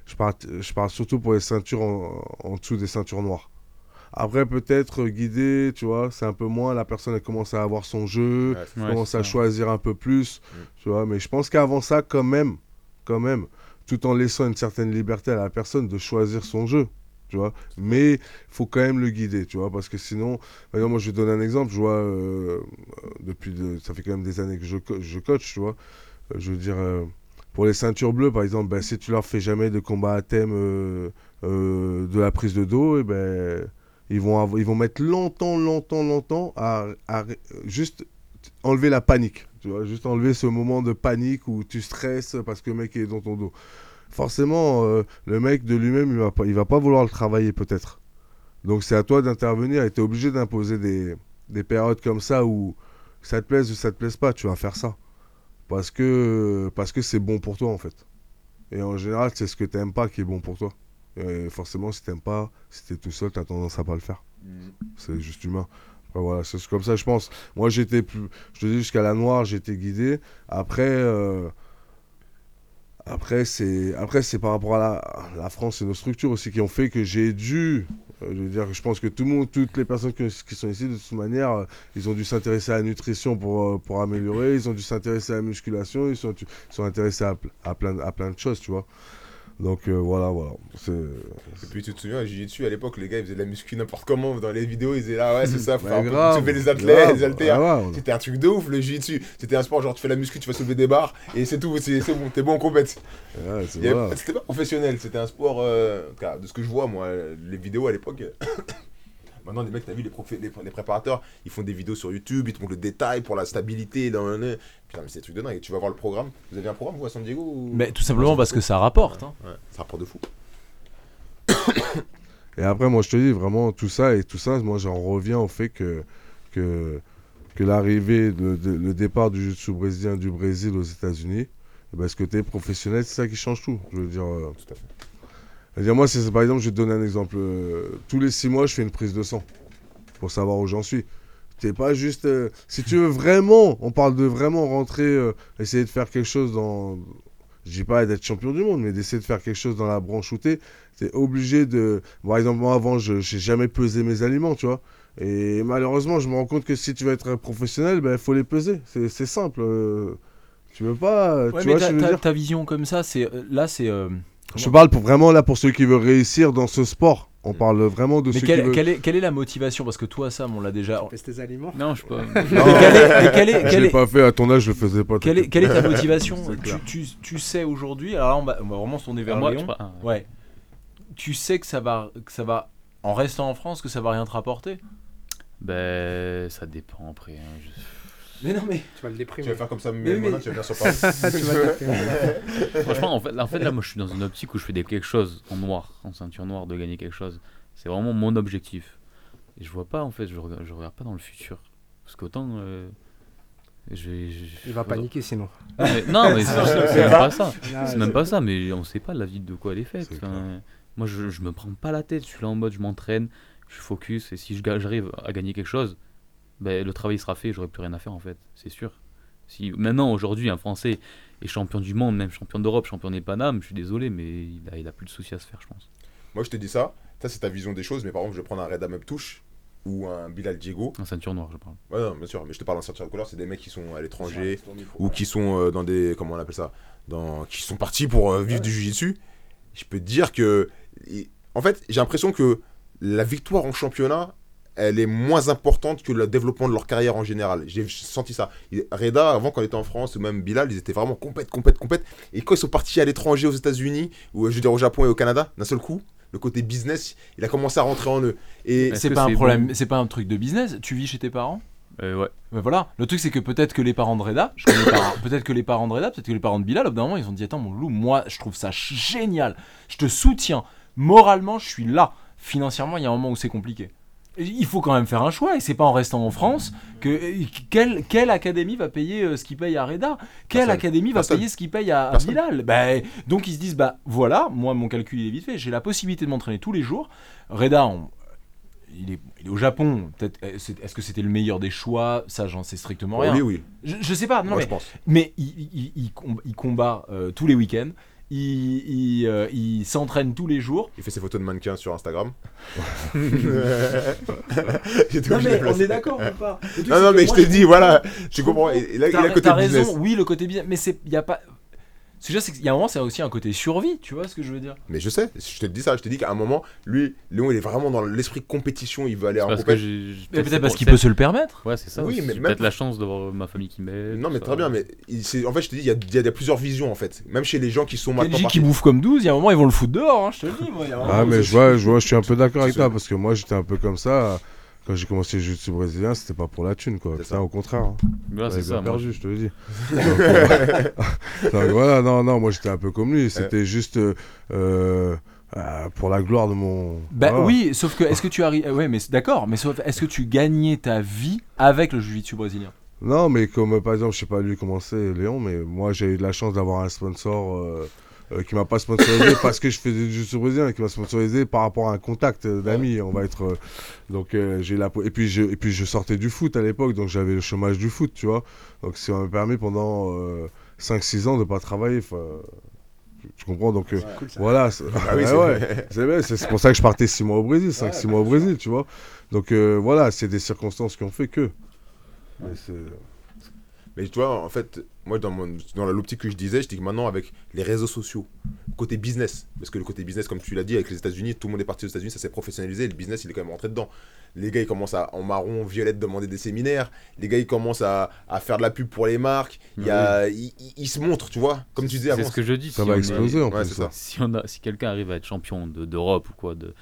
Je parle, surtout pour les ceintures en dessous des ceintures noires. Après, peut-être euh, guider, tu vois, c'est un peu moins. La personne, elle commence à avoir son jeu, Ouais, commence à ça. choisir un peu plus, Mm. tu vois. Mais je pense qu'avant ça, quand même, quand même, tout en laissant une certaine liberté à la personne de choisir son jeu, tu vois. Mais il faut quand même le guider, tu vois, parce que sinon, par exemple, moi, je vais donner un exemple. Je vois, euh, depuis, de- ça fait quand même des années que je, je coach, tu vois. Euh, je veux dire, euh, pour les ceintures bleues, par exemple, ben, si tu leur fais jamais de combat à thème euh, euh, de la prise de dos, et ben, ils vont, ils mettre longtemps, longtemps, longtemps à, juste enlever la panique. Tu vois, juste enlever ce moment de panique où tu stresses parce que le mec est dans ton dos. Forcément, euh, le mec de lui-même, il va va pas vouloir le travailler peut-être. Donc c'est à toi d'intervenir et tu es obligé d'imposer des, des périodes comme ça où ça te plaise ou ça te plaise pas, tu vas faire ça. Parce que parce que c'est bon pour toi en fait. Et en général, c'est ce que tu pas qui est bon pour toi. Et forcément, si t'aimes pas, si t'es tout seul, t'as tendance à pas le faire. C'est juste humain. Après, voilà, c'est comme ça, je pense. Moi, j'étais plus. Je te dis, jusqu'à la noire, j'étais guidé. Après, euh, après c'est après c'est par rapport à la, France et nos structures aussi qui ont fait que j'ai dû. euh, je veux dire, je pense que tout le monde, toutes les personnes qui, qui sont ici, de toute manière, euh, ils ont dû s'intéresser à la nutrition pour, euh, pour améliorer. Ils ont dû s'intéresser à la musculation. Ils sont, ils sont intéressés à, à, plein, à plein de choses, tu vois. Donc euh, voilà, voilà. Et puis tu te souviens, à Jiu-Jitsu à l'époque, les gars ils faisaient de la muscu n'importe comment. Dans les vidéos, ils disaient là, ouais, c'est ça, faut Bah, soulever les athlètes, les haltères. Ah ouais, C'était un truc de ouf le Jiu-Jitsu. C'était un sport genre tu fais la muscu, tu vas soulever des barres et c'est tout, c'est bon, t'es bon en compète. ouais. C'était pas professionnel, c'était un sport, euh, de ce que je vois moi, les vidéos à l'époque. Maintenant, les mecs, t'as vu, les, les, préparateurs, ils font des vidéos sur YouTube, ils te montrent le détail pour la stabilité. Dans. Putain, mais c'est des trucs de dingue. Et tu vas voir le programme. Vous avez un programme, vous, à San Diego ou... Mais tout simplement parce que ça rapporte. hein. Ouais, ça rapporte de fou. Et après, moi, je te dis vraiment tout ça et tout ça, moi, j'en reviens au fait que, que, que l'arrivée, de- le départ du jiu-jitsu brésilien du Brésil aux États-Unis, eh ben, ce côté professionnel, c'est ça qui change tout. Je veux dire, euh, Tout à fait. c'est-à-dire, moi, c'est, par exemple, je vais te donner un exemple. euh, tous les six mois, je fais une prise de sang pour savoir où j'en suis. T'es pas juste. euh, si tu veux vraiment, on parle de vraiment rentrer, euh, essayer de faire quelque chose dans. Je dis pas d'être champion du monde, mais d'essayer de faire quelque chose dans la branche où t'es. T'es obligé de. Par exemple, moi avant, je j'ai jamais pesé mes aliments, tu vois. Et malheureusement, je me rends compte que si tu veux être professionnel, il ben, faut les peser. C'est c'est simple. euh, tu veux pas. Ouais, tu mais vois ta, je veux ta- dire? ta vision comme ça, c'est là, c'est. Je parle pour, vraiment là pour ceux qui veulent réussir dans ce sport. On parle vraiment de Mais ceux qui quelle, veulent. quelle est, quelle est la motivation? Parce que toi, Sam, on l'a déjà. Pèse tes aliments? Non, je sais pas. Mais quelle est, mais quelle est- Je quelle l'ai est- pas fait à ton âge, je le faisais pas. quelle est- quelle est ta motivation? Tu, tu, tu sais aujourd'hui, alors là, on va, on va vraiment se tourner vers moi, Léon. je. Ah, ouais. Ouais. Tu sais que ça va, que ça va, en restant en France, que ça va rien te rapporter? Ben, ça dépend après. hein, je- Mais non, mais. Tu vas le Tu déprimer. vas faire comme ça, mais, Mais- mais- maintenant, tu vas venir sur Paris. tu. Franchement, en fait, en fait, là, moi, je suis dans une optique où je fais des quelque chose en noir, en ceinture noire, de gagner quelque chose. C'est vraiment mon objectif. Et je vois pas, en fait, je regarde, je regarde pas dans le futur. Parce qu'autant. euh, je vais- je- Il va paniquer sinon. Non, mais, non, mais c'est c'est- c'est même pas ça. Ah, C'est même pas ça, mais on sait pas la vie de quoi elle est faite. Enfin, moi, je, je me prends pas la tête. Je suis là en mode, je m'entraîne, je suis focus. Et si j'arrive à gagner quelque chose, ben, le travail sera fait. J'aurai plus rien à faire en fait, c'est sûr. Si maintenant, aujourd'hui, un Français est champion du monde, même champion d'Europe, champion des Paname, je suis désolé, mais il a, il a plus de soucis à se faire, je pense. Moi, je te dis ça. Ça, c'est ta vision des choses. Mais par exemple, je vais prendre un Red Up Touche. ou un Bilal Diego. Un ceinture noire, je parle. Ouais, non, bien sûr, mais je te parle d'un certain couleur, c'est des mecs qui sont à l'étranger ou qui sont euh, dans des. Comment on appelle ça dans, Qui sont partis pour euh, vivre du jiu-jitsu. Je peux te dire que. i- En fait, j'ai l'impression que la victoire en championnat, elle est moins importante que le développement de leur carrière en général. J'ai senti ça. Reda, avant, quand il était en France, ou même Bilal, ils étaient vraiment compètes, compètes, compètes. Et quand ils sont partis à l'étranger, aux États-Unis, ou je veux dire au Japon et au Canada, d'un seul coup, le côté business, il a commencé à rentrer en eux. Et C'est pas un problème, bon c'est pas un truc de business? Tu vis chez tes parents? Euh, ouais. Ben voilà. Le truc c'est que peut-être que les parents de Reda, peut-être que les parents de Reda, peut-être que les parents de Bilal, au bout d'un moment ils ont dit attends mon loup, moi je trouve ça génial, je te soutiens, moralement je suis là, financièrement il y a un moment où c'est compliqué. Il faut quand même faire un choix et c'est pas en restant en France que euh, quelle, quelle académie va payer euh, ce qu'il paye à Reda? Quelle Personne. académie va Personne. payer ce qu'il paye à, à. Bilal? Ben, Donc ils se disent bah voilà, moi mon calcul il est vite fait, j'ai la possibilité de m'entraîner tous les jours. Reda, on- il, est, il est au Japon. Peut-être, euh, est-ce que c'était le meilleur des choix? Ça, j'en sais strictement rien. oui, oui, Je, je sais pas. Non, moi mais je pense. mais il, il- il com- il combat euh, tous les week-ends. Il, il, euh, il s'entraîne tous les jours. Il fait ses photos de mannequins sur Instagram. Non mais on est d'accord ou pas Non, c'est non, mais je t'ai dit, voilà, tu comprends. comprends. Et, et là, il a le côté business. raison. Oui, le côté business. Mais c'est, il y a pas. Ce que je veux dire, c'est qu'il y a un moment, c'est aussi un côté survie. Tu vois ce que je veux dire? Mais je sais, je te dis ça, je te dis qu'à un moment, lui, Léon, il est vraiment dans l'esprit compétition, il veut aller en compétition. Mais c'est Peut-être parce qu'il c'est- peut se le permettre. Ouais, c'est ça. Oui, mais peut-être la chance d'avoir ma famille qui m'aide. Non, mais très bien, mais il- c'est- en fait, je te dis, il y a, il y a- il y a plusieurs visions en fait. Même chez les gens qui sont maintenant. Kenji qui partis- bouffe comme 12, il y a un moment, ils vont le foutre dehors. hein, je te le dis, moi. Ah, mais c'est- je vois, je vois, je suis un peu d'accord avec C'est toi ça. parce que moi j'étais un peu comme ça. Quand j'ai commencé le jiu-jitsu brésilien, c'était pas pour la thune quoi. Ça. au contraire. hein. C'est ça. moi, perdu, je te le dis. Donc, euh, donc voilà, non, non, moi j'étais un peu comme lui. C'était juste euh, euh, euh, pour la gloire de mon. Bah Voilà. oui, sauf que est-ce que tu arrives. euh, Ouais, mais d'accord, mais sauf est-ce que tu gagnais ta vie avec le jiu-jitsu brésilien? Non, mais comme euh, par exemple, je sais pas lui comment c'est, Léon, mais moi j'ai eu de la chance d'avoir un sponsor euh, euh, qui m'a pas sponsorisé parce que je fais du jiu-jitsu brésilien, qui m'a sponsorisé par rapport à un contact euh, d'amis. On va être. euh, donc euh, j'ai la. Et puis, je, et puis je sortais du foot à l'époque, donc j'avais le chômage du foot, tu vois. Donc ça m'a permis pendant euh, 5-6 ans de pas travailler. tu- comprends donc euh, voilà c'est- Ah oui, Ouais, pour ça que je partais 6 mois au Brésil 5-6 mois au Brésil tu vois donc euh, voilà c'est des circonstances qui ont fait que Mais Mais tu vois, en fait, moi, dans, mon, dans la- l'optique que je disais, je dis que maintenant, avec les réseaux sociaux, côté business, parce que le côté business, comme tu l'as dit, avec les États-Unis, tout le monde est parti aux États-Unis, ça s'est professionnalisé, et le business, il est quand même rentré dedans. Les gars, ils commencent à, en marron, violette, demander des séminaires. Les gars, ils commencent à, à faire de la pub pour les marques. Il y a, ils, ils- ils se montrent, tu vois, comme tu disais C'est avant. ce que je dis. ça si va est- exploser en Ouais, plus c'est ça. Si, on a, si quelqu'un arrive à être champion de- d'Europe ou quoi, de,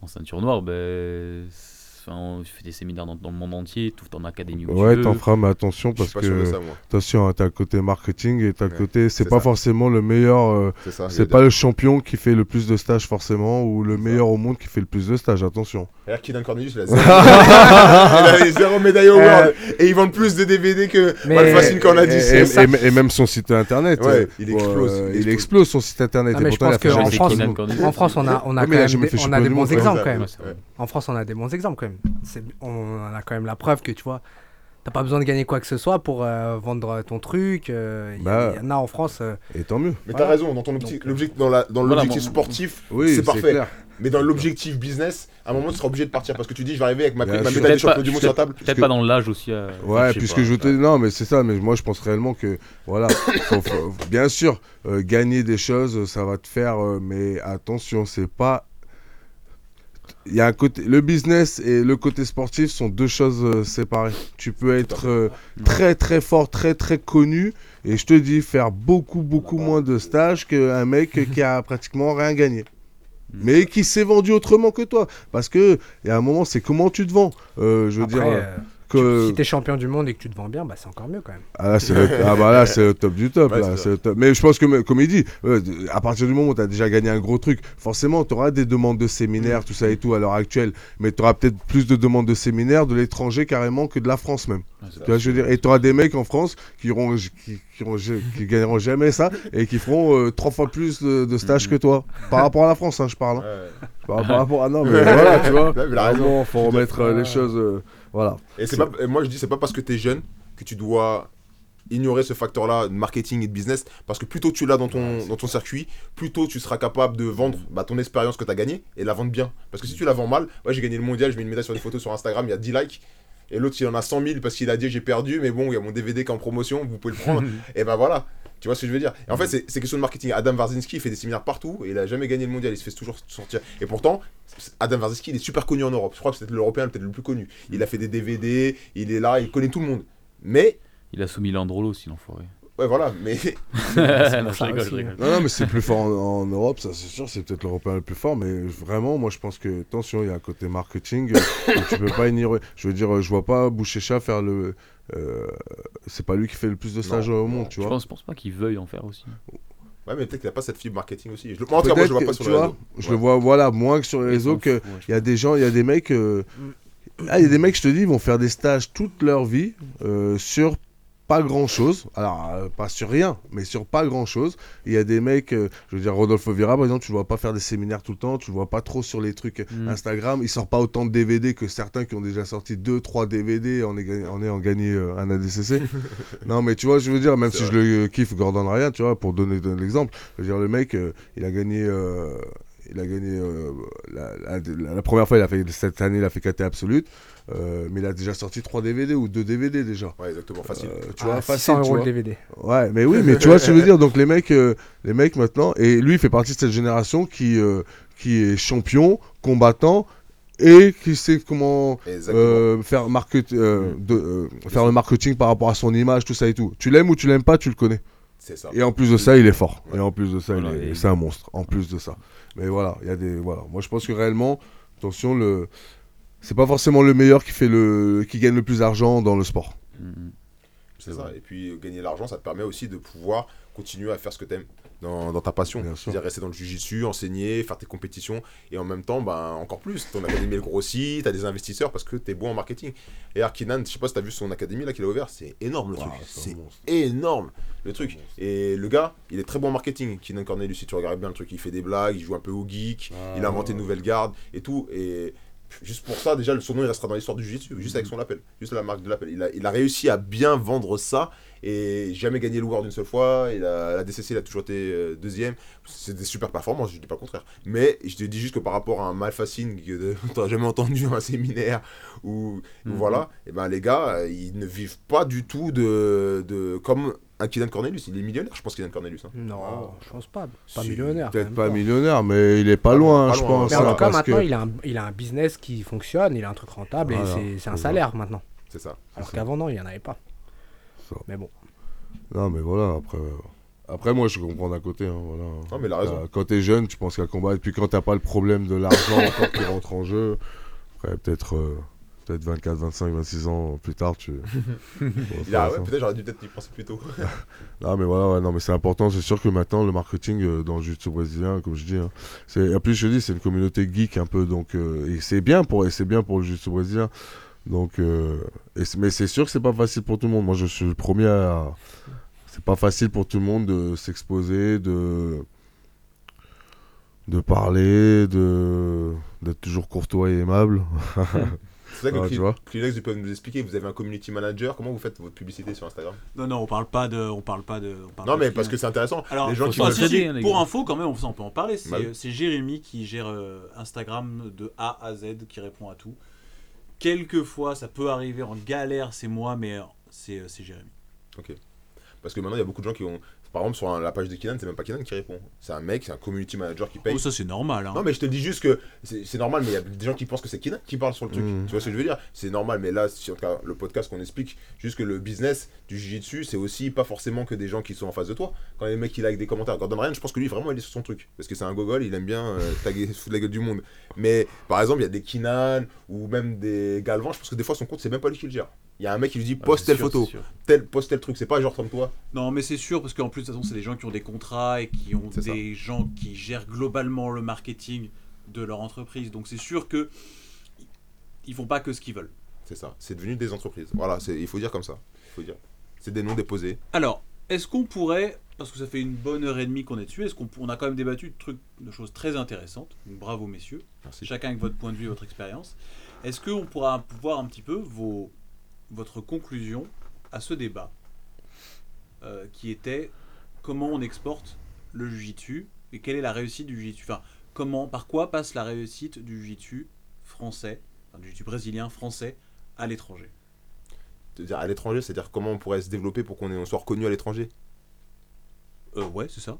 en ceinture noire, ben, c'est- enfin, on fait des séminaires dans, dans le monde entier, tout en académie. où tu ouais veux. t'en feras mais attention parce que ça, attention hein, t'as le côté marketing et t'as le Ouais, côté c'est pas ça. forcément le meilleur euh, C'est pas le champion qui fait le plus de stages forcément ou le meilleur au monde qui fait le plus de stages attention Regarde Keenan Cornelius, il a zéro, il a zéro médaille au World. Et ils vendent plus de DVD que Malfacine qu'on a dit. et, c'est et- ça. et- et même son site internet Ouais, euh, il explose, euh, il il explose. son site internet en France, on a, des, bons exemples quand même. En France, on a des bons exemples quand même. C'est- On a quand même la preuve que tu vois, t'as pas besoin de gagner quoi que ce soit pour euh, vendre ton truc. euh, Il y, Bah. il y en a en France. euh, et tant mieux Mais t'as raison, dans ton euh, l'objectif, dans la- dans voilà, l'objectif mon- sportif, oui c'est parfait. clair Mais dans l'objectif business, à un moment, tu seras obligé de partir parce que tu dis, je vais arriver avec ma, Bien ma médaille de Peut-être champion pas- du monde sur la table. Peut-être que- pas dans l'âge aussi. Ouais, puisque pas, je te non, mais c'est ça, mais moi je pense réellement que, voilà, faut- faut- bien sûr, euh, gagner des choses, ça va te faire, euh, mais attention, c'est pas. Il y a un côté, le business et le côté sportif sont deux choses euh, séparées. Tu peux être euh, très très fort, très très connu, et je te dis faire beaucoup beaucoup moins de stages qu'un mec qui a pratiquement rien gagné. Mais qui s'est vendu autrement que toi. Parce que, il y a un moment, c'est comment tu te vends. Euh, je veux après, dire, que. si t'es champion du monde et que tu te vends bien, bah, c'est encore mieux quand même. Ah, là, c'est le... ah bah là, c'est le top du top. Ouais, là, c'est le top. Mais je pense que, me- comme il dit, euh, à partir du moment où tu as déjà gagné un gros truc, forcément, tu auras des demandes de séminaires, tout ça et tout à l'heure actuelle. Mais tu auras peut-être plus de demandes de séminaires de l'étranger carrément que de la France même. Tu vois, je veux dire, et tu auras des mecs en France qui, auront, qui, qui, auront- qui gagneront jamais ça et qui feront euh, trois fois plus de, de stages que toi. Par rapport à la France, hein, je parle. hein. Ouais. Par, par rapport à. Non, mais voilà, tu vois. Ouais, mais il a raison. Faut remettre euh, les choses. euh, voilà. Et c'est pas, et moi je dis, c'est pas parce que t'es jeune que tu dois ignorer ce facteur-là de marketing et de business parce que plus tôt tu l'as dans ton, dans ton circuit, plus tôt tu seras capable de vendre bah, ton expérience que tu as gagnée et la vendre bien. Parce que si tu la vends mal, ouais, j'ai gagné le mondial, je mets une médaille sur des photos sur Instagram, il y a 10 likes. Et l'autre, il en a 100 000 parce qu'il a dit j'ai perdu, mais bon, il y a mon DVD qui est en promotion, vous pouvez le prendre. et ben voilà, tu vois ce que je veux dire? Et en fait, c'est c'est question de marketing. Adam Warzinski, il fait des séminaires partout et il a jamais gagné le mondial, il se fait toujours sortir. Et pourtant, Adam Warzinski, il est super connu en Europe. Je crois que c'est peut-être l'européen peut-être le plus connu. Il a fait des DVD, il est là, il connaît tout le monde. Mais, Il a soumis Landrolo aussi, l'enfoiré. ouais, voilà, mais non, je rigole, je rigole. Non, non, mais c'est plus fort en, en Europe, ça c'est sûr, c'est peut-être l'Européen le plus fort, mais vraiment, moi je pense que, attention, il y a un côté marketing, euh, que tu peux pas ignorer. Je veux dire, je vois pas Bouchécha faire le. Euh, c'est pas lui qui fait le plus de stages Non, au monde, tu Je vois. pense, pense pas qu'il veuille en faire aussi. Ouais, mais peut-être qu'il a pas cette fibre marketing aussi. Je, le- moi, en tout cas, moi, je le vois pas que, sur tu le vois, réseau. je Ouais. le vois, voilà, moins que sur les réseaux, que il y a des gens, il y a des mecs. euh, Ah, il y a des mecs, je te dis, ils vont faire des stages toute leur vie euh, sur pas grand chose. Alors, euh, pas sur rien, mais sur pas grand chose. Il y a des mecs, euh, je veux dire, Rodolfo Vieira, par exemple, tu le vois pas faire des séminaires tout le temps, tu le vois pas trop sur les trucs Mm. Instagram. Il sort pas autant de DVD que certains qui ont déjà sorti 2-3 DVD en, ayant- en ayant gagné euh, un ADCC. non, mais tu vois, je veux dire, même si je le euh, kiffe, Gordon Ryan, tu vois, pour donner, donner l'exemple, je veux dire, le mec, euh, il a gagné. euh, il a gagné euh, la, la- la- la première fois, il a fait cette année, il a fait KT absolute, euh, mais il a déjà sorti 3 DVD ou 2 DVD déjà. Ouais, exactement, facile. Euh, tu Ah, vois, 600 facile, tu euros vois. le DVD. Ouais, mais oui, mais tu vois ce que je veux dire. Donc les mecs, euh, les mecs maintenant, et lui il fait partie de cette génération qui, euh, qui est champion, combattant et qui sait comment euh, faire, market, euh, de, euh, faire le marketing par rapport à son image, tout ça et tout. Tu l'aimes ou tu l'aimes pas, tu le connais. C'est ça. Et en plus de ça, il est fort. Ouais. Et en plus de ça, il Voilà, c'est un monstre. En plus de ça. Mais voilà, il y a des voilà. Moi, je pense que réellement, attention, le c'est pas forcément le meilleur qui fait le qui gagne le plus d'argent dans le sport. Mm, C'est C'est ça. vrai. Et puis euh, gagner de l'argent, ça te permet aussi de pouvoir continuer à faire ce que tu aimes dans, dans ta passion. C'est-à-dire rester dans le jujitsu, enseigner, faire tes compétitions. Et en même temps, ben, encore plus, ton académie elle grossit, tu as des investisseurs parce que tu es bon en marketing. Et Arkinan, je sais pas si tu as vu son académie là qu'il a ouvert, c'est énorme le truc. c'est énorme le truc. Et le gars, il est très bon en marketing. Kinan Cornelius, si tu regardes bien le truc, il fait des blagues, il joue un peu au geek, Ah, il a inventé une nouvelle garde et tout. Et juste pour ça, déjà, son nom il restera dans l'histoire du jiu-jitsu, juste avec son appel, juste la marque de l'appel. Il a, il a réussi à bien vendre ça et jamais gagné le World une seule fois. Il a, la DCC, il a toujours été euh, deuxième. C'est des super performances, je dis pas le contraire. Mais je te dis juste que par rapport à un Malfacine que tu n'as jamais entendu un séminaire ou Mhm. voilà, et ben les gars, ils ne vivent pas du tout de, de comme un Kylian Cornelius. Il est millionnaire, je pense, Kylian Cornelius. hein. Non, je pense pas. Pas Si, millionnaire. Peut-être pas millionnaire, mais il est pas loin, Pas je loin, pense. Mais en hein, tout cas, que- maintenant, il, a un, il a un business qui fonctionne, il a un truc rentable Voilà, et c'est- un salaire maintenant. C'est ça. Alors qu'avant, non, il n'y en avait pas. Ça. Mais bon. Non, mais voilà, après. Après, moi, je comprends d'un côté. hein, voilà. Non, mais il a raison. Euh, quand t'es jeune, tu penses qu'à combattre. Puis quand t'as pas le problème de l'argent encore qui rentre en jeu, après, peut-être euh, peut-être 24, 25, 26 ans plus tard, tu. Il a- ouais, peut-être j'aurais dû peut-être y penser plus tôt. Non mais voilà, ouais, non mais c'est important. C'est sûr que maintenant le marketing euh, dans le jiu-jitsu brésilien, comme je dis, hein, c'est en plus je dis c'est une communauté geek un peu donc euh, et c'est bien pour et c'est bien pour le jiu-jitsu brésilien. Donc euh, et mais c'est sûr que c'est pas facile pour tout le monde. Moi je suis le premier à c'est pas facile pour tout le monde de s'exposer, de de parler, de d'être toujours courtois et aimable. C'est ça que Ah, Cli- vous pouvez nous expliquer. Vous avez un community manager. Comment vous faites votre publicité sur Instagram? Non, non, on parle pas de. On parle pas de. on parle Non, mais de parce que c'est intéressant. Alors, les gens qui veulent- si, si, s'entraider, hein, les pour info, quand même, on, on peut en parler. C'est Bah oui. c'est Jérémy qui gère euh, Instagram de A à Z, qui répond à tout. Quelquefois, ça peut arriver en galère, c'est moi, mais euh, c'est euh, Jérémy. Parce que maintenant, il y a beaucoup de gens qui ont. Par exemple, sur un- la page de Kinan, c'est même pas Kinan qui répond. C'est un mec, c'est un community manager qui paye. Oh, ça, c'est normal. Hein. Non, mais je te dis juste que c'est normal, mais il y a des gens qui pensent que c'est Kinan qui parle sur le truc. Mhm. Tu vois ce que je veux dire? C'est normal, mais là, si en tout cas, le podcast qu'on explique, juste que le business du jiu-jitsu, c'est aussi pas forcément que des gens qui sont en face de toi. Quand les mecs, il like des commentaires. Gordon Ryan, je pense que lui, vraiment, il est sur son truc. Parce que c'est un gogol, il aime bien euh, taguer, de la gueule du monde. Mais par exemple, il y a des Kinan ou même des Galvan, je pense que des fois, son compte, c'est même pas lui qui le gère. Il y a un mec qui lui dit Ah, poste telle sûr, photo, tel, poste tel truc. C'est pas genre comme toi. Non, mais c'est sûr, parce qu'en plus, de toute façon, c'est des gens qui ont des contrats et qui ont ça. des gens qui gèrent globalement le marketing de leur entreprise. Donc, c'est sûr que ils font pas que ce qu'ils veulent. C'est ça. C'est devenu des entreprises. Voilà, il faut dire comme ça. Il faut dire. C'est des noms déposés. Alors, est-ce qu'on pourrait, parce que ça fait une bonne heure et demie qu'on est dessus, est-ce qu'on on a quand même débattu de trucs, de choses très intéressantes. Donc, bravo messieurs, Merci. chacun avec votre point de vue, votre expérience. Est-ce qu'on pourra voir un petit peu vos, votre conclusion à ce débat euh, qui était comment on exporte le Jiu-Jitsu et quelle est la réussite du Jiu-Jitsu. Enfin, comment, par quoi passe la réussite du Jiu-Jitsu français, enfin, du Jiu-Jitsu brésilien français à l'étranger? C'est-à-dire à l'étranger, c'est-à-dire comment on pourrait se développer pour qu'on soit reconnu à l'étranger? Euh, ouais, c'est ça.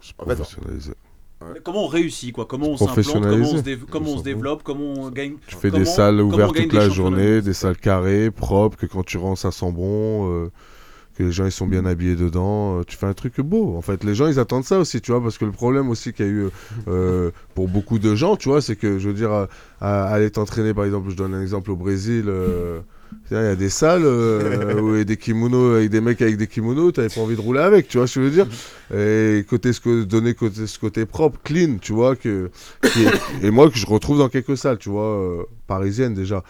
C'est En fait, Comment on réussit, quoi? Comment on s'implante? Comment on se, dév- comment on se développe? Comment on gagne Tu fais comment- des salles ouvertes toute la journée, des salles carrées, propres, que quand tu rentres ça sent bon, euh, que les gens ils sont bien habillés dedans. euh, tu fais un truc beau. En fait, les gens ils attendent ça aussi, tu vois, parce que le problème aussi qu'il y a eu euh, pour beaucoup de gens, tu vois, c'est que je veux dire, à- à- aller t'entraîner par exemple, je donne un exemple au Brésil. Il y a des salles euh, où il y a des kimonos avec des mecs avec des kimonos, t'avais pas envie de rouler avec, tu vois ce que je veux dire? Et côté ce que donner côté ce côté propre, clean, tu vois que qui est- et moi que je retrouve dans quelques salles, tu vois, euh, parisiennes déjà.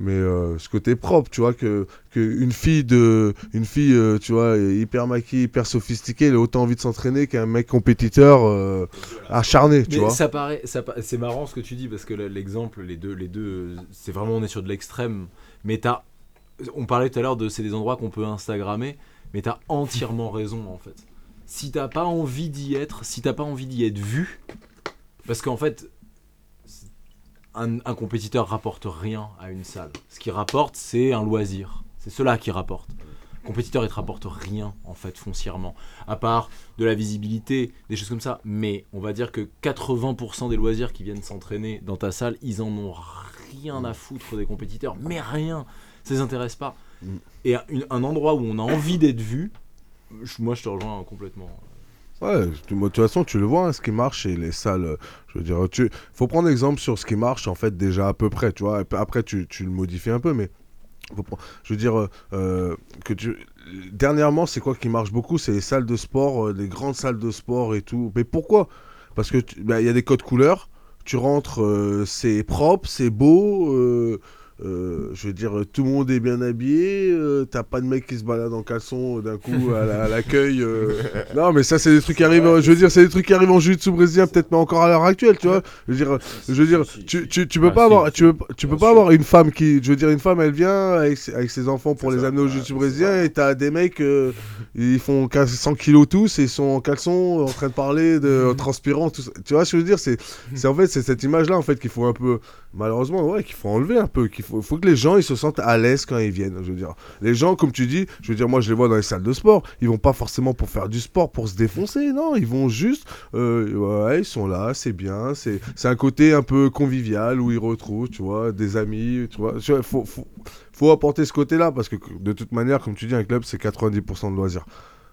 Mais euh, ce côté propre, tu vois que, que une fille de une fille, euh, tu vois, hyper maquillée, hyper sophistiquée, elle a autant envie de s'entraîner qu'un mec compétiteur euh, acharné, tu Mais vois. ça paraît, ça c'est marrant ce que tu dis parce que le- l'exemple, les deux, les deux, c'est vraiment on est sur de l'extrême. Mais t'as, on parlait tout à l'heure de c'est des endroits qu'on peut instagrammer, mais t'as entièrement raison en fait. Si t'as pas envie d'y être, si t'as pas envie d'y être vu, parce qu'en fait, un, un compétiteur rapporte rien à une salle. Ce qui rapporte, c'est un loisir. C'est cela qui rapporte. Le compétiteur, il te rapporte rien en fait foncièrement, à part de la visibilité, des choses comme ça. Mais on va dire que 80% des loisirs qui viennent s'entraîner dans ta salle, ils en ont rien à foutre des compétiteurs, mais rien. Ça les intéresse pas. Mm. Et un, une- un endroit où on a envie d'être vu, je- moi je te rejoins complètement. Ouais, de toute façon, tu le vois, hein, ce qui marche, c'est les salles. euh, Je veux dire, tu faut prendre exemple sur ce qui marche, en fait, déjà à peu près, tu vois. Après, tu, tu le modifies un peu, mais je veux dire, euh, euh, que tu. Dernièrement, c'est quoi qui marche beaucoup C'est les salles de sport, euh, les grandes salles de sport et tout. Mais pourquoi? Parce que tu- il y a des codes couleurs. Tu rentres, euh, c'est propre, c'est beau. Euh, je veux dire, tout le monde est bien habillé. euh, T'as pas de mec qui se balade en caleçon euh, d'un coup à la- à l'accueil. non, mais ça, c'est des trucs qui arrivent. Je veux dire, c'est des trucs qui arrivent en jiu-jitsu brésilien, peut-être pas encore à l'heure actuelle, tu vois. Je veux dire, je veux dire, tu, tu, tu peux Ah, pas si, avoir, tu peux, tu peux pas sûr. avoir une femme qui, je veux dire, une femme, elle vient avec, ses- avec ses enfants pour les ça, amener au jiu-jitsu brésilien, et t'as des mecs, ils font 15 100 kilos tous, et ils sont en caleçon, en train de parler, de transpirant, tout ça. Tu vois ce que je veux dire? C'est, c'est en fait, c'est cette image-là en fait qu'il faut un peu, malheureusement, ouais, qu'il faut enlever un peu, qu'il faut, faut que les gens ils se sentent à l'aise quand ils viennent. Je veux dire, les gens, comme tu dis, je veux dire, moi je les vois dans les salles de sport, ils vont pas forcément pour faire du sport, pour se défoncer, non, ils vont juste, euh, ouais, ils sont là, c'est bien, c'est, c'est un côté un peu convivial où ils retrouvent, tu vois, des amis, tu vois, faut, faut, faut apporter ce côté-là parce que de toute manière, comme tu dis, un club c'est 90% de loisirs.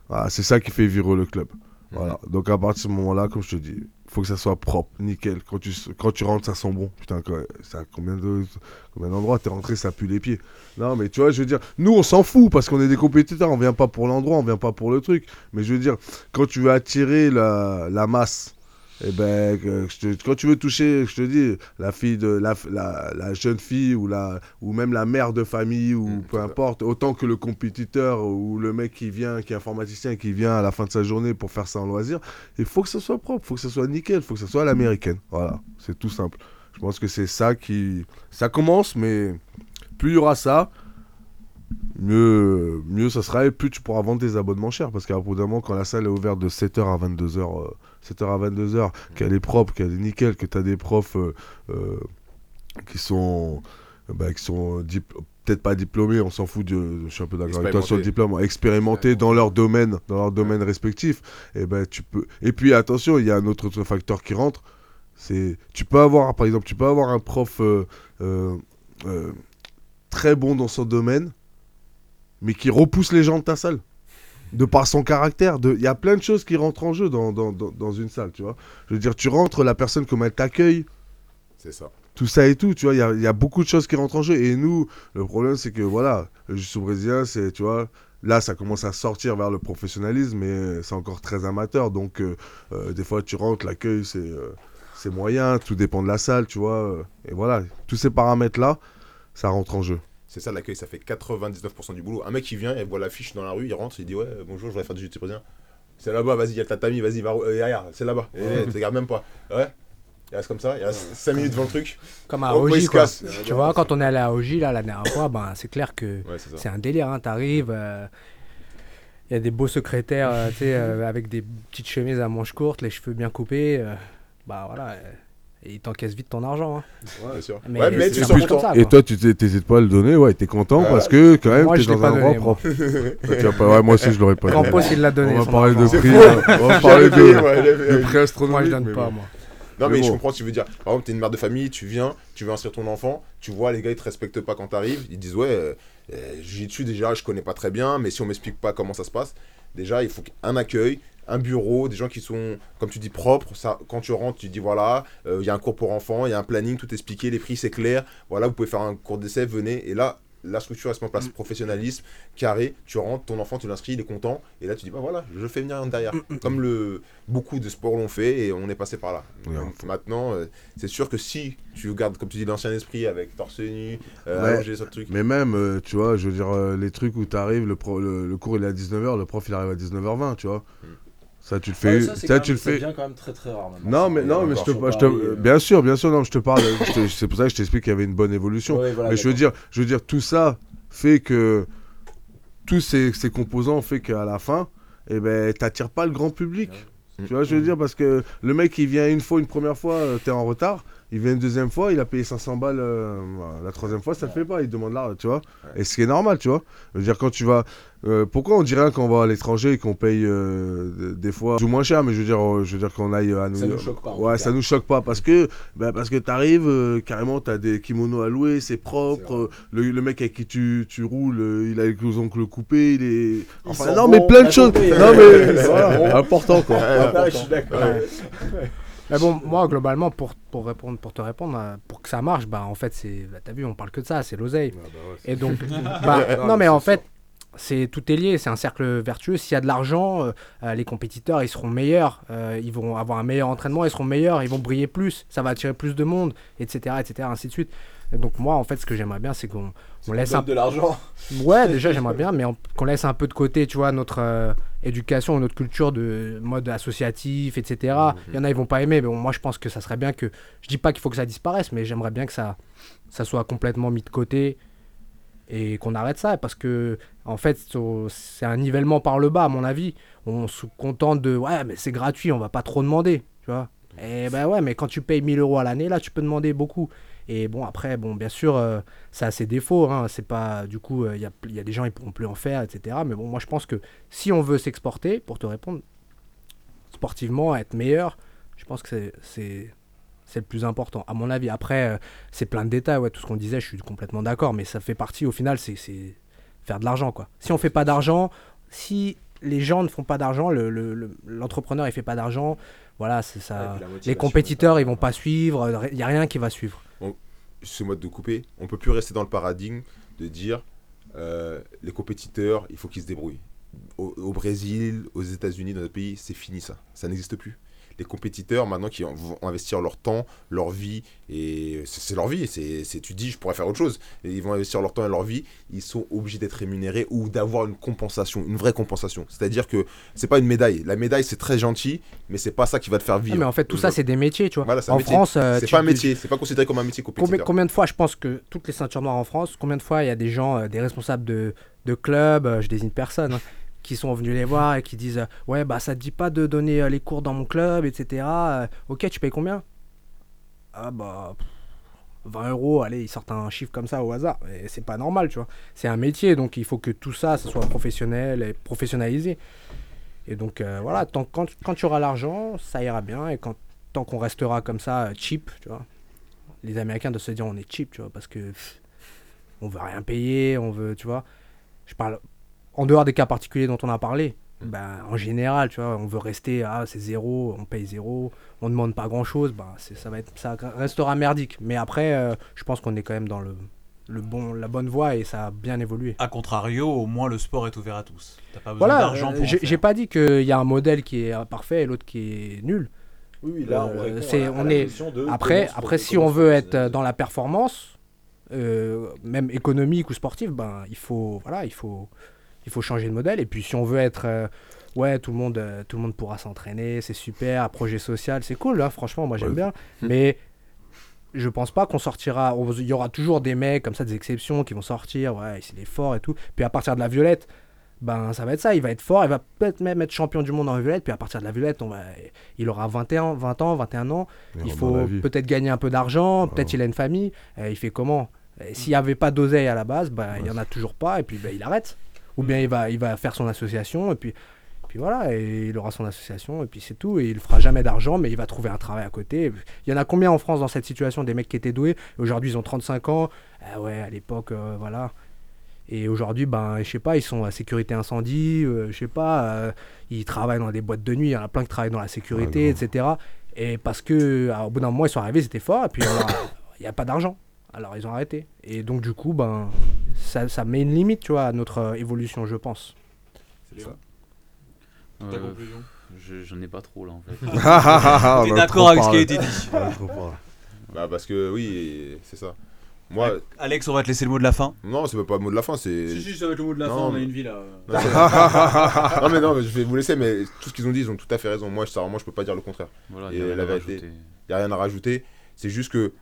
Voilà, c'est ça qui fait vivre le club. Voilà. Donc à partir de ce moment-là, comme je te dis, faut que ça soit propre, nickel. Quand tu, quand tu rentres, ça sent bon. Putain, ça, combien de d'endroits t'es rentré, ça pue les pieds. Non, mais tu vois, je veux dire, nous on s'en fout parce qu'on est des compétiteurs, on vient pas pour l'endroit, on vient pas pour le truc. Mais je veux dire, quand tu veux attirer la, la masse, eh ben, que- te- quand tu veux toucher, je te dis, la fille de la, la, la jeune fille ou la ou même la mère de famille ou Mm, peu importe, autant que le compétiteur ou le mec qui vient, qui est informaticien, qui vient à la fin de sa journée pour faire ça en loisir, il faut que ça soit propre, il faut que ça soit nickel, il faut que ça soit à l'américaine. Voilà, c'est tout simple. Je pense que c'est ça qui, ça commence, mais plus il y aura ça, mieux, mieux ça sera et plus tu pourras vendre des abonnements chers. Parce qu'à bout d'un moment, quand la salle est ouverte de 7h à 22h, euh, 7h à 22h, qu'elle est propre, qu'elle est nickel, que tu as des profs euh, euh, qui sont, euh, bah, qui sont peut-être pas diplômés, on s'en fout, de, je suis un peu d'accord avec toi sur le diplôme, expérimentés dans leur domaine, dans leur domaine respectif, et ben tu peux. Et puis attention, il y a un autre facteur qui rentre, c'est tu peux avoir, par exemple, tu peux avoir un prof euh, euh, euh, très bon dans son domaine, mais qui repousse les gens de ta salle. De par son caractère, de- il y a plein de choses qui rentrent en jeu dans, dans, dans, dans une salle, tu vois. Je veux dire, tu rentres, la personne, comment elle t'accueille, C'est ça. tout ça et tout, tu vois, il y a, y a beaucoup de choses qui rentrent en jeu. Et nous, le problème, c'est que voilà, le jiu-jitsu brésilien, c'est, tu vois, là, ça commence à sortir vers le professionnalisme, mais c'est encore très amateur. Donc, euh, euh, des fois, tu rentres, l'accueil, c'est, euh, c'est moyen, tout dépend de la salle, tu vois. et voilà, tous ces paramètres-là, ça rentre en jeu. C'est ça l'accueil, ça fait 99% du boulot. Un mec qui vient, il voit l'affiche dans la rue, il rentre, il dit ouais bonjour, je voudrais faire du jiu-jitsu brésilien. C'est là-bas, vas-y, il y a le tatami, vas-y, va euh, derrière, c'est là-bas. Et tu regardes même pas. Ouais. Il reste comme ça, il reste 5 minutes devant le truc. Comme à il OJ, se quoi. casse. Tu vois, quand on est allé à OJ, là, la dernière fois, ben, c'est clair que Ouais, c'est un délire. Hein. T'arrives, euh, Il y a des beaux secrétaires, euh, tu sais, euh, avec des petites chemises à manches courtes, les cheveux bien coupés. euh, bah voilà. Et ils t'encaissent vite ton argent. hein. Ouais, bien sûr. Mais ouais, mais tu sens ça. Et toi, tu t'hé- t'hésites pas à le donner, ouais, t'es content Ouais. parce que quand même, Moi, t'es je dans pas un endroit moi. propre. Ouais, moi aussi, je l'aurais pas donné. Campos, il l'a donné. On va parler de prix, hein. on va parler de, prix Moi, astronomiques. je donne pas, moi. Non, Mais mais je bon. comprends ce que tu veux dire. Par exemple, t'es une mère de famille, tu viens, tu veux inscrire ton enfant, tu vois, les gars, ils te respectent pas quand t'arrives. Ils disent, ouais, euh, j'y dessus déjà, je connais pas très bien, mais si on m'explique pas comment ça se passe, déjà, il faut un accueil, un bureau, des gens qui sont, comme tu dis, propres. Ça, quand tu rentres, tu dis, voilà, euh, il y a un cours pour enfants, il y a un planning, tout expliqué, les prix, c'est clair. Voilà, vous pouvez faire un cours d'essai, venez. Et là, la structure, met en place. Professionnalisme, carré, tu rentres, ton enfant, tu l'inscris, il est content. Et là, tu dis, bah voilà, je fais venir un derrière. Comme le, beaucoup de sports l'ont fait et on est passé par là. Ouais. Donc, maintenant, euh, c'est sûr que si tu gardes, comme tu dis, l'ancien esprit avec torse nu, euh, Ouais. ce truc. Mais même, euh, tu vois, je veux dire, les trucs où t'arrives, le, pro- le, le cours il est à 19h, le prof il arrive à 19h20, tu vois. Ça, tu le fais. ça, tu le fais. quand même très très rare. Non, mais, non, mais je te, je te- euh. bien sûr, bien sûr, non, je te parle. c'est pour ça que je t'explique qu'il y avait une bonne évolution. Ouais, voilà, mais je veux dire, je veux dire, tout ça fait que tous ces, ces composants fait qu'à la fin, eh ben, t'attires pas le grand public. Ouais. Tu vois, je veux dire, parce que le mec, il vient une fois, une première fois, euh, t'es en retard. Il vient une deuxième fois, il a payé 500 balles. euh, la troisième fois, ça le fait pas. Il demande là, tu vois. Et ce qui est normal, tu vois. Je veux dire, quand tu vas. euh, pourquoi on dirait quand on va à l'étranger et qu'on paye euh, des fois du moins cher, mais je veux dire, je veux dire qu'on aille à New Ça nous choque pas, Ouais, tout ça nous choque pas parce que bah, parce que t'arrives euh, carrément, t'as des kimonos à louer, c'est propre. Le, le mec avec qui tu, tu roules, il a les ongles coupés, il est. Enfin, non, bon, mais plein de choses. Non, mais voilà, important quoi. Ah, je suis d'accord. Mais bon, moi, globalement, pour, pour, répondre, pour te répondre, euh, pour que ça marche, bah, en fait, c'est. bah, T'as vu, on parle que de ça, c'est l'oseille. Et donc, bah, Non, mais en fait, c'est tout est lié, c'est un cercle vertueux. S'il y a de l'argent, euh, euh, les compétiteurs, ils seront meilleurs, euh, ils vont avoir un meilleur entraînement, ils seront meilleurs, ils vont briller plus, ça va attirer plus de monde, etc., etc., ainsi de suite. Et donc moi, en fait, ce que j'aimerais bien, c'est qu'on on laisse un de l'argent. Ouais, déjà, j'aimerais bien, mais on- qu'on laisse un peu de côté, tu vois, notre euh, éducation, notre culture de mode associatif, etc. Il y en a, ils vont pas aimer, mais bon, moi, je pense que ça serait bien que. Je dis pas qu'il faut que ça disparaisse, mais j'aimerais bien que ça, ça soit complètement mis de côté et qu'on arrête ça, parce que, en fait, c'est un nivellement par le bas, à mon avis. On se contente de. Ouais, mais c'est gratuit, on va pas trop demander, tu vois. Et ben ouais, mais quand tu payes 1000 euros à l'année, là, tu peux demander beaucoup. Et bon, après, bon, bien sûr, euh, ça a ses défauts. Hein. C'est pas, du coup, il y, a, y a des gens, ils pourront plus en faire, etc. Mais bon, moi, je pense que si on veut s'exporter, pour te répondre, sportivement, être meilleur, je pense que c'est- c'est le plus important, à mon avis. Après, euh, c'est plein de détails, ouais, tout ce qu'on disait, je suis complètement d'accord, mais ça fait partie, au final, c'est faire de l'argent, quoi. Si on fait pas d'argent, si les gens ne font pas d'argent, le- le- le- l'entrepreneur, il fait pas d'argent, voilà, c'est ça. les compétiteurs, ils vont pas suivre, il y a rien qui va suivre. ce mode de couper, on peut plus rester dans le paradigme de dire euh, les compétiteurs, il faut qu'ils se débrouillent. Au, au Brésil, aux États-Unis, dans notre pays, c'est fini ça. Ça n'existe plus. Les compétiteurs, maintenant, qui vont investir leur temps, leur vie, et c'est leur vie. C'est, tu dis, je pourrais faire autre chose. Et ils vont investir leur temps et leur vie. Ils sont obligés d'être rémunérés ou d'avoir une compensation, une vraie compensation. C'est-à-dire que c'est pas une médaille. La médaille, c'est très gentil, mais c'est pas ça qui va te faire Ah, vivre. mais en fait, tout ça, c'est des métiers, tu vois. Voilà, en métier. France, euh, c'est pas un métier. C'est pas considéré comme un métier Combien, compétiteur. combien de fois, je pense que toutes les ceintures noires en France, combien de fois il y a des gens, euh, des responsables de, de clubs, euh, je désigne personne, hein, qui sont venus les voir et qui disent euh, Ouais, bah ça te dit pas de donner euh, les cours dans mon club, etc. Euh, ok, tu payes combien? Ah bah. pff, 20 euros, allez, ils sortent un chiffre comme ça au hasard. Et c'est pas normal, tu vois. C'est un métier, donc il faut que tout ça, ça soit professionnel et professionnalisé. Et donc voilà, tant, quand, quand tu auras l'argent, ça ira bien. Et quand, tant qu'on restera comme ça, cheap, tu vois les Américains de se dire on est cheap, tu vois, parce que pff, on veut rien payer, on veut, tu vois. Je parle en dehors des cas particuliers dont on a parlé. Ben, en général, tu vois, on veut rester à c'est zéro, on paye zéro, on demande pas grand chose, ben, ça va être, ça restera merdique. Mais après, euh, je pense qu'on est quand même dans le, le bon, la bonne voie et ça a bien évolué. A contrario, au moins le sport est ouvert à tous. T'as pas besoin Voilà, d'argent euh, pour j'ai pas dit qu'il y a un modèle qui est parfait et l'autre qui est nul. Oui, oui, là, on Euh, à à on est- de Après, si on veut être dans la performance, euh, même économique ou sportive, ben, il faut, voilà, il faut, il faut changer de modèle. Et puis si on veut être, euh, ouais, tout le monde, euh, tout le monde pourra s'entraîner, c'est super, projet social, c'est cool, hein, franchement, moi j'aime Ouais. bien. Mais je pense pas qu'on sortira. Il y aura toujours des mecs comme ça, des exceptions qui vont sortir, ouais, c'est des forts et tout. Puis à partir de la violette, ben ça va être ça. Il va être fort, il va peut-être même être champion du monde en violette. Puis à partir de la violette, on va, il aura 21, 20 ans, 21 ans. Et Il faut peut-être gagner un peu d'argent, peut-être il a une famille. Il fait comment? S'il n'y avait pas d'oseille à la base, bah, il n'y en a toujours pas, et puis bah, il arrête. Ou bien il va, il va faire son association, et puis, puis voilà, et il aura son association, et puis c'est tout. Et il fera jamais d'argent, mais il va trouver un travail à côté. Il y en a combien en France dans cette situation Des mecs qui étaient doués, aujourd'hui ils ont 35 ans. Ah ouais, à l'époque, euh, voilà. Et aujourd'hui, ben, je sais pas, ils sont à sécurité incendie, euh, je sais pas, euh, ils travaillent dans des boîtes de nuit, il y en a plein qui travaillent dans la sécurité, etc. Et parce que, alors, au bout d'un moment, ils sont arrivés, c'était fort, et puis il n'y a pas d'argent. Alors ils ont arrêté. Et donc, du coup, ben, ça, ça met une limite, tu vois, à notre euh, évolution, je pense. C'est ça. Euh, Ta conclusion? je- J'en ai pas trop là en fait. T'es d'accord avec ce qui a été dit. Bah, parce que oui, c'est ça. Moi, Alex, on va te laisser le mot de la fin. non, c'est pas le mot de la fin, c'est. Si, si, ça va être le mot de la Non, fin, on a une vie là. Non, mais non, mais je vais vous laisser, mais tout ce qu'ils ont dit, ils ont tout à fait raison. Moi, je, moi, je peux pas dire le contraire. Voilà, Et y a rien la à vérité. rajouter. Il n'y a rien à rajouter. C'est juste que,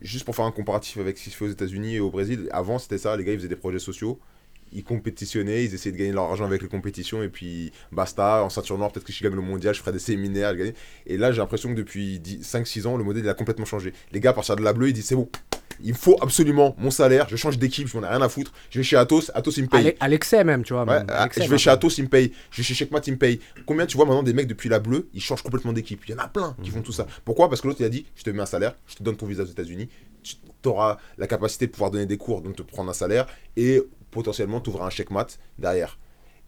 juste pour faire un comparatif avec ce qui se fait aux États-Unis et au Brésil, avant c'était ça, les gars ils faisaient des projets sociaux, ils compétitionnaient, ils essayaient de gagner leur argent avec les compétitions et puis basta, en ceinture noire, peut-être que je gagne le mondial, je ferai des séminaires, je gagne. Et là j'ai l'impression que depuis 5-6 ans, le modèle il a complètement changé. Les gars à de la bleue, ils disent c'est bon. Il me faut absolument mon salaire, je change d'équipe, je n'en ai rien à foutre. Je vais chez Atos, Atos il me paye. À l'excès même, tu vois. Même, je vais chez. Atos, il me paye. Je vais chez Checkmat, il me paye. Combien tu vois maintenant des mecs depuis la bleue, ils changent complètement d'équipe. Il y en a plein qui font tout ça. Pourquoi? Parce que l'autre il a dit je te mets un salaire, je te donne ton visa aux États-Unis, tu auras la capacité de pouvoir donner des cours, donc te prendre un salaire et potentiellement tu ouvras un Checkmat derrière.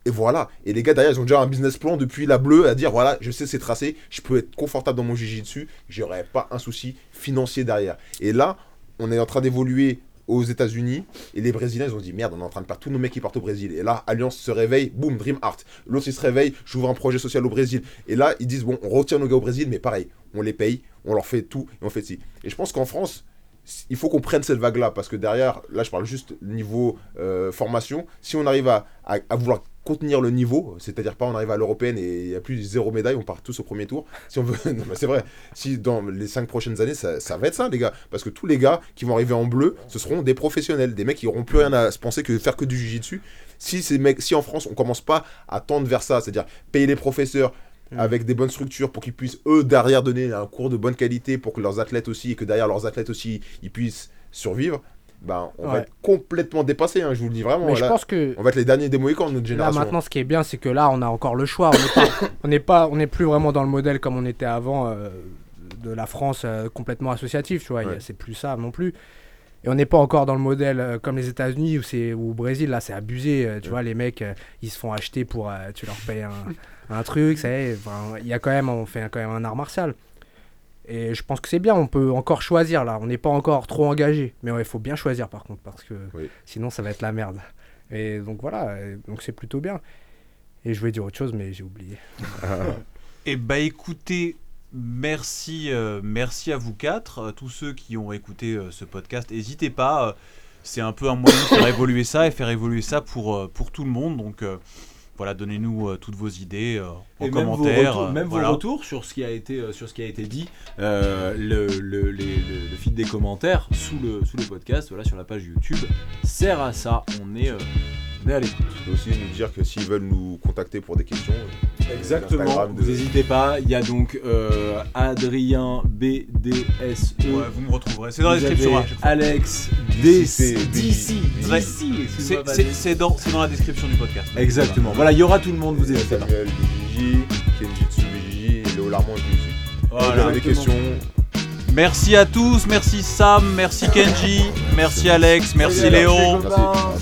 Et voilà. Et les gars derrière, ils ont déjà un business plan depuis la bleue à dire voilà, je sais c'est tracé, je peux être confortable dans mon jiu-jitsu, j'aurai pas un souci financier derrière. Et là, on est en train d'évoluer aux États-Unis et les Brésiliens ils ont dit merde on est en train de perdre tous nos mecs qui partent au Brésil. Et là Alliance se réveille boum Dream Heart l'autre se réveille j'ouvre un projet social au Brésil. Et là ils disent bon on retire nos gars au Brésil mais pareil on les paye on leur fait tout et on fait ci. Et je pense qu'en France il faut qu'on prenne cette vague là parce que derrière là je parle juste niveau euh, formation si on arrive à- à vouloir contenir le niveau c'est-à-dire pas on arrive à l'européenne et il y a plus zéro médaille on part tous au premier tour. Si on veut non mais c'est vrai. Si dans les cinq prochaines années ça, ça va être ça les gars. Parce que tous les gars qui vont arriver en bleu ce seront des professionnels. Des mecs qui n'auront plus rien à se penser que faire que du jiu-jitsu. Si ces mecs si en France on commence pas à tendre vers ça c'est-à-dire payer les professeurs avec des bonnes structures pour qu'ils puissent eux derrière donner un cours de bonne qualité pour que leurs athlètes aussi et que derrière leurs athlètes aussi ils puissent survivre ben on va être complètement dépassé hein, je vous le dis vraiment Mais je Là, pense que on va être les derniers des Mohicans de notre Là génération maintenant, ce qui est bien, c'est que là, on a encore le choix. On n'est pas, on n'est plus vraiment dans le modèle comme on était avant euh, de la France euh, complètement associative. Tu vois, Ouais. c'est plus ça non plus. Et on n'est pas encore dans le modèle euh, comme les États-Unis ou c'est ou au Brésil. Là, c'est abusé. tu Ouais. vois, les mecs, ils se font acheter pour, tu leur payes un, un truc. Ça y est, enfin, il y a quand même, on fait quand même un art martial. Et je pense que c'est bien. On peut encore choisir là. On n'est pas encore trop engagé. Mais il faut bien choisir par contre parce que Oui. sinon ça va être la merde. Et donc voilà. donc c'est plutôt bien. Et je voulais dire autre chose, mais j'ai oublié. Et bah écoutez, merci, euh, merci à vous quatre, euh, tous ceux qui ont écouté euh, ce podcast. N'hésitez pas, euh, c'est un peu un moyen de faire évoluer ça et faire évoluer ça pour, euh, pour tout le monde. Donc euh, voilà, donnez-nous euh, toutes vos idées euh, en Et même vos commentaire. retours, euh, même voilà. vos retours sur ce qui a été, euh, sur ce qui a été dit, le, le, les- le- le feed des commentaires sous le, sous le podcast, voilà, sur la page YouTube, sert à ça. On est, on est à l'écoute. Peux aussi nous dire que s'ils veulent nous contacter pour des questions euh, Exactement, de- n'hésitez pas. Il y a donc euh, Adrien BDSE. Ouais, vous me retrouverez, c'est dans la description. fois. Alex DC, DC. DC, C'est- dans, c'est dans la description du podcast. Exactement. Voilà, il y aura tout le monde, vous n'hésitez pas. Samuel BJJ, et Léo Larmand. Voilà. Vous avez des questions Merci à tous, merci Sam, merci Kenji, merci Alex, merci Salut, Léo.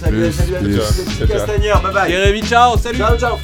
Salut, Plus, salut à tous plus. les petits castagneurs. Bye bye. Jérémy, ciao, salut Ciao, ciao.